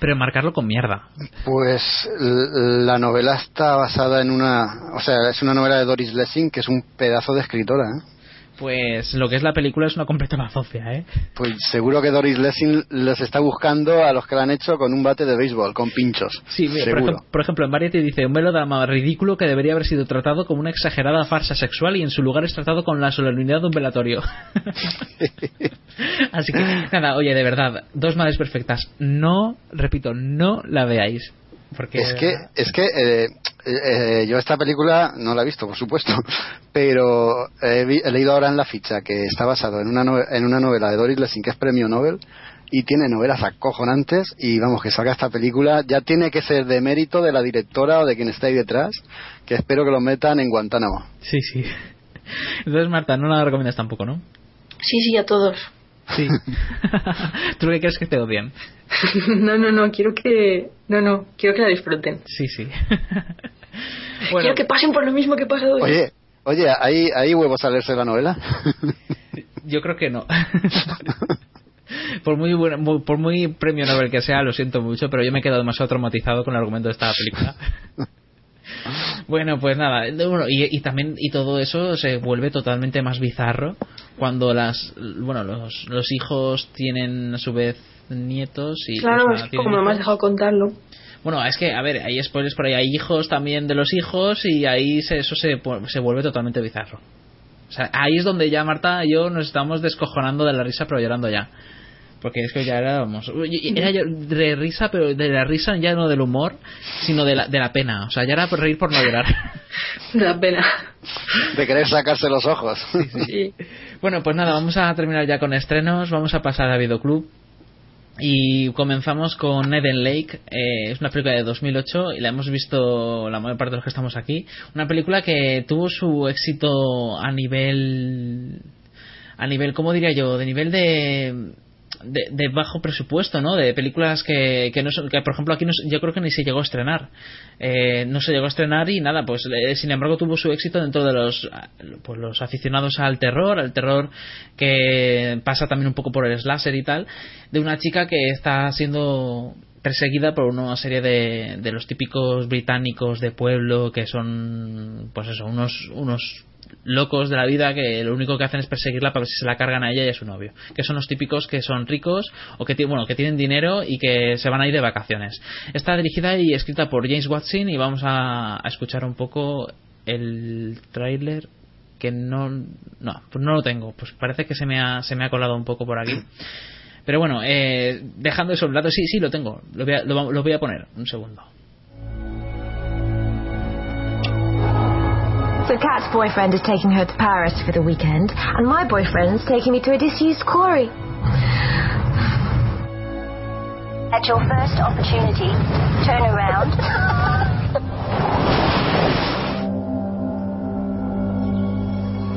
Pero marcarlo con mierda. Pues la novela está basada en una, o sea, es una novela de Doris Lessing que es un pedazo de escritora, ¿eh? Pues lo que es la película es una completa bazofia, ¿eh? Pues seguro que Doris Lessing los está buscando a los que la han hecho con un bate de béisbol, con pinchos. Sí, mira, por, seguro. ejem- por ejemplo, en Variety dice un melodrama ridículo que debería haber sido tratado como una exagerada farsa sexual y en su lugar es tratado con la solemnidad de un velatorio. Así que, nada, oye, de verdad, dos madres perfectas. No, repito, no la veáis. Porque Es que, es que eh, eh, yo esta película no la he visto, por supuesto, pero he, vi- he leído ahora en la ficha que está basado en una, en una novela de Doris Lessing que es premio Nobel y tiene novelas acojonantes y vamos, que salga esta película ya tiene que ser de mérito de la directora o de quien está ahí detrás, que espero que lo metan en Guantánamo. Sí, sí. Entonces, Marta, no la recomiendas tampoco, ¿no? Sí, sí, a todos. Sí. ¿Tú qué crees que te odian? no, no, no, quiero que. No, no, quiero que la disfruten. Sí, sí. Quiero que pasen por lo mismo que he pasado hoy. Oye, oye, ¿hay, ¿hay huevos a leerse la novela? Yo creo que no. por muy buena- muy- por muy premio Nobel que sea, lo siento mucho, pero yo me he quedado demasiado traumatizado con el argumento de esta película. Bueno, pues nada, y, y también y todo eso se vuelve totalmente más bizarro cuando las bueno los, los hijos tienen a su vez nietos y claro, o es que como me has dejado contarlo. Bueno, es que, a ver, hay spoilers por ahí, hay hijos también de los hijos y ahí se, eso se, se vuelve totalmente bizarro. O sea, ahí es donde ya Marta y yo nos estamos descojonando de la risa, pero llorando ya. Porque es que ya éramos. Era yo- de risa, pero de la risa ya no del humor, sino de la, de la pena. O sea, ya era por reír por no llorar. Me da pena. De querer sacarse los ojos. Sí. Bueno, pues nada, vamos a terminar ya con estrenos. Vamos a pasar a Videoclub. Y comenzamos con Eden Lake. eh, es una película de 2008 y la hemos visto la mayor parte de los que estamos aquí. Una película que tuvo su éxito a nivel. A nivel, ¿cómo diría yo? De nivel de. De, de bajo presupuesto, ¿no? De películas que, que no son, que por ejemplo aquí no, yo creo que ni se llegó a estrenar. Eh, no se llegó a estrenar y nada, pues eh, sin embargo tuvo su éxito dentro de los, pues, los aficionados al terror, al terror que pasa también un poco por el slasher y tal, de una chica que está siendo perseguida por una serie de, de los típicos británicos de pueblo que son pues eso unos unos locos de la vida que lo único que hacen es perseguirla para ver si se la cargan a ella y a su novio que son los típicos que son ricos o que bueno que tienen dinero y que se van a ir de vacaciones está dirigida y escrita por James Watson y vamos a, a escuchar un poco el tráiler que no no pues no lo tengo pues parece que se me ha se me ha colado un poco por aquí pero bueno, eh, dejando eso a un lado, sí, sí, lo tengo. Lo voy, a, lo, lo voy a poner. Un segundo. So Kat's boyfriend is taking her to Paris for the weekend, and my boyfriend's taking me to a disused quarry. At your first opportunity, turn around.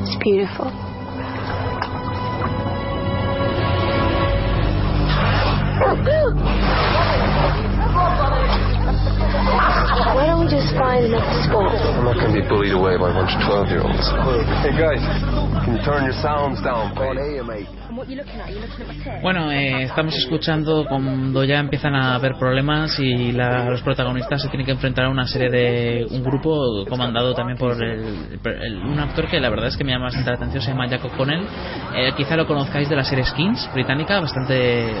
It's beautiful. Why don't we just find another spot? I'm not going to be bullied away by a bunch of 12 year olds. Hey guys, can you turn your sounds down? Bueno, eh, estamos escuchando cuando ya empiezan a haber problemas y la- los protagonistas se tienen que enfrentar a una serie de un grupo comandado también por el- el- un actor que la verdad es que me llama bastante la atención, se llama Jack O'Connell. Eh, quizá lo conozcáis de la serie Skins británica, bastante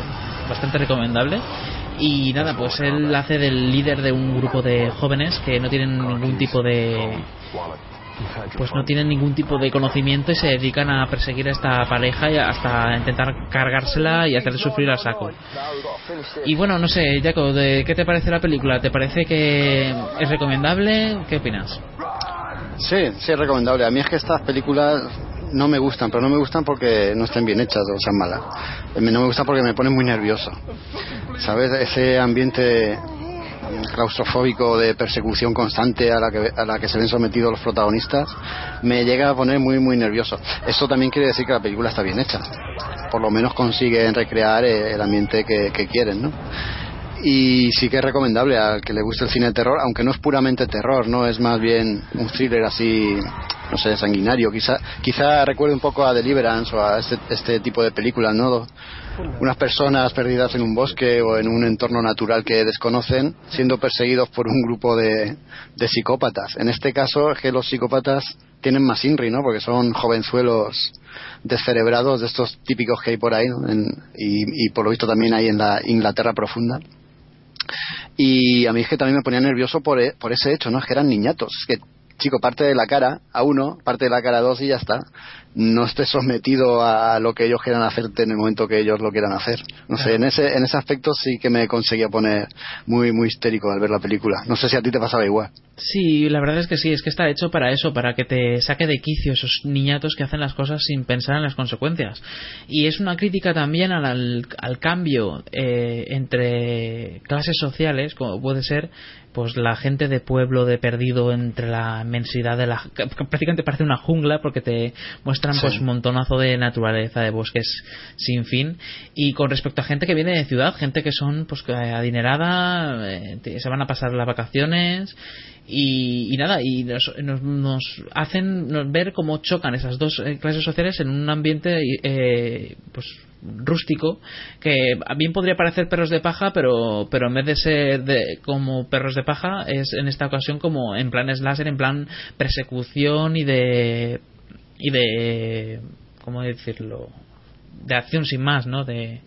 bastante recomendable. Y nada, pues él hace del líder de un grupo de jóvenes que no tienen ningún tipo de pues no tienen ningún tipo de conocimiento y se dedican a perseguir a esta pareja y hasta intentar cargársela y hacerle sufrir a saco. Y bueno, no sé, Jaco, ¿de ¿qué te parece la película? ¿Te parece que es recomendable? ¿Qué opinas? Sí, sí es recomendable. A mí es que estas películas no me gustan, pero no me gustan porque no estén bien hechas o sean malas. Eh, No me gustan porque me ponen muy nervioso. ¿Sabes? Ese ambiente claustrofóbico de persecución constante a la que a la que se ven sometidos los protagonistas me llega a poner muy muy nervioso eso también quiere decir que la película está bien hecha por lo menos consiguen recrear eh, el ambiente que, que quieren ¿no? Y sí que es recomendable al que le guste el cine de terror aunque no es puramente terror no es más bien un thriller así no sé sanguinario. Quizá quizá recuerde un poco a Deliverance o a este, este tipo de películas no unas personas perdidas en un bosque o en un entorno natural que desconocen siendo perseguidos por un grupo de, psicópatas. En este caso es que los psicópatas tienen más INRI, ¿no? Porque son jovenzuelos descerebrados de estos típicos que hay por ahí, y por lo visto también hay en la Inglaterra profunda. Y a mí es que también me ponía nervioso por, e- por ese hecho, ¿no? Es que eran niñatos. Que, chico, parte de la cara a uno, parte de la cara a dos y ya está. No estés sometido a lo que ellos quieran hacerte en el momento que ellos lo quieran hacer. No sé, en ese, en ese aspecto sí que me conseguía poner muy, muy histérico al ver la película. No sé si a ti te pasaba igual. Sí, la verdad es que sí, es que está hecho para eso, para que te saque de quicio esos niñatos que hacen las cosas sin pensar en las consecuencias. Y es una crítica también al, al, al cambio eh, entre clases sociales, como puede ser pues la gente de pueblo de perdido entre la inmensidad de la prácticamente parece una jungla porque te muestran Sí. pues un montonazo de naturaleza de bosques sin fin y con respecto a gente que viene de ciudad gente que son pues adinerada eh, se van a pasar las vacaciones y, y nada y nos, nos, nos hacen ver cómo chocan esas dos eh, clases sociales en un ambiente eh, pues rústico que bien podría parecer perros de paja pero pero en vez de ser de, como perros de paja es en esta ocasión como en plan slasher en plan persecución y de y de cómo decirlo de acción sin más no de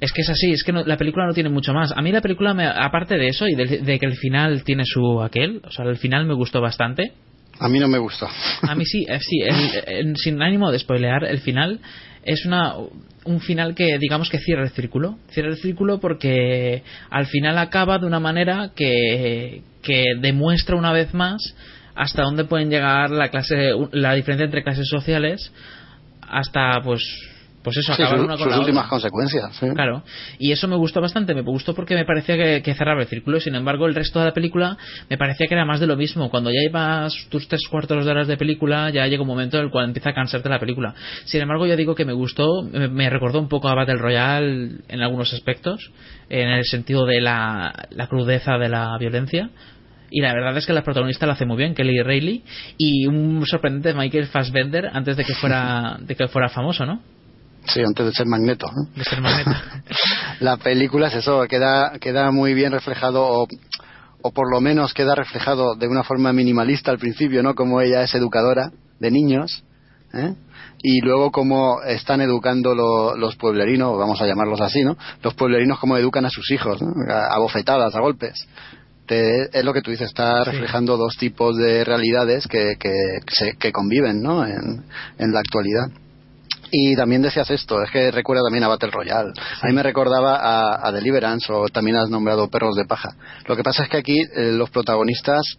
es que es así, es que no- la película no tiene mucho más. A mí la película, me- aparte de eso y de, de que el final tiene su aquel, o sea, el final me gustó bastante. A mí no me gustó. A mí sí, eh, sí, el- el- sin ánimo de spoilear, el final es una un final que digamos que cierra el círculo. Cierra el círculo porque al final acaba de una manera que, que demuestra una vez más hasta dónde pueden llegar la clase la diferencia entre clases sociales hasta pues pues eso, Sí, acabar una con sus la últimas otra. consecuencias. sí. Claro, y eso me gustó bastante, me gustó porque me parecía que, que cerraba el círculo, sin embargo el resto de la película me parecía que era más de lo mismo, cuando ya ibas tus tres cuartos de horas de película ya llega un momento en el cual empieza a cansarte la película. Sin embargo yo digo que me gustó, me, me recordó un poco a Battle Royale en algunos aspectos, en el sentido de la, la crudeza de la violencia. Y la verdad es que la protagonista la hace muy bien, Kelly Reilly, y un sorprendente Michael Fassbender antes de que fuera, de que fuera famoso, ¿no? Sí, antes de ser Magneto. ¿no? De ser Magneto. la película es eso, queda, queda muy bien reflejado, o, o por lo menos queda reflejado de una forma minimalista al principio, ¿no? Como ella es educadora de niños, ¿eh? y luego como están educando lo- los pueblerinos, vamos a llamarlos así, ¿no? Los pueblerinos como educan a sus hijos, ¿no? a, a bofetadas, a golpes. Te- es lo que tú dices, está reflejando dos tipos de realidades que, que, se- que conviven, ¿no? En, en la actualidad. Y también decías esto, es que recuerda también a Battle Royale. A mí me recordaba a, Deliverance o también has nombrado Perros de Paja. Lo que pasa es que aquí eh, los protagonistas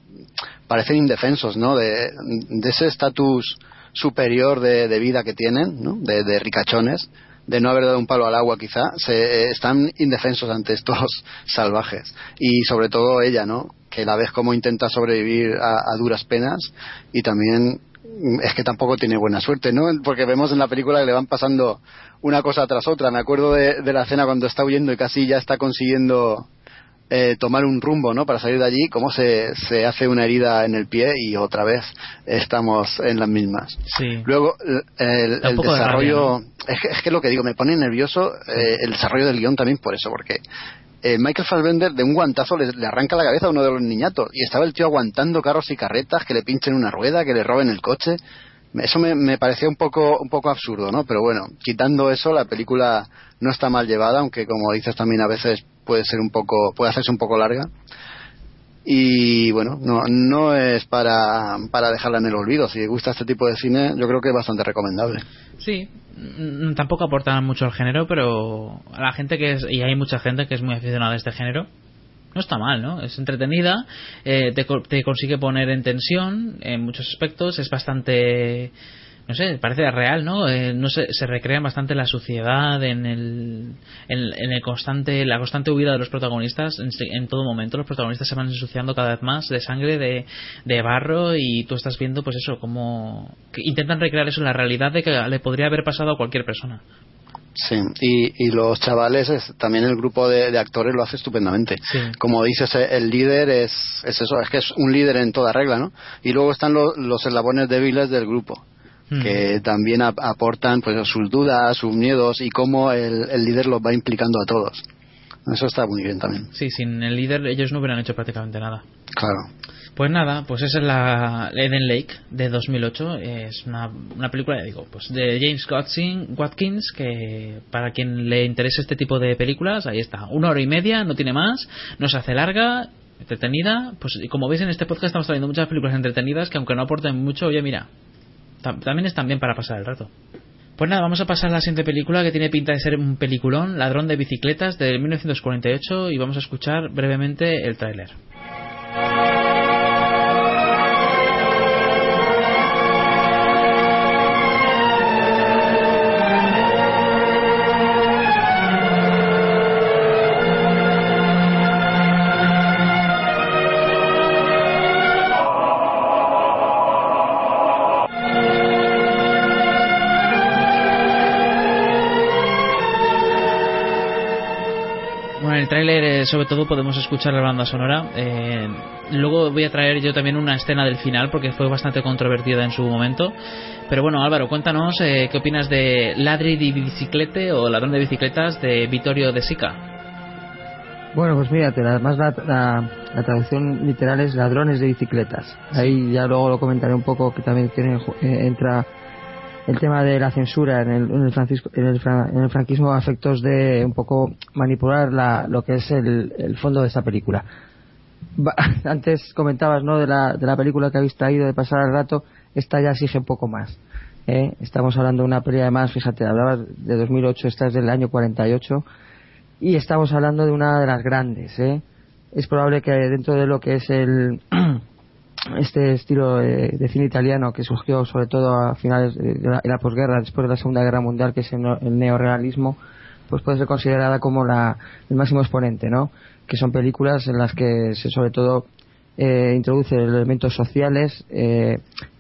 parecen indefensos, ¿no? De, de ese estatus superior de, vida que tienen, ¿no? De, de ricachones, de no haber dado un palo al agua quizá, se, eh, están indefensos ante estos salvajes. Y sobre todo ella, ¿no? Que la ves cómo intenta sobrevivir a, duras penas y también es que tampoco tiene buena suerte, ¿no? Porque vemos en la película que le van pasando una cosa tras otra. Me acuerdo de, de la escena cuando está huyendo y casi ya está consiguiendo eh, tomar un rumbo, ¿no? Para salir de allí, cómo se, se hace una herida en el pie y otra vez estamos en las mismas. Sí. Luego, el, de desarrollo. es, que, es que lo que digo, me pone nervioso eh, el desarrollo del guion también por eso, porque eh, Michael Fassbender de un guantazo le, arranca la cabeza a uno de los niñatos y estaba el tío aguantando carros y carretas, que le pinchen una rueda, que le roben el coche. Eso me, me parecía un poco, un poco absurdo, ¿no? Pero bueno, quitando eso, la película no está mal llevada, aunque como dices también a veces puede ser un poco, puede hacerse un poco larga. Y bueno, no, no es para, para dejarla en el olvido. Si gusta este tipo de cine, yo creo que es bastante recomendable. Sí, mm, tampoco aportan mucho al género, pero a la gente que es, y hay mucha gente que es muy aficionada a este género, no está mal, ¿no? Es entretenida, eh, te, te consigue poner en tensión en muchos aspectos, es bastante, no sé, parece real, ¿no? Eh, no sé, se recrea bastante la suciedad en el, en, en el constante, la constante huida de los protagonistas en, en todo momento. Los protagonistas se van ensuciando cada vez más de sangre, de, de barro y tú estás viendo, pues eso, como que intentan recrear eso en la realidad de que le podría haber pasado a cualquier persona. Sí, y, y los chavales, es- también el grupo de, de actores lo hace estupendamente. Como dices, eh, el líder es, es eso, es que es un líder en toda regla, ¿no? Y luego están lo- los eslabones débiles del grupo, que también ap- aportan pues sus dudas, sus miedos y cómo el, el líder los va implicando a todos. Eso está muy bien también. Sí, sin el líder ellos no hubieran hecho prácticamente nada. Claro. Pues nada, pues esa es la Eden Lake de 2008. Es una, una película, ya digo, pues de James Watkins, que para quien le interese este tipo de películas, ahí está. Una hora y media, no tiene más, no se hace larga, entretenida. Pues y como veis en este podcast estamos trayendo muchas películas entretenidas que aunque no aporten mucho, oye, mira, también están bien para pasar el rato. Pues nada, vamos a pasar a la siguiente película que tiene pinta de ser un peliculón, Ladrón de bicicletas de 1948 y vamos a escuchar brevemente el tráiler. Sobre todo podemos escuchar la banda sonora. Eh, luego voy a traer yo también una escena del final porque fue bastante controvertida en su momento. Pero bueno, Álvaro, cuéntanos eh, qué opinas de Ladri di Biciclete o Ladrón de Bicicletas de Vittorio De Sica. Bueno, pues mírate, además la, la, la traducción literal es ladrones de bicicletas. Ahí ya luego lo comentaré un poco que también tiene, eh, entra el tema de la censura en el, en el, francisco- en el, en el franquismo a efectos de un poco manipular la, lo que es el, el fondo de esta película. Va- Antes comentabas ¿no? de, la, de la película que habéis traído de pasar el rato, esta ya exige un poco más. ¿eh? Estamos hablando de una peli además, fíjate, hablabas de 2008, esta es del año 48 y estamos hablando de una de las grandes. ¿eh? Es probable que dentro de lo que es el, este estilo de, de cine italiano que surgió sobre todo a finales de la, posguerra, después de la Segunda Guerra Mundial, que es el, el neorealismo, pues puede ser considerada como la, el máximo exponente, ¿no? Que son películas en las que se sobre todo eh, introduce elementos sociales, eh,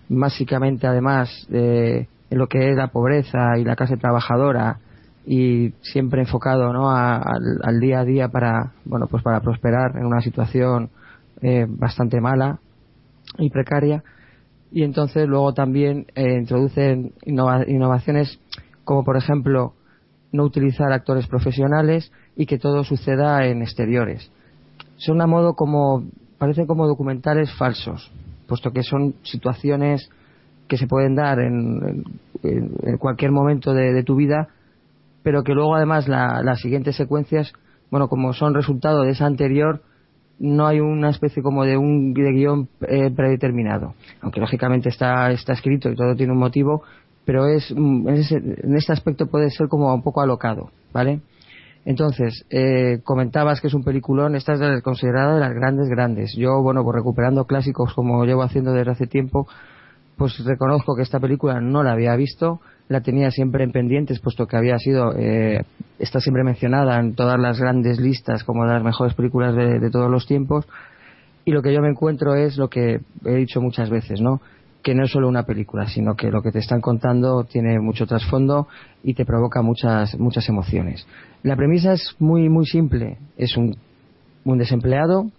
básicamente además eh, lo que es la pobreza y la clase trabajadora y siempre enfocado ¿no? a- al, al día a día para bueno pues para prosperar en una situación eh, bastante mala y precaria. Y entonces luego también eh, introducen innova- innovaciones como por ejemplo no utilizar actores profesionales y que todo suceda en exteriores. Son a modo como parecen como documentales falsos puesto que son situaciones que se pueden dar en, en- en cualquier momento de, de tu vida pero que luego además la- las siguientes secuencias bueno como son resultado de esa anterior no hay una especie como de un de guion eh, predeterminado aunque lógicamente está está escrito y todo tiene un motivo pero es mm, en, este aspecto puede ser como un poco alocado vale entonces, eh, comentabas que es un peliculón, esta es de- considerada de las grandes, grandes. Yo, bueno, pues recuperando clásicos como llevo haciendo desde hace tiempo, pues reconozco que esta película no la había visto, la tenía siempre en pendientes, puesto que había sido, eh, está siempre mencionada en todas las grandes listas como de las mejores películas de, de todos los tiempos, y lo que yo me encuentro es lo que he dicho muchas veces, ¿no? Que no es solo una película, sino que lo que te están contando tiene mucho trasfondo y te provoca muchas, muchas emociones. La premisa es muy, muy simple. Es un, un desempleado,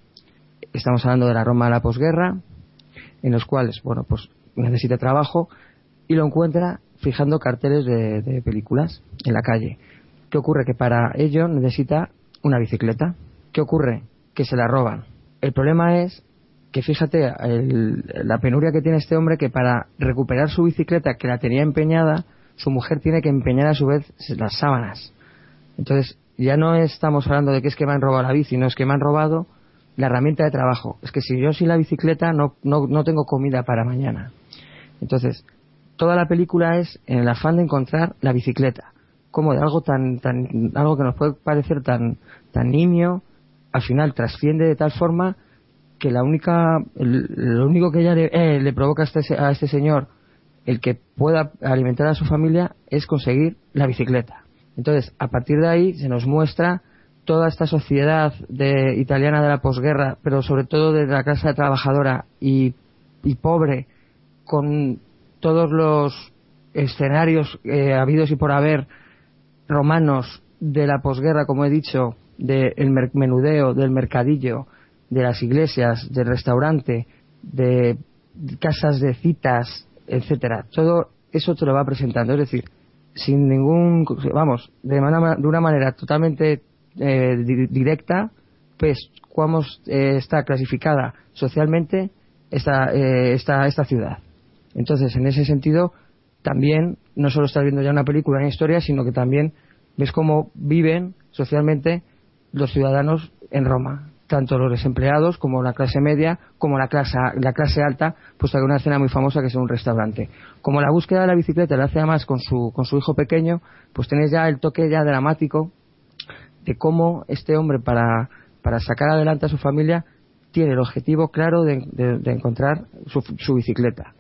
estamos hablando de la Roma de la posguerra, en los cuales, bueno, pues necesita trabajo y lo encuentra fijando carteles de, de películas en la calle. ¿Qué ocurre? Que para ello necesita una bicicleta. ¿Qué ocurre? Que se la roban. El problema es que fíjate la penuria que tiene este hombre que para recuperar su bicicleta que la tenía empeñada, su mujer tiene que empeñar a su vez las sábanas. Entonces, ya no estamos hablando de que es que me han robado la bici, no es que me han robado la herramienta de trabajo. Es que si yo sin la bicicleta no, no, no tengo comida para mañana. Entonces, toda la película es en el afán de encontrar la bicicleta. Como de algo tan, tan, algo que nos puede parecer tan, tan nimio, al final trasciende de tal forma que la única, lo único que ella le, eh, le provoca a este, a este señor el que pueda alimentar a su familia es conseguir la bicicleta. Entonces, a partir de ahí se nos muestra toda esta sociedad de, italiana de la posguerra, pero sobre todo de la clase trabajadora y pobre, con todos los escenarios eh, habidos y por haber romanos de la posguerra, como he dicho, del mer- menudeo, del mercadillo, de las iglesias, del restaurante, de casas de citas, etcétera. Todo eso te lo va presentando, es decir, sin ningún, vamos, de, mana- de una manera totalmente eh, di- directa, pues cómo eh, está clasificada socialmente esta, eh, esta, esta ciudad. Entonces, en ese sentido, también no solo estás viendo ya una película, una historia, sino que también ves cómo viven socialmente los ciudadanos en Roma, tanto los desempleados como la clase media, como la clase, la clase alta, pues hay una escena muy famosa que es en un restaurante. Como la búsqueda de la bicicleta la hace además con su, con su hijo pequeño, pues tenés ya el toque ya dramático de cómo este hombre para, para sacar adelante a su familia tiene el objetivo claro de, de- de encontrar su, su bicicleta.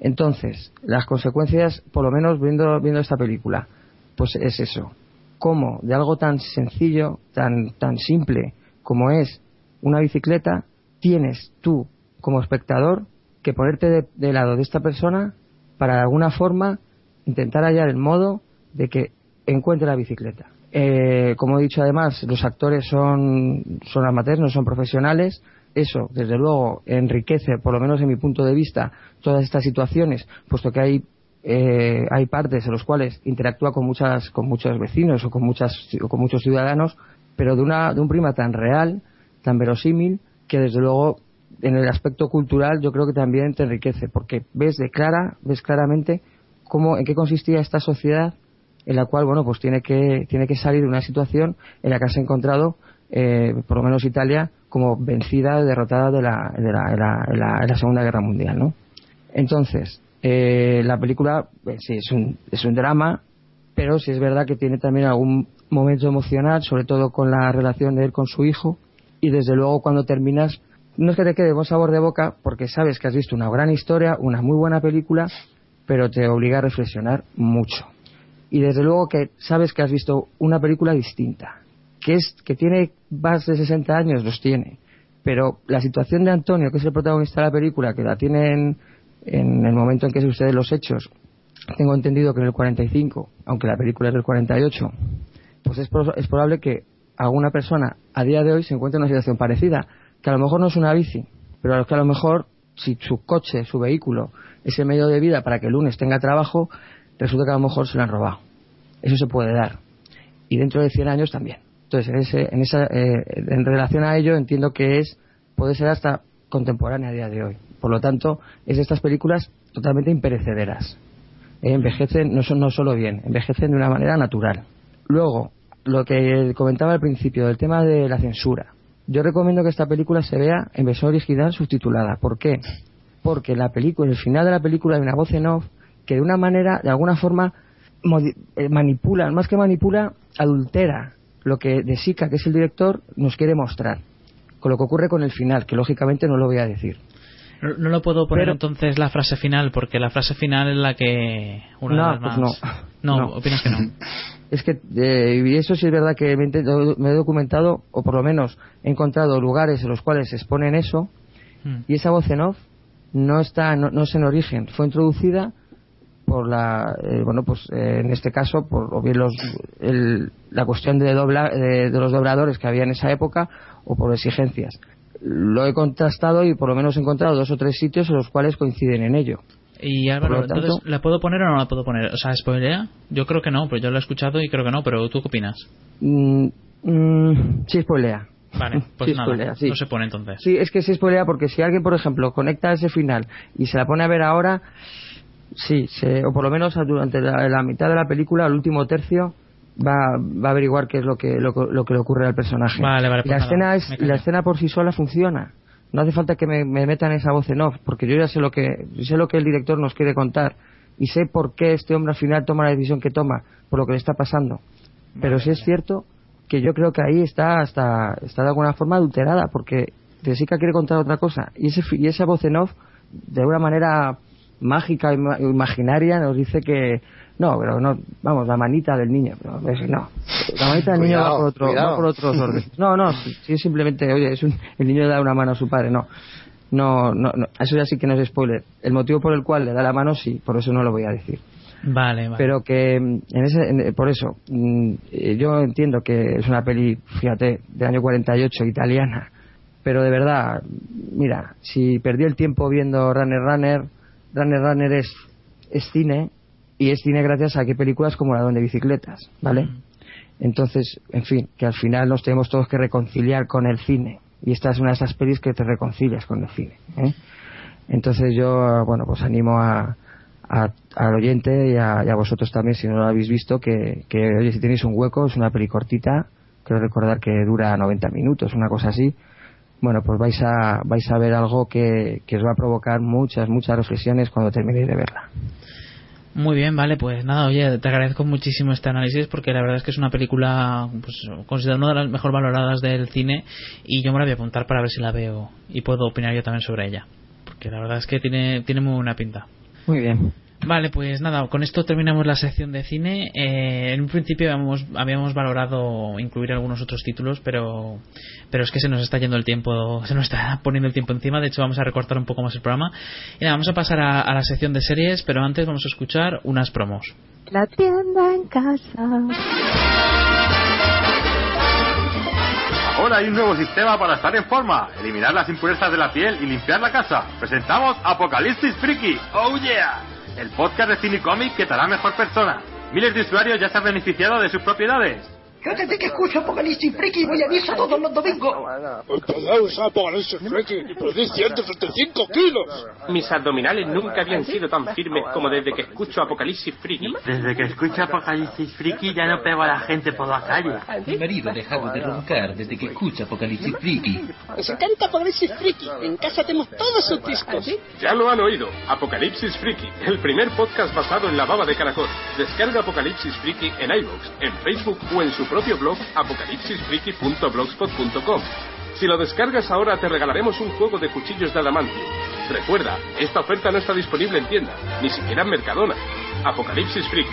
Entonces, las consecuencias, por lo menos viendo, viendo esta película, pues es eso. Cómo de algo tan sencillo, tan, tan simple como es una bicicleta, tienes tú, como espectador, que ponerte de, lado de esta persona para de alguna forma intentar hallar el modo de que encuentre la bicicleta. Eh, como he dicho además, los actores son, son amateurs, no son profesionales. Eso, desde luego, enriquece, por lo menos en mi punto de vista, todas estas situaciones, puesto que hay, eh, hay partes en los cuales interactúa con, muchas, con muchos vecinos o con, muchas, o con muchos ciudadanos, pero de, una, de un prima tan real, tan verosímil, que desde luego en el aspecto cultural yo creo que también te enriquece, porque ves de clara, ves claramente cómo, en qué consistía esta sociedad en la cual, bueno, pues tiene que, tiene que salir de una situación en la que se ha encontrado, eh, por lo menos Italia, como vencida, derrotada de la, de la, Segunda Guerra Mundial, ¿no? Entonces, eh, la película, eh, sí, es un, es un drama, pero sí es verdad que tiene también algún momento emocional, sobre todo con la relación de él con su hijo, y desde luego cuando terminas, no es que te quede buen sabor de boca porque sabes que has visto una gran historia, una muy buena película, pero te obliga a reflexionar mucho. Y desde luego que sabes que has visto una película distinta, que es que tiene más de 60 años, los tiene, pero la situación de Antonio, que es el protagonista de la película, que la tiene en, el momento en que suceden los hechos, tengo entendido que en el 45, aunque la película es del 48, pues es, es probable que alguna persona a día de hoy se encuentre en una situación parecida, que a lo mejor no es una bici, pero a lo que a lo mejor si su coche, su vehículo, es el medio de vida para que el lunes tenga trabajo, resulta que a lo mejor se lo han robado. Eso se puede dar. Y dentro de 100 años también. Entonces, en, ese- en esa, eh, en relación a ello, entiendo que es puede ser hasta contemporánea a día de hoy. Por lo tanto, es de estas películas totalmente imperecederas. Eh, envejecen no, son, no solo bien, envejecen de una manera natural. Luego, lo que comentaba al principio del tema de la censura. Yo recomiendo que esta película se vea en versión original subtitulada. ¿Por qué? Porque la película, en el final de la película hay una voz en off que de una manera, de alguna forma, eh, manipula, más que manipula, adultera lo que De Sica, que es el director, nos quiere mostrar. Con lo que ocurre con el final, que lógicamente no lo voy a decir. No, no lo puedo poner Pero- entonces la frase final, porque la frase final es la que. Una No, de las pues más- no. No, No. opinas que no. Es que, eh, y eso sí es verdad que me, me he documentado, o por lo menos he encontrado lugares en los cuales se exponen eso, Mm. y esa voz en off no está, no, no es en origen, fue introducida por la, eh, bueno, pues eh, en este caso, por o bien los, el- la cuestión de, dobla, de, de los dobladores que había en esa época, o por exigencias. Lo he contrastado y por lo menos he encontrado dos o tres sitios en los cuales coinciden en ello. Y Álvaro, tanto- entonces, ¿la puedo poner o no la puedo poner? O sea, ¿spoilea? Yo creo que no, pero yo lo he escuchado y creo que no, pero ¿tú qué opinas? Mm, mm, sí, spoilea. Vale, pues Sí, nada, spoilea, sí. no se pone entonces. Sí, es que se spoilea porque si alguien, por ejemplo, conecta ese final y se la pone a ver ahora, sí, se- o por lo menos durante la, la mitad de la película, el último tercio, va, va a averiguar qué es lo que, lo, que- lo que le ocurre al personaje. Vale, vale, pues la, escena es, la escena por sí sola funciona. No hace falta que me, me metan esa voz en off, porque yo ya sé lo que sé lo que el director nos quiere contar y sé por qué este hombre al final toma la decisión que toma, por lo que le está pasando. Pero sí es cierto que yo creo que ahí está hasta está de alguna forma adulterada, porque Jessica quiere contar otra cosa y ese y esa voz en off de una manera mágica ima- imaginaria nos dice que no, pero no, vamos, la manita del niño, pero es- no, la manita del niño va por otro, cuidado. va por otros órdenes. No, no, si, es simplemente, oye, es un- el niño le da una mano a su padre, no. No, no, no, eso ya sí que no es spoiler. El motivo por el cual le da la mano sí, por eso no lo voy a decir Vale, vale. pero que en ese, en- por eso mm, yo entiendo que es una peli, fíjate, del año 48 italiana, pero de verdad, mira, si perdí el tiempo viendo Runner Runner, Runner Runner es, es cine y es cine gracias a que películas como La Don de Bicicletas, ¿vale? Entonces, en fin, que al final nos tenemos todos que reconciliar con el cine y esta es una de esas pelis que te reconcilias con el cine. ¿eh? Entonces yo, bueno, pues animo a, a- al oyente y a, y a vosotros también, si no lo habéis visto, que, que, oye, si tenéis un hueco, es una peli cortita, creo recordar que dura 90 minutos, una cosa así. Bueno, pues vais a, vais a ver algo que, que os va a provocar muchas, muchas reflexiones cuando terminéis de verla. Muy bien, vale, pues nada, oye, te agradezco muchísimo este análisis porque la verdad es que es una película pues, considerada una de las mejor valoradas del cine y yo me la voy a apuntar para ver si la veo y puedo opinar yo también sobre ella. Porque la verdad es que tiene, tiene muy buena pinta. Muy bien. Vale, pues nada, con esto terminamos la sección de cine. Eh, en un principio habíamos, habíamos valorado incluir algunos otros títulos, pero, pero es que se nos está yendo el tiempo, se nos está poniendo el tiempo encima. De hecho, vamos a recortar un poco más el programa. Y nada, vamos a pasar a, a la sección de series, pero antes vamos a escuchar unas promos. La tienda en casa. Ahora hay un nuevo sistema para estar en forma, eliminar las impurezas de la piel y limpiar la casa. Presentamos Apocalipsis Freaky. Oh yeah. El podcast de cine y que te hará mejor persona. Miles de usuarios ya se han beneficiado de sus propiedades. Yo desde que escucho Apocalipsis Friki voy a misa todos los domingos. Empezamos a Apocalipsis Freaky y perdí 175 kilos. Mis abdominales nunca habían sido tan firmes como desde que escucho Apocalipsis Friki. Desde que escucho Apocalipsis Friki ya no pego a la gente por la calle. Mi marido ha dejado de roncar desde que escucha Apocalipsis Freaky. Nos encanta Apocalipsis Friki. En casa tenemos todos sus discos. Ya lo han oído, Apocalipsis Friki, el primer podcast basado en la baba de caracol. Descarga Apocalipsis Friki en iVoox, en Facebook o en su propio blog apocalipsisfriki.blogspot.com. Si lo descargas ahora te regalaremos un juego de cuchillos de adamantium. Recuerda, esta oferta no está disponible en tienda, ni siquiera en Mercadona. Apocalipsis Freak,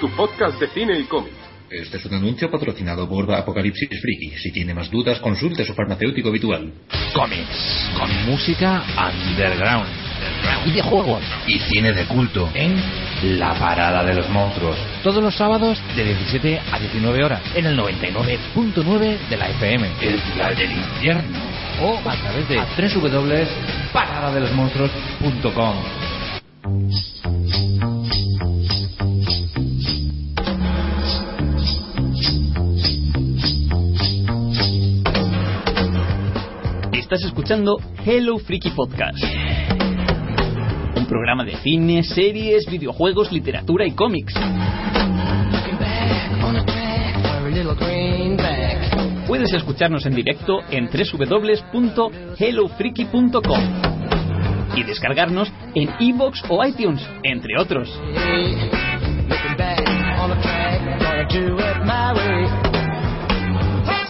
tu podcast de cine y cómic. Este es un anuncio patrocinado por Apocalipsis Friki. Si tiene más dudas, consulte su farmacéutico habitual. Cómics, con música underground, videojuegos y cine de culto en La Parada de los Monstruos. Todos los sábados de 17 a 19 horas en el 99.9 de la FM. El Dial del Infierno. O a través de www.paradadelosmonstruos.com. Estás escuchando Hello Freaky Podcast. Programa de cine, series, videojuegos, literatura y cómics. Puedes escucharnos en directo en www.hellofreaky.com y descargarnos en iBox o iTunes, entre otros.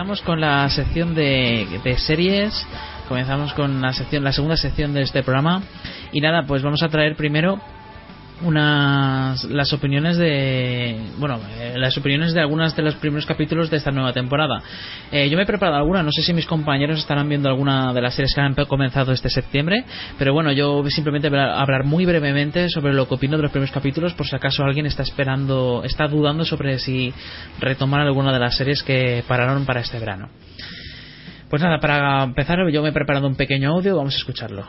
Comenzamos con la sección de, de series. Comenzamos con la sección, la segunda sección de este programa. Y nada, pues vamos a traer primero unas las opiniones de bueno eh, las opiniones de algunas de los primeros capítulos de esta nueva temporada. Eh, yo me he preparado alguna no sé si mis compañeros estarán viendo alguna de las series que han comenzado este septiembre pero bueno yo simplemente voy a hablar muy brevemente sobre lo que opino de los primeros capítulos por si acaso alguien está esperando está dudando sobre si retomar alguna de las series que pararon para este verano. Pues nada para empezar yo me he preparado un pequeño audio vamos a escucharlo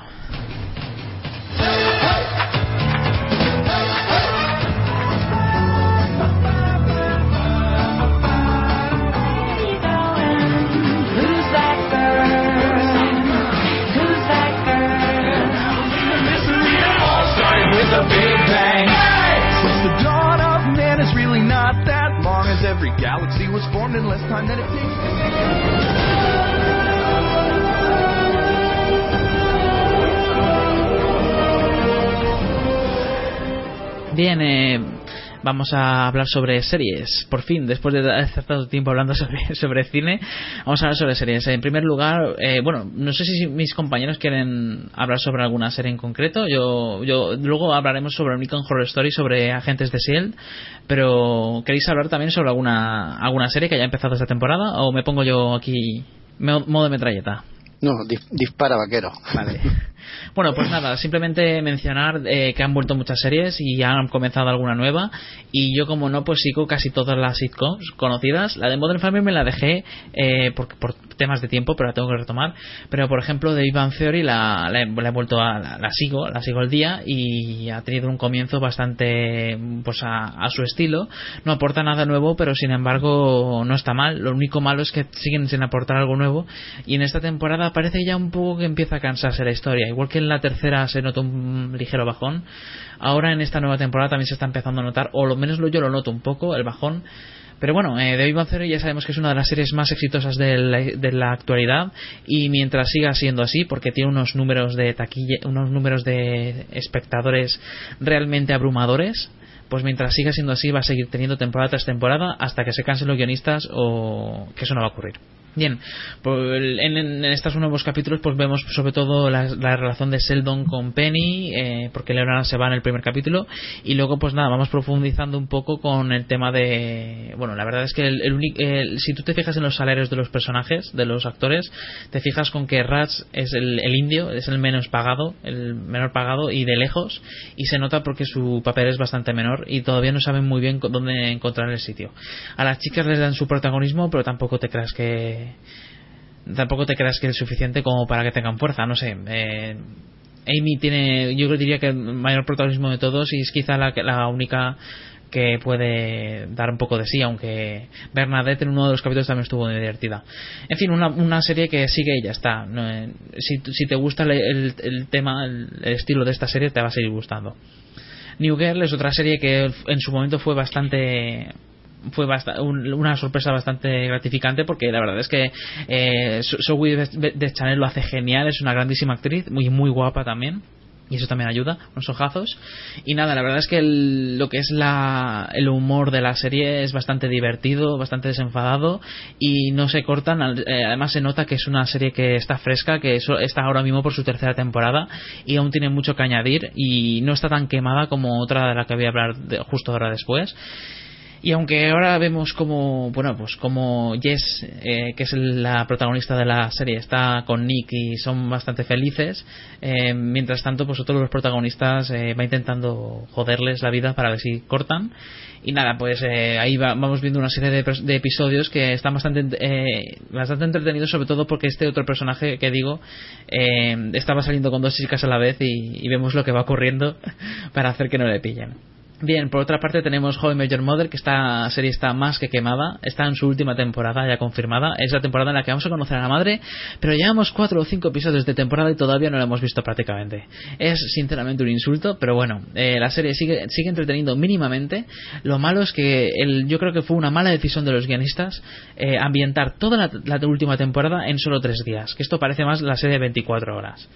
was formed in less time than it takes. Bien, eh, vamos a hablar sobre series. Por fin, después de hacer tanto tiempo hablando sobre, sobre cine, vamos a hablar sobre series. En primer lugar, eh, bueno, no sé si mis compañeros quieren hablar sobre alguna serie en concreto. Yo, yo luego hablaremos sobre American Horror Story, sobre Agentes de S.H.I.E.L.D., pero ¿queréis hablar también sobre alguna alguna serie que haya empezado esta temporada o me pongo yo aquí mo- modo metralleta? No, dis- dispara vaquero. Vale. Bueno, pues nada, simplemente mencionar eh, que han vuelto muchas series y han comenzado alguna nueva. Y yo, como no, pues sigo casi todas las sitcoms conocidas. La de Modern Family me la dejé eh, por, por temas de tiempo, pero la tengo que retomar. Pero, por ejemplo, de Bang Theory la, la he, vuelto a. La, sigo, la sigo al día y ha tenido un comienzo bastante pues a, a su estilo. No aporta nada nuevo, pero sin embargo no está mal. Lo único malo es que siguen sin aportar algo nuevo. Y en esta temporada parece ya un poco que empieza a cansarse la historia. Igual que en la tercera se notó un ligero bajón, ahora en esta nueva temporada también se está empezando a notar, o lo menos yo lo noto un poco, el bajón. Pero bueno, eh, Bang Theory ya sabemos que es una de las series más exitosas de la, de la actualidad y mientras siga siendo así, porque tiene unos números de taquilla, unos números de espectadores realmente abrumadores, pues mientras siga siendo así va a seguir teniendo temporada tras temporada hasta que se cansen los guionistas o que eso no va a ocurrir. Bien, pues en, estos nuevos capítulos pues vemos sobre todo la, la relación de Sheldon con Penny, eh, porque Leonard se va en el primer capítulo, y luego pues nada, vamos profundizando un poco con el tema de... Bueno, la verdad es que el, el el- si tú te fijas en los salarios de los personajes, de los actores, te fijas con que Rats es el, indio, es el menos pagado, el menor pagado y de lejos, y se nota porque su papel es bastante menor y todavía no saben muy bien dónde encontrar el sitio. A las chicas les dan su protagonismo, pero tampoco te creas que tampoco te creas que es suficiente como para que tengan fuerza, no sé. Eh, Amy tiene, yo diría que el mayor protagonismo de todos y es quizá la, la única que puede dar un poco de sí, aunque Bernadette en uno de los capítulos también estuvo muy divertida. En fin, una, una serie que sigue y ya está. Eh, si, si te gusta el, el- el tema, el, el estilo de esta serie, te va a seguir gustando. New Girl es otra serie que en su momento fue bastante fue un- una sorpresa bastante gratificante porque la verdad es que eh, Zo- Zoe de, Chanel lo hace genial, es una grandísima actriz, muy muy guapa también y eso también ayuda, unos ojazos. Y nada, la verdad es que el- lo que es la, el humor de la serie es bastante divertido, bastante desenfadado y no se cortan. eh, además, se nota que es una serie que está fresca, que está ahora mismo por su tercera temporada y aún tiene mucho que añadir y no está tan quemada como otra de la que voy a hablar de- justo ahora después. Y aunque ahora vemos como, bueno, pues como Jess, eh, que es la protagonista de la serie, está con Nick y son bastante felices, eh, mientras tanto, pues otros de los protagonistas eh, va intentando joderles la vida para ver si cortan. Y nada, pues eh, ahí va- vamos viendo una serie de, de episodios que están bastante, eh, bastante entretenidos, sobre todo porque este otro personaje que digo eh, estaba saliendo con dos chicas a la vez y, y vemos lo que va ocurriendo para hacer que no le pillen. Bien, por otra parte tenemos How I Met Your Mother, que esta serie está más que quemada, está en su última temporada ya confirmada, es la temporada en la que vamos a conocer a la madre, pero llevamos cuatro o cinco episodios de temporada y todavía no la hemos visto prácticamente. Es sinceramente un insulto, pero bueno, eh, la serie sigue, sigue entreteniendo mínimamente. Lo malo es que el, yo creo que fue una mala decisión de los guionistas eh, ambientar toda la, la última temporada en solo tres días, que esto parece más la serie de 24 horas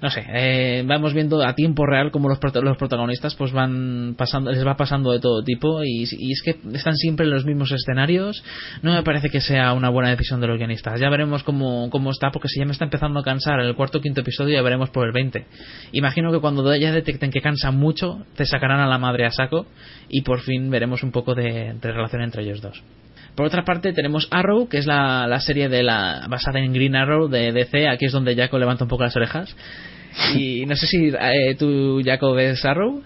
no sé, eh, vamos viendo a tiempo real como los, los protagonistas pues van pasando, les va pasando de todo tipo y, y es que están siempre en los mismos escenarios. No me parece que sea una buena decisión de los guionistas. Ya veremos cómo, cómo está, porque si ya me está empezando a cansar el cuarto o quinto episodio, ya veremos por el 20. Imagino que cuando ya detecten que cansa mucho, te sacarán a la madre a saco y por fin veremos un poco de, de relación entre ellos dos. Por otra parte tenemos Arrow, que es la, la serie de la basada en Green Arrow de DC. Aquí es donde Jaco levanta un poco las orejas. Y no sé si eh, tú, Jaco, ves Arrow.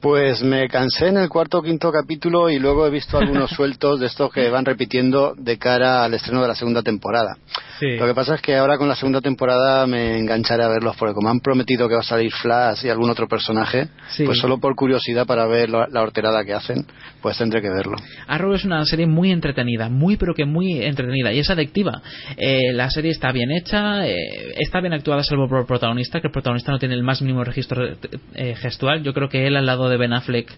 Pues me cansé en el cuarto o quinto capítulo y luego he visto algunos sueltos de estos que van repitiendo de cara al estreno de la segunda temporada. Sí. Lo que pasa es que ahora con la segunda temporada me engancharé a verlos porque como han prometido que va a salir Flash y algún otro personaje, Sí. pues solo por curiosidad para ver la, la horterada que hacen, pues tendré que verlo. Arrow es una serie muy entretenida, muy pero que muy entretenida y es adictiva. Eh, la serie está bien hecha, eh, está bien actuada salvo por el protagonista, que el protagonista no tiene el más mínimo registro eh, gestual. Yo creo que él al lado de Ben Affleck,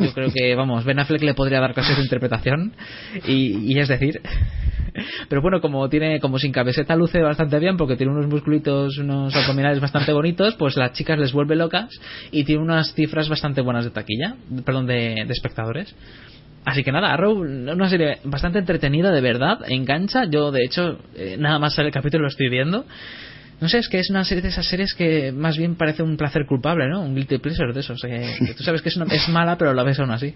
yo creo que, vamos, Ben Affleck le podría dar clases de interpretación y, y es decir... Pero bueno, como tiene como sin cabeceta luce bastante bien porque tiene unos musculitos, unos abdominales bastante bonitos, pues las chicas les vuelve locas y tiene unas cifras bastante buenas de taquilla, perdón, de, espectadores. Así que nada, Arrow, una serie bastante entretenida, de verdad, engancha. Yo, de hecho, eh, nada más sale el capítulo lo estoy viendo. No sé, es que es una serie de esas series que más bien parece un placer culpable, ¿no? Un guilty pleasure de esos. eh, que tú sabes que es, una- es mala, pero la ves aún así.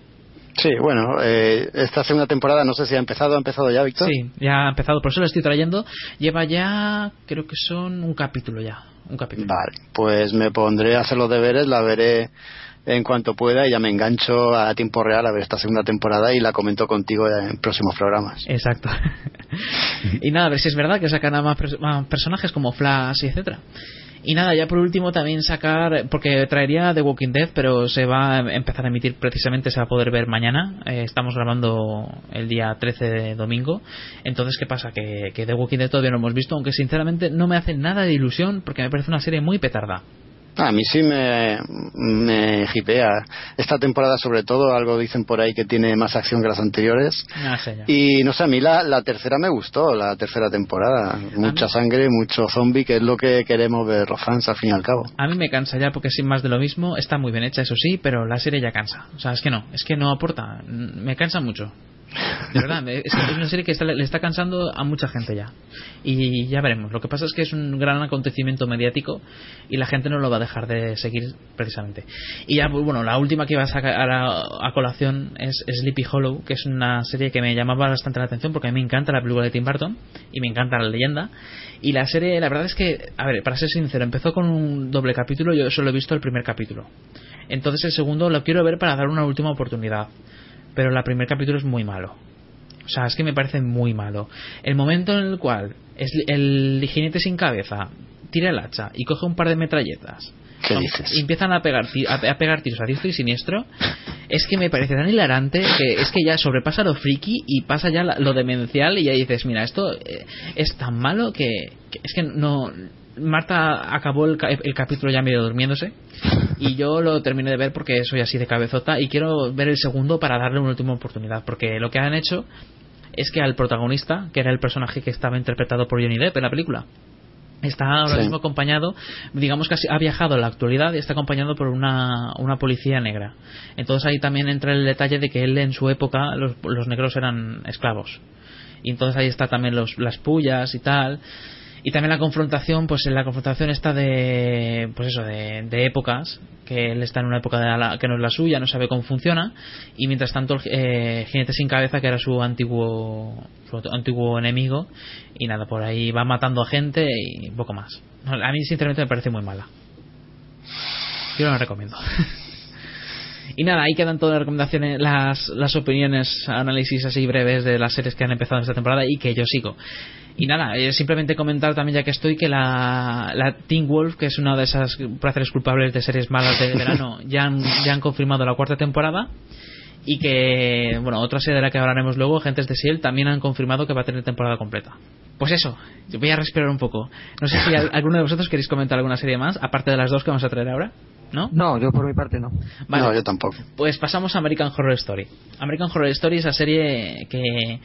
Sí, bueno, eh, esta segunda temporada no sé si ha empezado, ha empezado ya, Víctor. Sí, ya ha empezado, por eso lo estoy trayendo. Lleva ya, creo que son un capítulo ya. Un capítulo. Vale, pues me pondré a hacer los deberes, la veré en cuanto pueda y ya me engancho a tiempo real a ver esta segunda temporada y la comento contigo en próximos programas. Exacto. y nada, a ver si es verdad que sacan a más, pers- más personajes como Flash y etcétera. Y nada, ya por último también sacar, porque traería The Walking Dead, pero se va a empezar a emitir precisamente, se va a poder ver mañana. Eh, estamos grabando el día 13 de domingo. Entonces, ¿qué pasa? Que, que The Walking Dead todavía no hemos visto, aunque sinceramente no me hace nada de ilusión, porque me parece una serie muy petarda. A mí sí me, me hipea. Esta temporada sobre todo, algo dicen por ahí que tiene más acción que las anteriores. Ah. Y no sé, a mí la, la tercera me gustó, la tercera temporada. Mucha sangre, mucho zombie, que es lo que queremos ver los fans al fin y al cabo. A mí me cansa ya porque sin más de lo mismo, está muy bien hecha, eso sí, pero la serie ya cansa. O sea, es que no, es que no aporta, me cansa mucho. De verdad, es, una serie que le está cansando a mucha gente ya. Y ya veremos. Lo que pasa es que es un gran acontecimiento mediático y la gente no lo va a dejar de seguir precisamente. Y ya, pues, bueno, la última que iba a sacar a, a colación es Sleepy Hollow, que es una serie que me llamaba bastante la atención porque a mí me encanta la película de Tim Burton y me encanta la leyenda. Y la serie, la verdad es que, a ver, para ser sincero, empezó con un doble capítulo, yo solo he visto el primer capítulo. Entonces el segundo lo quiero ver para dar una última oportunidad. Pero el primer capítulo es muy malo. O sea, es que me parece muy malo. El momento en el cual es el jinete sin cabeza tira el hacha y coge un par de metralletas ¿Qué son- dices? y empiezan a pegar, a, pegar tiros a diestro y siniestro, es que me parece tan hilarante que es que ya sobrepasa lo friki y pasa ya lo demencial y ya dices, mira, esto eh, es tan malo que, que es que no... Marta acabó el, el capítulo ya medio durmiéndose y yo lo terminé de ver porque soy así de cabezota y quiero ver el segundo para darle una última oportunidad porque lo que han hecho es que al protagonista, que era el personaje que estaba interpretado por Johnny Depp en la película, está ahora Sí. mismo acompañado, digamos que ha viajado a la actualidad y está acompañado por una, una policía negra. Entonces ahí también entra el detalle de que él en su época los, los negros eran esclavos. Y entonces ahí está también los, las pullas y tal. Y también la confrontación, pues la confrontación está de, pues eso, de, de épocas, que él está en una época de la- que no es la suya, no sabe cómo funciona, y mientras tanto el eh, jinete sin cabeza, que era su antiguo, su antiguo enemigo, y nada, por ahí va matando a gente y poco más. A mí sinceramente me parece muy mala. Yo no la recomiendo. Y nada, ahí quedan todas las recomendaciones, las, las opiniones, análisis así breves de las series que han empezado esta temporada y que yo sigo. Y nada, eh, simplemente comentar también ya que estoy que la, la Teen Wolf, que es una de esas placeres culpables de series malas de verano, ya han, ya han confirmado la cuarta temporada y que, bueno, otra serie de la que hablaremos luego, Agentes de S.H.I.E.L.D., también han confirmado que va a tener temporada completa. Pues eso, yo voy a respirar un poco. No sé si al- alguno de vosotros queréis comentar alguna serie más, aparte de las dos que vamos a traer ahora, ¿no? No, yo por mi parte no. Vale. No, yo tampoco. Pues pasamos a American Horror Story. American Horror Story es la serie que,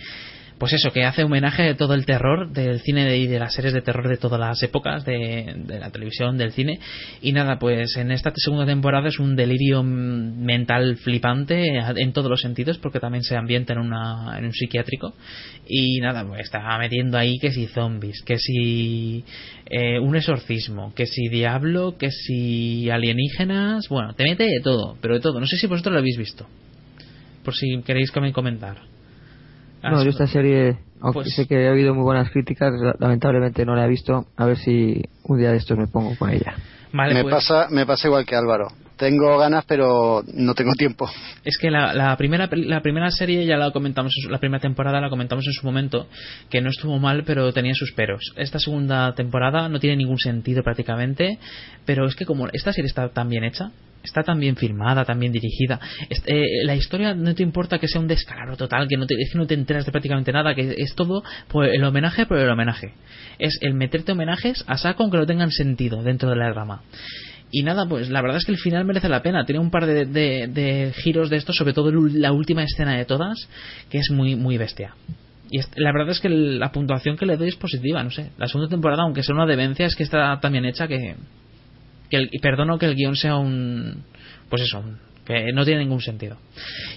pues eso, que hace homenaje a todo el terror del cine y de las series de terror de todas las épocas, de, de la televisión, del cine. Y nada, pues en esta segunda temporada es un delirio mental flipante en todos los sentidos, porque también se ambienta en, una, en un psiquiátrico. Y nada, pues está metiendo ahí que si zombies, que si eh, un exorcismo, que si diablo, que si alienígenas. Bueno, te mete de todo, pero de todo. No sé si vosotros lo habéis visto. Por si queréis que me comentar. Ah, No, yo esta serie, aunque Pues- sé que he oído muy buenas críticas, la- lamentablemente no la he visto. A ver si un día de estos me pongo con ella. Vale, me, pues- pasa, me pasa igual que Álvaro. Tengo ganas, pero no tengo tiempo. Es que la, la primera la primera serie ya la comentamos, la primera temporada la comentamos en su momento, que no estuvo mal, pero tenía sus peros. Esta segunda temporada no tiene ningún sentido prácticamente, pero es que como esta serie está tan bien hecha, está tan bien filmada, tan bien dirigida, eh, la historia no te importa que sea un descalabro total, que no te, es que no te enteras de prácticamente nada, que es todo por el homenaje por el homenaje. Es el meterte homenajes a saco aunque no tengan sentido dentro de la rama. Y nada, pues la verdad es que el final merece la pena. Tiene un par de, de- de giros de estos, sobre todo la última escena de todas, que es muy, muy bestia. Y la verdad es que la puntuación que le doy es positiva, no sé. La segunda temporada, aunque sea una demencia, es que está tan bien hecha que. que el- perdono que el guion sea un. Pues eso, que no tiene ningún sentido.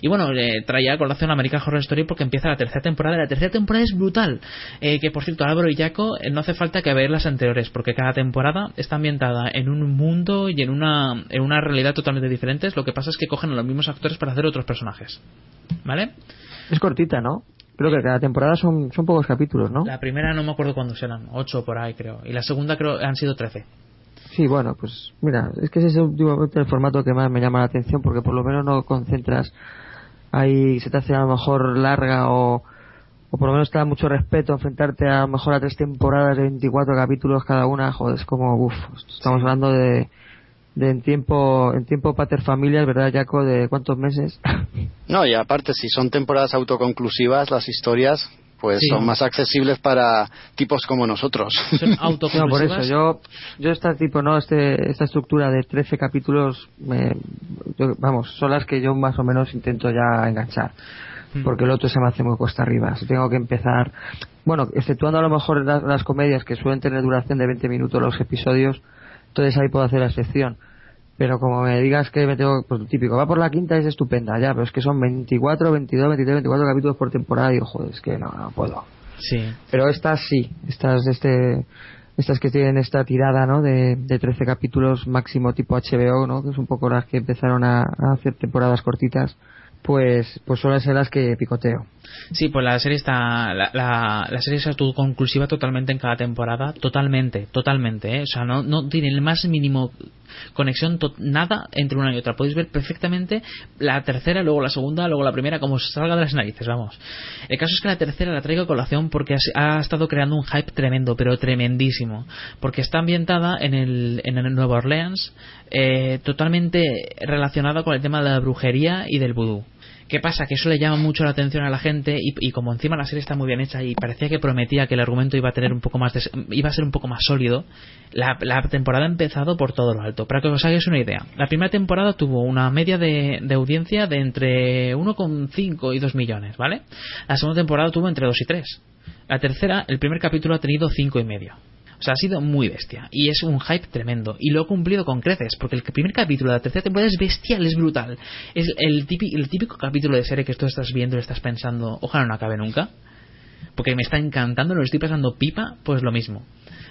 Y bueno, eh, traía a colación American Horror Story porque empieza la tercera temporada. y La tercera temporada es brutal. Eh, que por cierto, Álvaro y Jaco, eh, no hace falta que ver las anteriores, porque cada temporada está ambientada en un mundo y en una, en una realidad totalmente diferentes. Lo que pasa es que cogen a los mismos actores para hacer otros personajes. ¿Vale? Es cortita, ¿no? Creo que cada temporada son, son pocos capítulos, ¿no? La primera no me acuerdo cuándo serán, 8 por ahí creo. Y la segunda creo han sido 13. Sí, bueno, pues mira, es que ese es últimamente el formato que más me llama la atención porque por lo menos no concentras ahí, se te hace a lo mejor larga o, o por lo menos te da mucho respeto enfrentarte a lo mejor a tres temporadas de 24 capítulos cada una, joder, es como, uff, estamos hablando de, de en tiempo, en tiempo pater familias, ¿verdad, Jaco? ¿De cuántos meses? No, y aparte, si son temporadas autoconclusivas, las historias, pues Sí. son más accesibles para tipos como nosotros. No, por eso, yo, yo este tipo, no, este, esta estructura de 13 capítulos, me, yo- vamos, son las que yo más o menos intento ya enganchar. Porque el otro se me hace muy cuesta arriba. Si tengo que empezar, bueno, exceptuando a lo mejor las, las comedias que suelen tener duración de 20 minutos los episodios, entonces ahí puedo hacer la excepción. Pero como me digas que me tengo, pues lo típico, va por la quinta es estupenda, ya, pero es que son 24, 22, 23, 24 capítulos por temporada y digo, joder, es que no, no puedo. Sí. Pero estas sí, estas este estas que tienen esta tirada, ¿no? De, de 13 capítulos máximo tipo HBO, ¿no? Que es un poco las que empezaron a, a hacer temporadas cortitas. pues pues suelen ser las que picoteo. Sí, pues la serie está. La, la, la serie es autoconclusiva totalmente en cada temporada. Totalmente, totalmente. ¿eh? O sea, no, no tiene el más mínimo conexión, nada entre una y otra. Podéis ver perfectamente la tercera, luego la segunda, luego la primera, como salga de las narices, vamos. El caso es que la tercera la traigo a colación porque ha, ha estado creando un hype tremendo, pero tremendísimo. Porque está ambientada en el, en el Nueva Orleans, eh, totalmente relacionada con el tema de la brujería y del vudú. ¿Qué pasa? Que eso le llama mucho la atención a la gente y, y como encima la serie está muy bien hecha y parecía que prometía que el argumento iba a tener un poco más de- iba a ser un poco más sólido, la, temporada ha empezado por todo lo alto. Para que os hagáis una idea, la primera temporada tuvo una media de, de audiencia de entre 1,5 y 2 millones, ¿vale? La segunda temporada tuvo entre 2 y 3. La tercera, el primer capítulo ha tenido cinco y medio. Ha sido muy bestia. Y es un hype tremendo. Y lo ha cumplido con creces. Porque el primer capítulo de la tercera temporada es bestial, es brutal. Es el típico, el típico capítulo de serie que tú estás viendo y estás pensando, ojalá no acabe nunca. Porque me está encantando, lo estoy pasando pipa, pues lo mismo.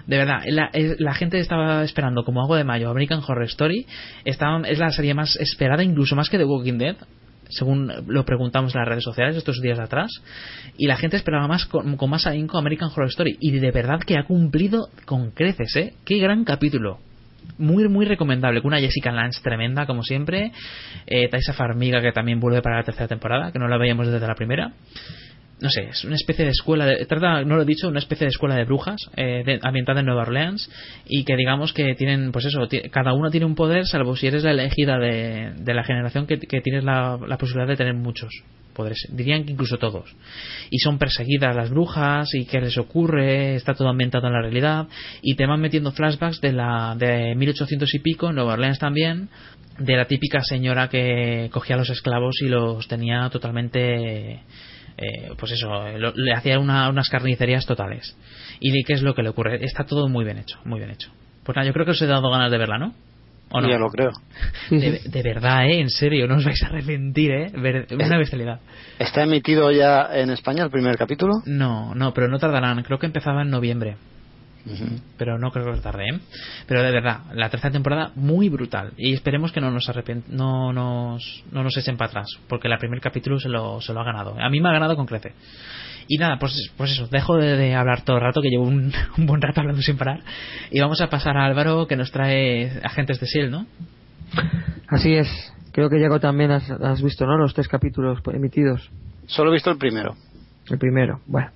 De verdad, la, la gente estaba esperando como agua de mayo American Horror Story. Es la serie más esperada, incluso más que The Walking Dead según lo preguntamos en las redes sociales estos días atrás, y la gente esperaba más con, más ahínco American Horror Story, y de verdad que ha cumplido con creces, ¿eh? Qué gran capítulo. Muy, muy recomendable, con una Jessica Lange tremenda, como siempre, eh, Taisa Farmiga, que también vuelve para la tercera temporada, que no la veíamos desde la primera. No sé, es una especie de escuela, de, trata, no lo he dicho, una especie de escuela de brujas eh, de- ambientada en Nueva Orleans y que digamos que tienen, pues eso, cada una tiene un poder, salvo si eres la elegida de, de la generación que, que tienes la, la posibilidad de tener muchos poderes, dirían que incluso todos. Y son perseguidas las brujas y qué les ocurre, está todo ambientado en la realidad y te van metiendo flashbacks de la de 1800 y pico, en Nueva Orleans también, de la típica señora que cogía los esclavos y los tenía totalmente eh, pues eso, lo- le hacía una- unas carnicerías totales. ¿Y de qué es lo que le ocurre? Está todo muy bien hecho, muy bien hecho. Pues nada, yo creo que os he dado ganas de verla, ¿no? ¿O no? Ya lo creo. De, de verdad, ¿eh? En serio, no os vais a arrepentir, ¿eh? Ver- una bestialidad. ¿Está emitido ya en España el primer capítulo? No, no, pero no tardarán. Creo que empezaba en noviembre. Pero no creo que tarde, ¿eh? Pero de verdad, la tercera temporada muy brutal. Y esperemos que no nos arrepent no nos, no nos echen para atrás. Porque el primer capítulo se lo, se lo ha ganado. A mí me ha ganado con crece. Y nada, pues, pues eso, dejo de, de hablar todo el rato, que llevo un, un buen rato hablando sin parar. Y vamos a pasar a Álvaro, que nos trae Agentes de S.H.I.E.L.D., ¿no? Así es. Creo que Diego también has, has visto, ¿no? Los tres capítulos emitidos. Solo he visto el primero. El primero. Bueno.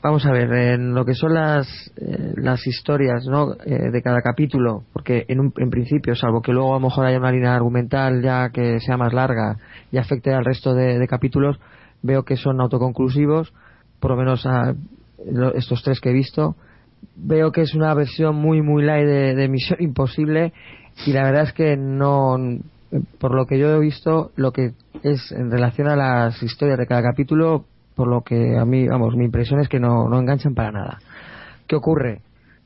Vamos a ver, en lo que son las, eh, las historias ¿no? Eh, de cada capítulo, porque en, un, en principio, salvo que luego a lo mejor haya una línea argumental ya que sea más larga y afecte al resto de, capítulos, veo que son autoconclusivos, por lo menos a estos tres que he visto. Veo que es una versión muy, muy light de, de Misión Imposible y la verdad es que no, por lo que yo he visto, lo que es en relación a las historias de cada capítulo, por lo que a mí, vamos, mi impresión es que no, no enganchan para nada. ¿Qué ocurre?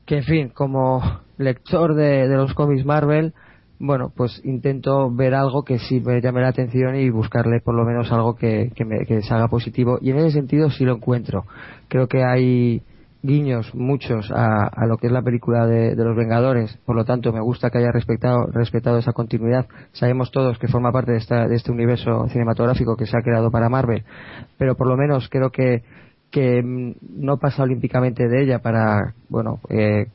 Que, en fin, como lector de, de los cómics Marvel, bueno, pues intento ver algo que sí me llame la atención y buscarle por lo menos algo que, que, me, que salga positivo. Y en ese sentido sí lo encuentro. Creo que hay guiños, muchos, a, a lo que es la película de, de los Vengadores. Por lo tanto, me gusta que haya respetado, respetado esa continuidad. Sabemos todos que forma parte de, esta, de este universo cinematográfico que se ha creado para Marvel. Pero por lo menos creo que, que mm, no pasa olímpicamente de ella para, bueno, eh,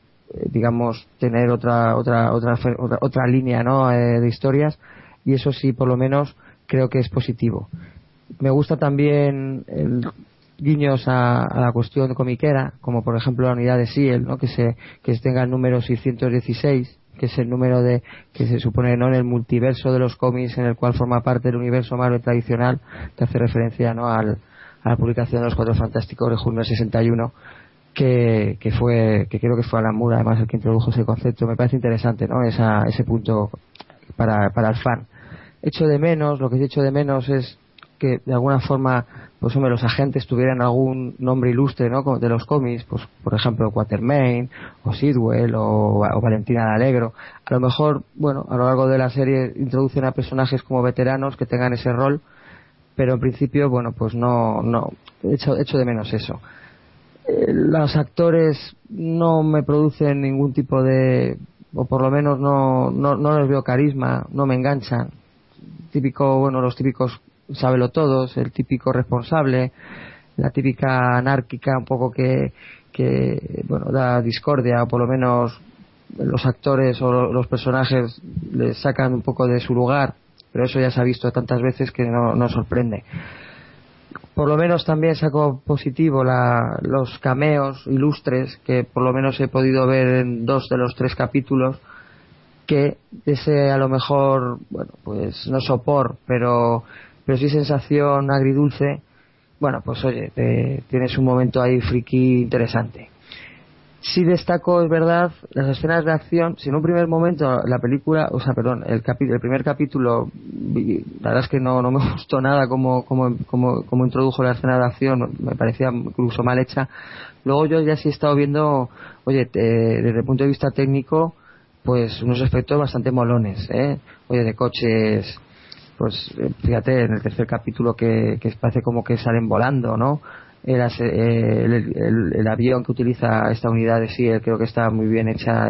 digamos, tener otra, otra, otra, otra, otra línea, ¿no? Eh, de historias. Y eso sí, por lo menos, creo que es positivo. Me gusta también el, guiños a, la cuestión comiquera, como por ejemplo la unidad de Siel, ¿no? que se que tenga el número 616, que es el número de que se supone no en el multiverso de los cómics en el cual forma parte del universo Marvel tradicional, que hace referencia ¿no? al, a la publicación de los Cuatro Fantásticos de junio del 61 que, que fue que creo que fue Alan Moore además el que introdujo ese concepto me parece interesante no Esa, ese punto para, para el fan echo de menos lo que he hecho de menos es que de alguna forma pues hombre los agentes tuvieran algún nombre ilustre ¿no? De los cómics pues por ejemplo Quatermain o Sidwell o, o Valentina de Alegro. A lo mejor bueno a lo largo de la serie introducen a personajes como veteranos que tengan ese rol pero en principio bueno pues no no echo, echo de menos eso. Eh, los actores no me producen ningún tipo de o por lo menos no, no, no les veo carisma no me enganchan. Típico bueno los típicos sábelo todos, el típico responsable, la típica anárquica un poco que, que bueno, da discordia o por lo menos los actores o lo- los personajes le sacan un poco de su lugar, pero eso ya se ha visto tantas veces que no, no sorprende. Por lo menos también saco positivo la- los cameos ilustres que por lo menos he podido ver en dos de los tres capítulos que ese a lo mejor, bueno, pues no sopor, pero, pero sí sensación agridulce, bueno, pues oye, te- tienes un momento ahí friki interesante. Sí destaco, es verdad, las escenas de acción. Si en un primer momento la película, o sea, perdón, el, capi- el primer capítulo, la verdad es que no, no me gustó nada como, como, como, como introdujo la escena de acción, me parecía incluso mal hecha. Luego yo ya sí he estado viendo, oye, te- desde el punto de vista técnico, pues unos efectos bastante molones, ¿eh? Oye, de coches, pues eh, fíjate en el tercer capítulo que, que parece como que salen volando, ¿no? El, eh, el, el- el avión que utiliza esta unidad de SEAL creo que está muy bien hecha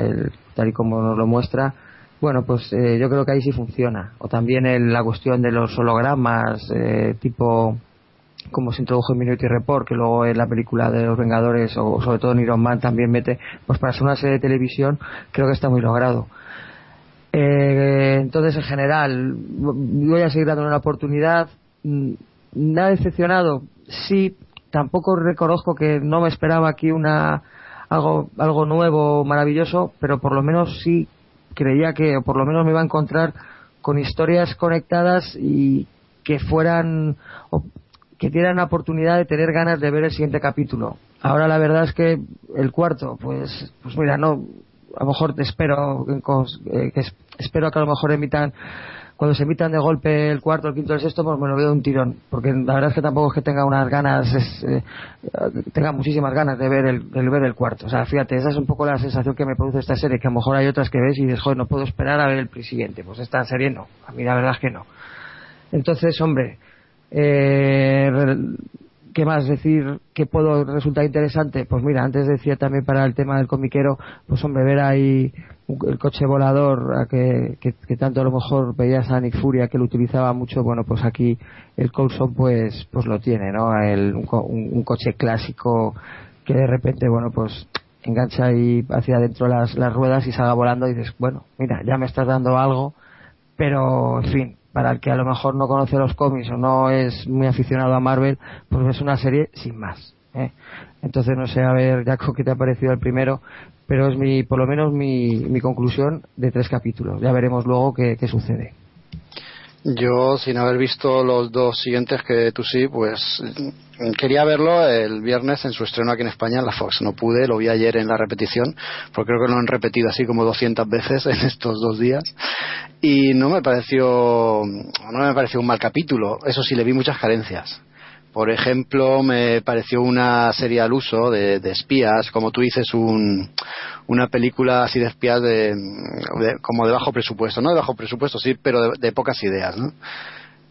tal y como nos lo muestra. Bueno, pues eh, yo creo que ahí sí funciona. O también la cuestión de los hologramas, eh, tipo como se introdujo en Minority Report, que luego en la película de los Vengadores o sobre todo en Iron Man también mete, pues para ser una serie de televisión creo que está muy logrado. Eh, entonces, en general, voy a seguir dándole una oportunidad. Mm, ¿Me ha decepcionado? Sí, tampoco reconozco que no me esperaba aquí una algo, algo nuevo, maravilloso, pero por lo menos sí creía que, o por lo menos me iba a encontrar con historias conectadas y que fueran, o que dieran la oportunidad de tener ganas de ver el siguiente capítulo. Ahora la verdad es que el cuarto, pues, pues mira, no, a lo mejor espero, cos- eh, que es- espero que a lo mejor emitan, cuando se emitan de golpe el cuarto, el quinto, el sexto, pues me lo veo un tirón, porque la verdad es que tampoco es que tenga unas ganas, es, eh, eh, tenga muchísimas ganas de ver el, de ver el cuarto. O sea, fíjate, esa es un poco la sensación que me produce esta serie, que a lo mejor hay otras que ves y dices, joder, no puedo esperar a ver el siguiente. Pues esta serie no, a mí la verdad es que no. Entonces, hombre, eh, ¿qué más decir que puedo resultar interesante? Pues mira, antes decía también para el tema del comiquero, pues hombre, ver ahí el coche volador que, que, tanto a lo mejor veías a Nick Furia que lo utilizaba mucho, bueno, pues aquí el Coulson pues, pues lo tiene, ¿no? El- un, un- coche clásico que de repente, bueno, pues engancha ahí hacia adentro las, las ruedas y salga volando y dices, bueno, mira, ya me estás dando algo, pero en fin, para el que a lo mejor no conoce los cómics o no es muy aficionado a Marvel, pues es una serie sin más. ¿eh? Entonces no sé, a ver, Jaco, qué te ha parecido el primero, pero es mi, por lo menos mi, mi conclusión de tres capítulos. Ya veremos luego qué, qué sucede. Yo, sin haber visto los dos siguientes que tú sí, pues mm, quería verlo el viernes en su estreno aquí en España en la Fox. No pude, lo vi ayer en la repetición, porque creo que lo han repetido así como 200 veces en estos dos días. Y no me pareció, no me pareció un mal capítulo. Eso sí, le vi muchas carencias. Por ejemplo, me pareció una serie al uso de, espías, como tú dices, un, una película así de espías de, como de bajo presupuesto, no de bajo presupuesto, sí, pero de, de pocas ideas, ¿no?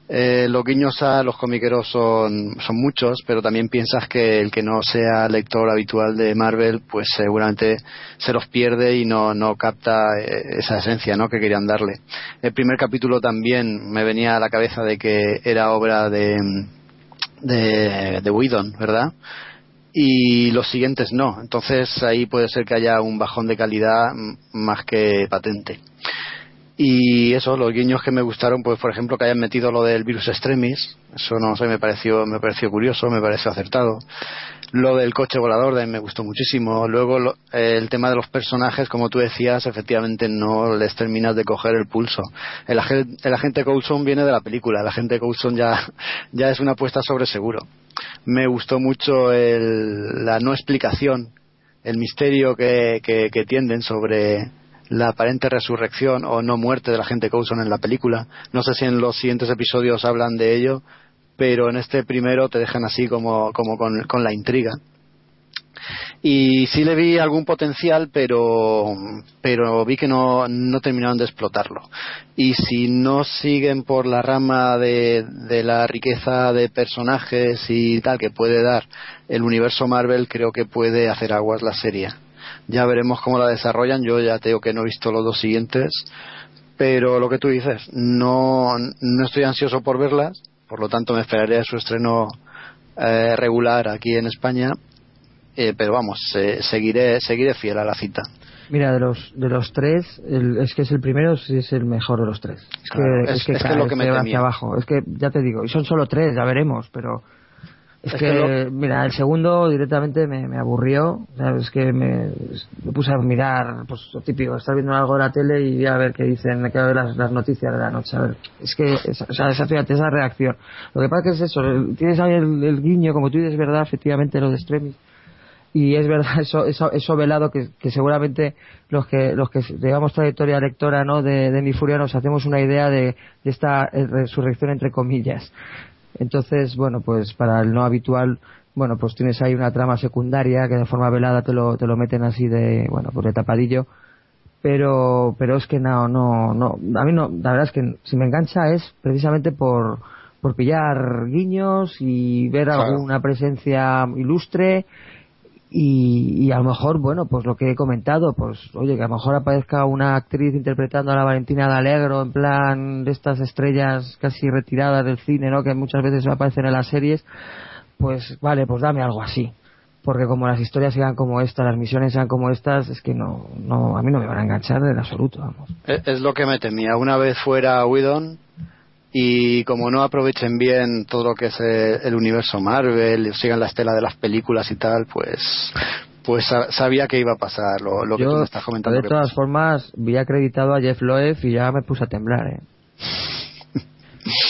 Eh, los guiños a los comiqueros son, son muchos, pero también piensas que el que no sea lector habitual de Marvel, pues seguramente se los pierde y no, no capta eh, esa esencia ¿no? que querían darle. El primer capítulo también me venía a la cabeza de que era obra de, de, de Whedon, ¿verdad? Y los siguientes no. Entonces ahí puede ser que haya un bajón de calidad más que patente. Y eso, los guiños que me gustaron, pues por ejemplo que hayan metido lo del virus extremis, eso no sé, me pareció, me pareció curioso, me pareció acertado. Lo del coche volador de- me gustó muchísimo. Luego lo- el tema de los personajes, como tú decías, efectivamente no les terminas de coger el pulso. El, el agente Coulson viene de la película, el agente Coulson ya, ya es una apuesta sobre seguro. Me gustó mucho el- la no explicación, el misterio que, que, que tienden sobre la aparente resurrección o no muerte del agente Coulson en la película. No sé si en los siguientes episodios hablan de ello, pero en este primero te dejan así como, como con, la intriga. Y sí le vi algún potencial, pero, pero vi que no, no terminaron de explotarlo. Y si no siguen por la rama de, de la riqueza de personajes y tal que puede dar el universo Marvel, creo que puede hacer aguas la serie. Ya veremos cómo la desarrollan. Yo ya te digo que no he visto los dos siguientes, pero lo que tú dices, no, no estoy ansioso por verlas, por lo tanto me esperaré a su estreno eh, regular aquí en España, eh, pero vamos, eh, seguiré, seguiré fiel a la cita. Mira, de los de los tres, el- es que es el primero, sí es el mejor de los tres. Es Claro, que es- es que, es que lo que me temía. hacia abajo. Es que ya te digo, y son solo tres, ya veremos, pero es, Es que, que mira, el segundo directamente me, me aburrió, ¿sabes? que me, me puse a mirar, pues lo típico, estar viendo algo de la tele y a ver qué dicen, que ver las, las noticias de la noche, a ver. Es que, o sea, esa, fíjate, esa reacción. Lo que pasa que es eso, tienes ahí el, el guiño, como tú dices, es verdad, efectivamente, lo de Extremis y es verdad eso eso eso velado que, que seguramente los que los que llevamos trayectoria lectora no de, de mi furia nos hacemos una idea de, de esta eh, resurrección entre comillas entonces bueno pues para el no habitual bueno pues tienes ahí una trama secundaria que de forma velada te lo te lo meten así de bueno pues de tapadillo pero pero es que no no no a mí no la verdad es que si me engancha es precisamente por por pillar guiños y ver Claro. alguna presencia ilustre y, y a lo mejor, bueno, pues lo que he comentado, pues oye, que a lo mejor aparezca una actriz interpretando a la Valentina de Alegro en plan de estas estrellas casi retiradas del cine, ¿no? Que muchas veces aparecen en las series, pues vale, pues dame algo así. Porque como las historias sean como estas, las misiones sean como estas, es que no, no, a mí no me van a enganchar en absoluto, vamos. Es, lo que me temía. Una vez fuera Whedon y como no aprovechen bien todo lo que es eh, el universo Marvel y sigan la estela de las películas y tal, pues pues sa- sabía que iba a pasar lo, lo que tú me estás comentando. de todas pasa. formas, vi acreditado a Jeff Loeb y ya me puse a temblar, ¿eh?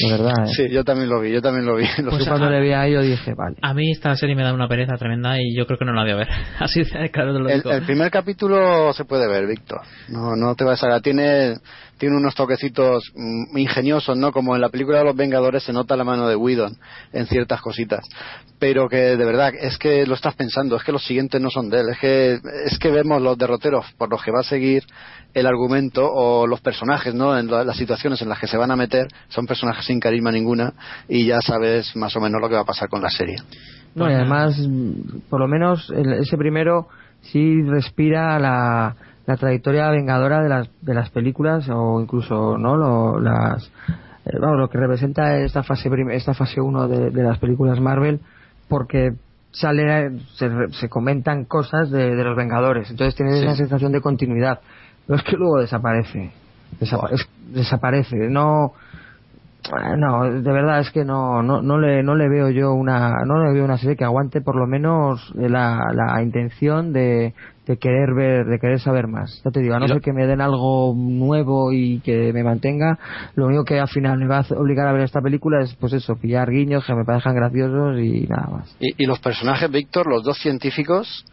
De verdad, ¿eh? Sí, yo también lo vi, yo también lo vi. Lo Pues cuando le vi a ello dije, vale. A mí esta serie me da una pereza tremenda y yo creo que no la voy a ver. Así de claro te lo El, digo. el primer capítulo se puede ver, Víctor. No, no te vas a... Tiene, tiene unos toquecitos mm, ingeniosos, ¿no? Como en la película de los Vengadores se nota la mano de Whedon en ciertas cositas. Pero que de verdad, es que lo estás pensando, es que los siguientes no son de él. Es que, es que vemos los derroteros por los que va a seguir el argumento o los personajes, ¿no? En la- las situaciones en las que se van a meter, son personajes sin carisma ninguna y ya sabes más o menos lo que va a pasar con la serie. No, y además, por lo menos ese primero sí respira la, la trayectoria vengadora de las, de las películas o incluso no lo, las eh, vamos, lo que representa esta fase esta fase 1 de, de las películas Marvel porque sale se, se comentan cosas de, de los Vengadores. Entonces tienes Sí. esa sensación de continuidad. Pero es que luego desaparece Desapa- es- desaparece. No no, de verdad es que no, no, no le, no le veo yo una, no le veo una serie que aguante por lo menos la, la intención de, de querer ver, de querer saber más. Ya te digo, a no ser que me den algo nuevo y que me mantenga, lo único que al final me va a obligar a ver esta película es, pues eso, pillar guiños que me parezcan graciosos y nada más. Y, y los personajes, Víctor, los dos científicos,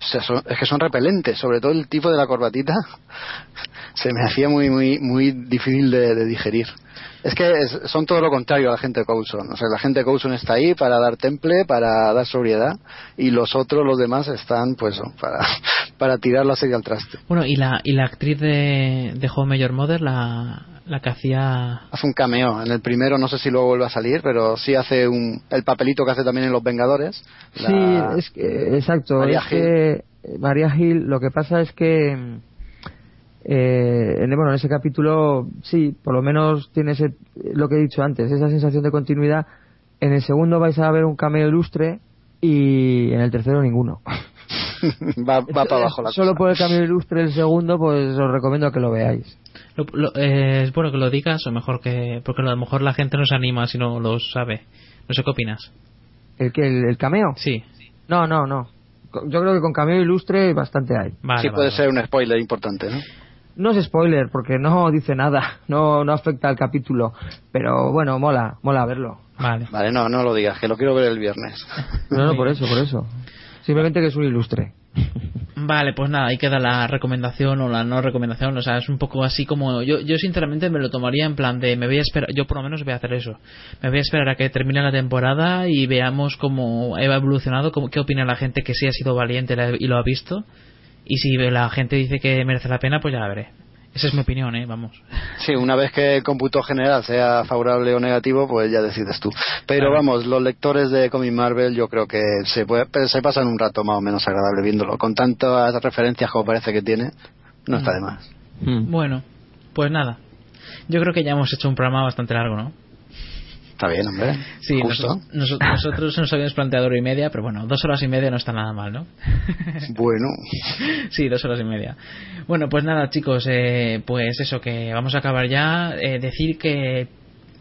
o sea, son- es que son repelentes, sobre todo el tipo de la corbatita, se me hacía muy muy muy difícil de, de digerir. Es que es- son todo lo contrario a la gente de Coulson. O sea, la gente de Coulson está ahí para dar temple, para dar sobriedad, y los otros, los demás, están pues para, para tirar la serie al traste. Bueno, y la, y la actriz de, de Met Your Mother, la, la que hacía... Hace un cameo. En el primero no sé si luego vuelve a salir, pero sí hace un, el papelito que hace también en Los Vengadores. La- Sí, es que, exacto. María es que María Gil, lo que pasa es que eh, en, bueno, en ese capítulo, sí, por lo menos tiene ese, lo que he dicho antes, esa sensación de continuidad. En el segundo vais a ver un cameo ilustre y en el tercero ninguno. va, va para abajo la Solo cosa. por el cameo ilustre el segundo, pues os recomiendo que lo veáis. Lo- lo- eh, es bueno que lo digas o mejor que... Porque a lo mejor la gente no se anima si no lo sabe. No sé qué opinas. ¿El que el, el cameo? Sí. No, no, no. Yo creo que con cameo ilustre bastante hay. Vale, sí vale, puede vale. ser un spoiler importante, ¿no? No es spoiler porque no dice nada, no, no afecta al capítulo, pero bueno, mola, mola verlo. Vale. Vale, no, no lo digas, que lo quiero ver el viernes. No, no, por eso, por eso. Simplemente que es un ilustre. Vale, pues nada, ahí queda la recomendación o la no recomendación. O sea, es un poco así como. Yo, yo sinceramente me lo tomaría en plan de. Me voy a esperar. Yo por lo menos voy a hacer eso. Me voy a esperar a que termine la temporada y veamos cómo ha evolucionado, cómo, qué opina la gente que sí ha sido valiente y lo ha visto. Y si la gente dice que merece la pena, pues ya la veré. Esa es mi opinión, ¿eh? Vamos. Sí, una vez que el cómputo general sea favorable o negativo, pues ya decides tú. Pero Claro. vamos, los lectores de Comic Marvel yo creo que se, puede, pero se pasan un rato más o menos agradable viéndolo. Con tantas referencias como parece que tiene, no está de más. Bueno, pues nada. Yo creo que ya hemos hecho un programa bastante largo, ¿no? Está bien, hombre. Sí, Justo. nos- nos- nosotros nos habíamos planteado hora y media, pero bueno, dos horas y media no está nada mal, ¿no? Bueno. Sí, dos horas y media. Bueno, pues nada, chicos, eh, pues eso, que vamos a acabar ya. Eh, decir que,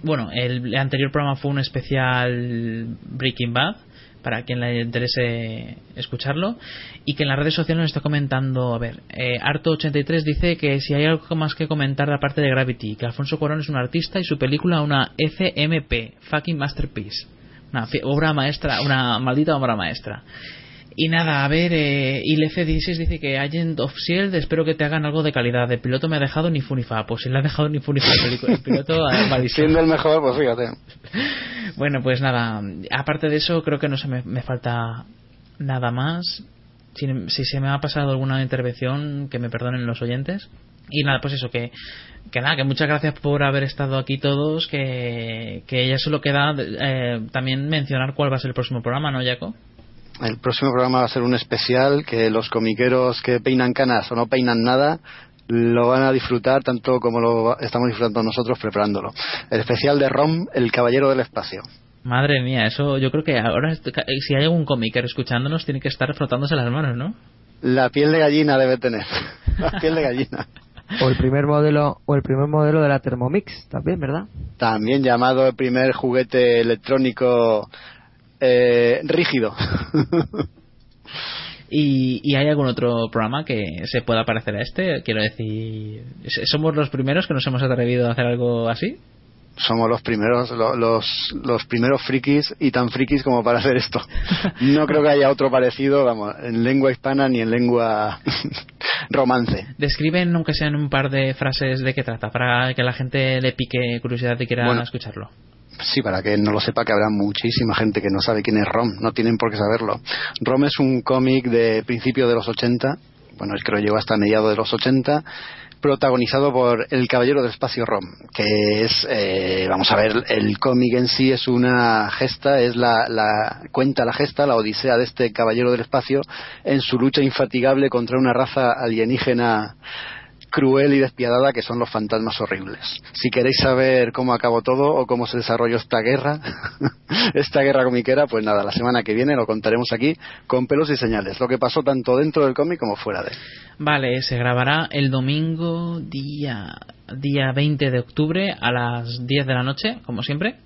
bueno, el anterior programa fue un especial Breaking Bad, para quien le interese escucharlo, y que en las redes sociales nos está comentando, a ver, eh, Arto83 dice que si hay algo más que comentar aparte de Gravity, que Alfonso Cuarón es un artista y su película una FMP, fucking masterpiece. Una obra maestra, una maldita obra maestra. Y nada, a ver, eh, y el F16 dice que Agent of Shield, espero que te hagan algo de calidad. El piloto me ha dejado ni funifa. Pues si le ha dejado ni funifa el, piloto. Siendo el mejor, pues fíjate. Bueno, pues nada, aparte de eso, creo que no se me, me falta nada más. Si, si se me ha pasado alguna intervención, que me perdonen los oyentes. Y nada, pues eso, que, que nada, que muchas gracias por haber estado aquí todos. Que, que ya solo queda eh, también mencionar cuál va a ser el próximo programa, ¿no, Jaco? El próximo programa va a ser un especial que los comiqueros que peinan canas o no peinan nada lo van a disfrutar tanto como lo estamos disfrutando nosotros preparándolo. El especial de Rom, El Caballero del Espacio. Madre mía, eso yo creo que ahora, si hay algún comiquero escuchándonos, tiene que estar frotándose las manos, ¿no? La piel de gallina debe tener. La piel de gallina. O el primer modelo o el primer modelo de la Thermomix también, ¿verdad? También llamado el primer juguete electrónico eh, rígido. ¿Y, ¿Y hay algún otro programa que se pueda parecer a este? Quiero decir, ¿somos los primeros que nos hemos atrevido a hacer algo así? Somos los primeros, lo- los, los primeros frikis y tan frikis como para hacer esto. No creo que haya otro parecido, vamos, en lengua hispana ni en lengua romance. Describen, aunque sean un par de frases de qué trata, para que la gente le pique curiosidad y quiera Bueno. escucharlo. Sí, para que no lo sepa, que habrá muchísima gente que no sabe quién es Rom, no tienen por qué saberlo. Rom es un cómic de principio de los 80, bueno, creo llegó hasta mediados de los 80, protagonizado por El Caballero del Espacio Rom, que es, eh, vamos a ver, el cómic en sí es una gesta, es la, la cuenta la gesta, la odisea de este Caballero del Espacio en su lucha infatigable contra una raza alienígena cruel y despiadada que son los fantasmas horribles. Si queréis saber cómo acabó todo o cómo se desarrolló esta guerra, esta guerra comiquera, pues nada, la semana que viene lo contaremos aquí con pelos y señales, lo que pasó tanto dentro del cómic como fuera de él. Vale, se grabará el domingo día, día 20 de octubre a las 10 de la noche, como siempre.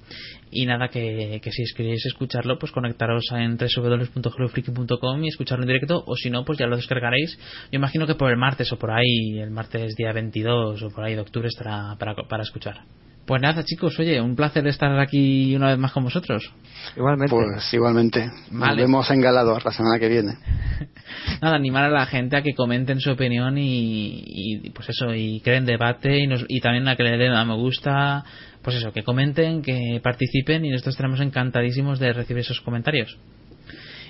Y nada, que, que si queréis escucharlo, pues conectaros en www.hellofreaky.com y escucharlo en directo, o si no, pues ya lo descargaréis. Yo imagino que por el martes o por ahí, el martes día 22 o por ahí de octubre estará para, para escuchar. Pues nada, chicos, oye, un placer estar aquí una vez más con vosotros. Igualmente. Pues igualmente, nos vemos en Galador la semana que viene. nada, animar a la gente a que comenten su opinión y, y, pues eso, y creen debate y, nos- y también a que le den a me gusta, pues eso, que comenten, que participen y nosotros estaremos encantadísimos de recibir esos comentarios.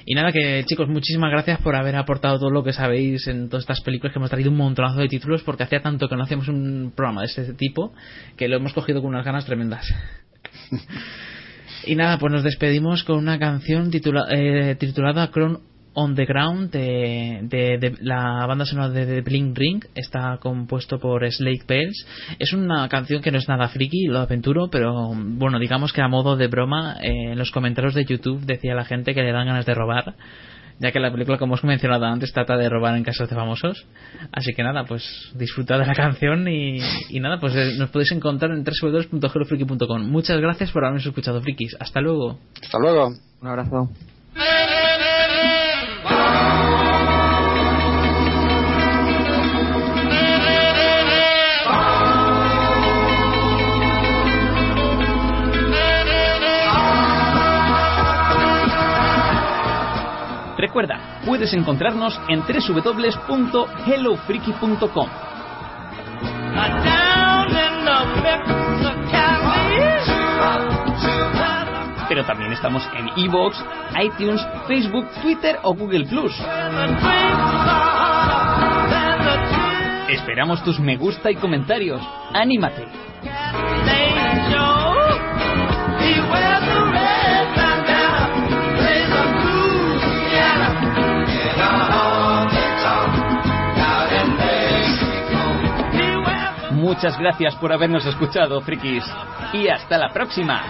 Y nada, que chicos, muchísimas gracias por haber aportado todo lo que sabéis en todas estas películas que hemos traído un montonazo de títulos porque hacía tanto que no hacíamos un programa de este tipo que lo hemos cogido con unas ganas tremendas. Y nada, pues nos despedimos con una canción titula- eh, titulada Crown on the Ground de, de- de la banda sonora de The Blink Ring. Está compuesto por Slade Bells. Es una canción que no es nada friki, lo aventuro, pero bueno, digamos que a modo de broma, eh, en los comentarios de YouTube decía la gente que le dan ganas de robar. Ya que la película, como os he mencionado antes, trata de robar en casas de famosos. Así que nada, pues disfrutad de la canción y, y nada, pues eh, nos podéis encontrar en www.hellofreaky.com. Muchas gracias por habernos escuchado, frikis. Hasta luego. Hasta luego. Un abrazo. Recuerda, puedes encontrarnos en www.hellofreaky.com. Pero también estamos en iVoox, iTunes, Facebook, Twitter o Google Plus. Esperamos tus me gusta y comentarios. ¡Anímate! Muchas gracias por habernos escuchado, frikis. Y hasta la próxima.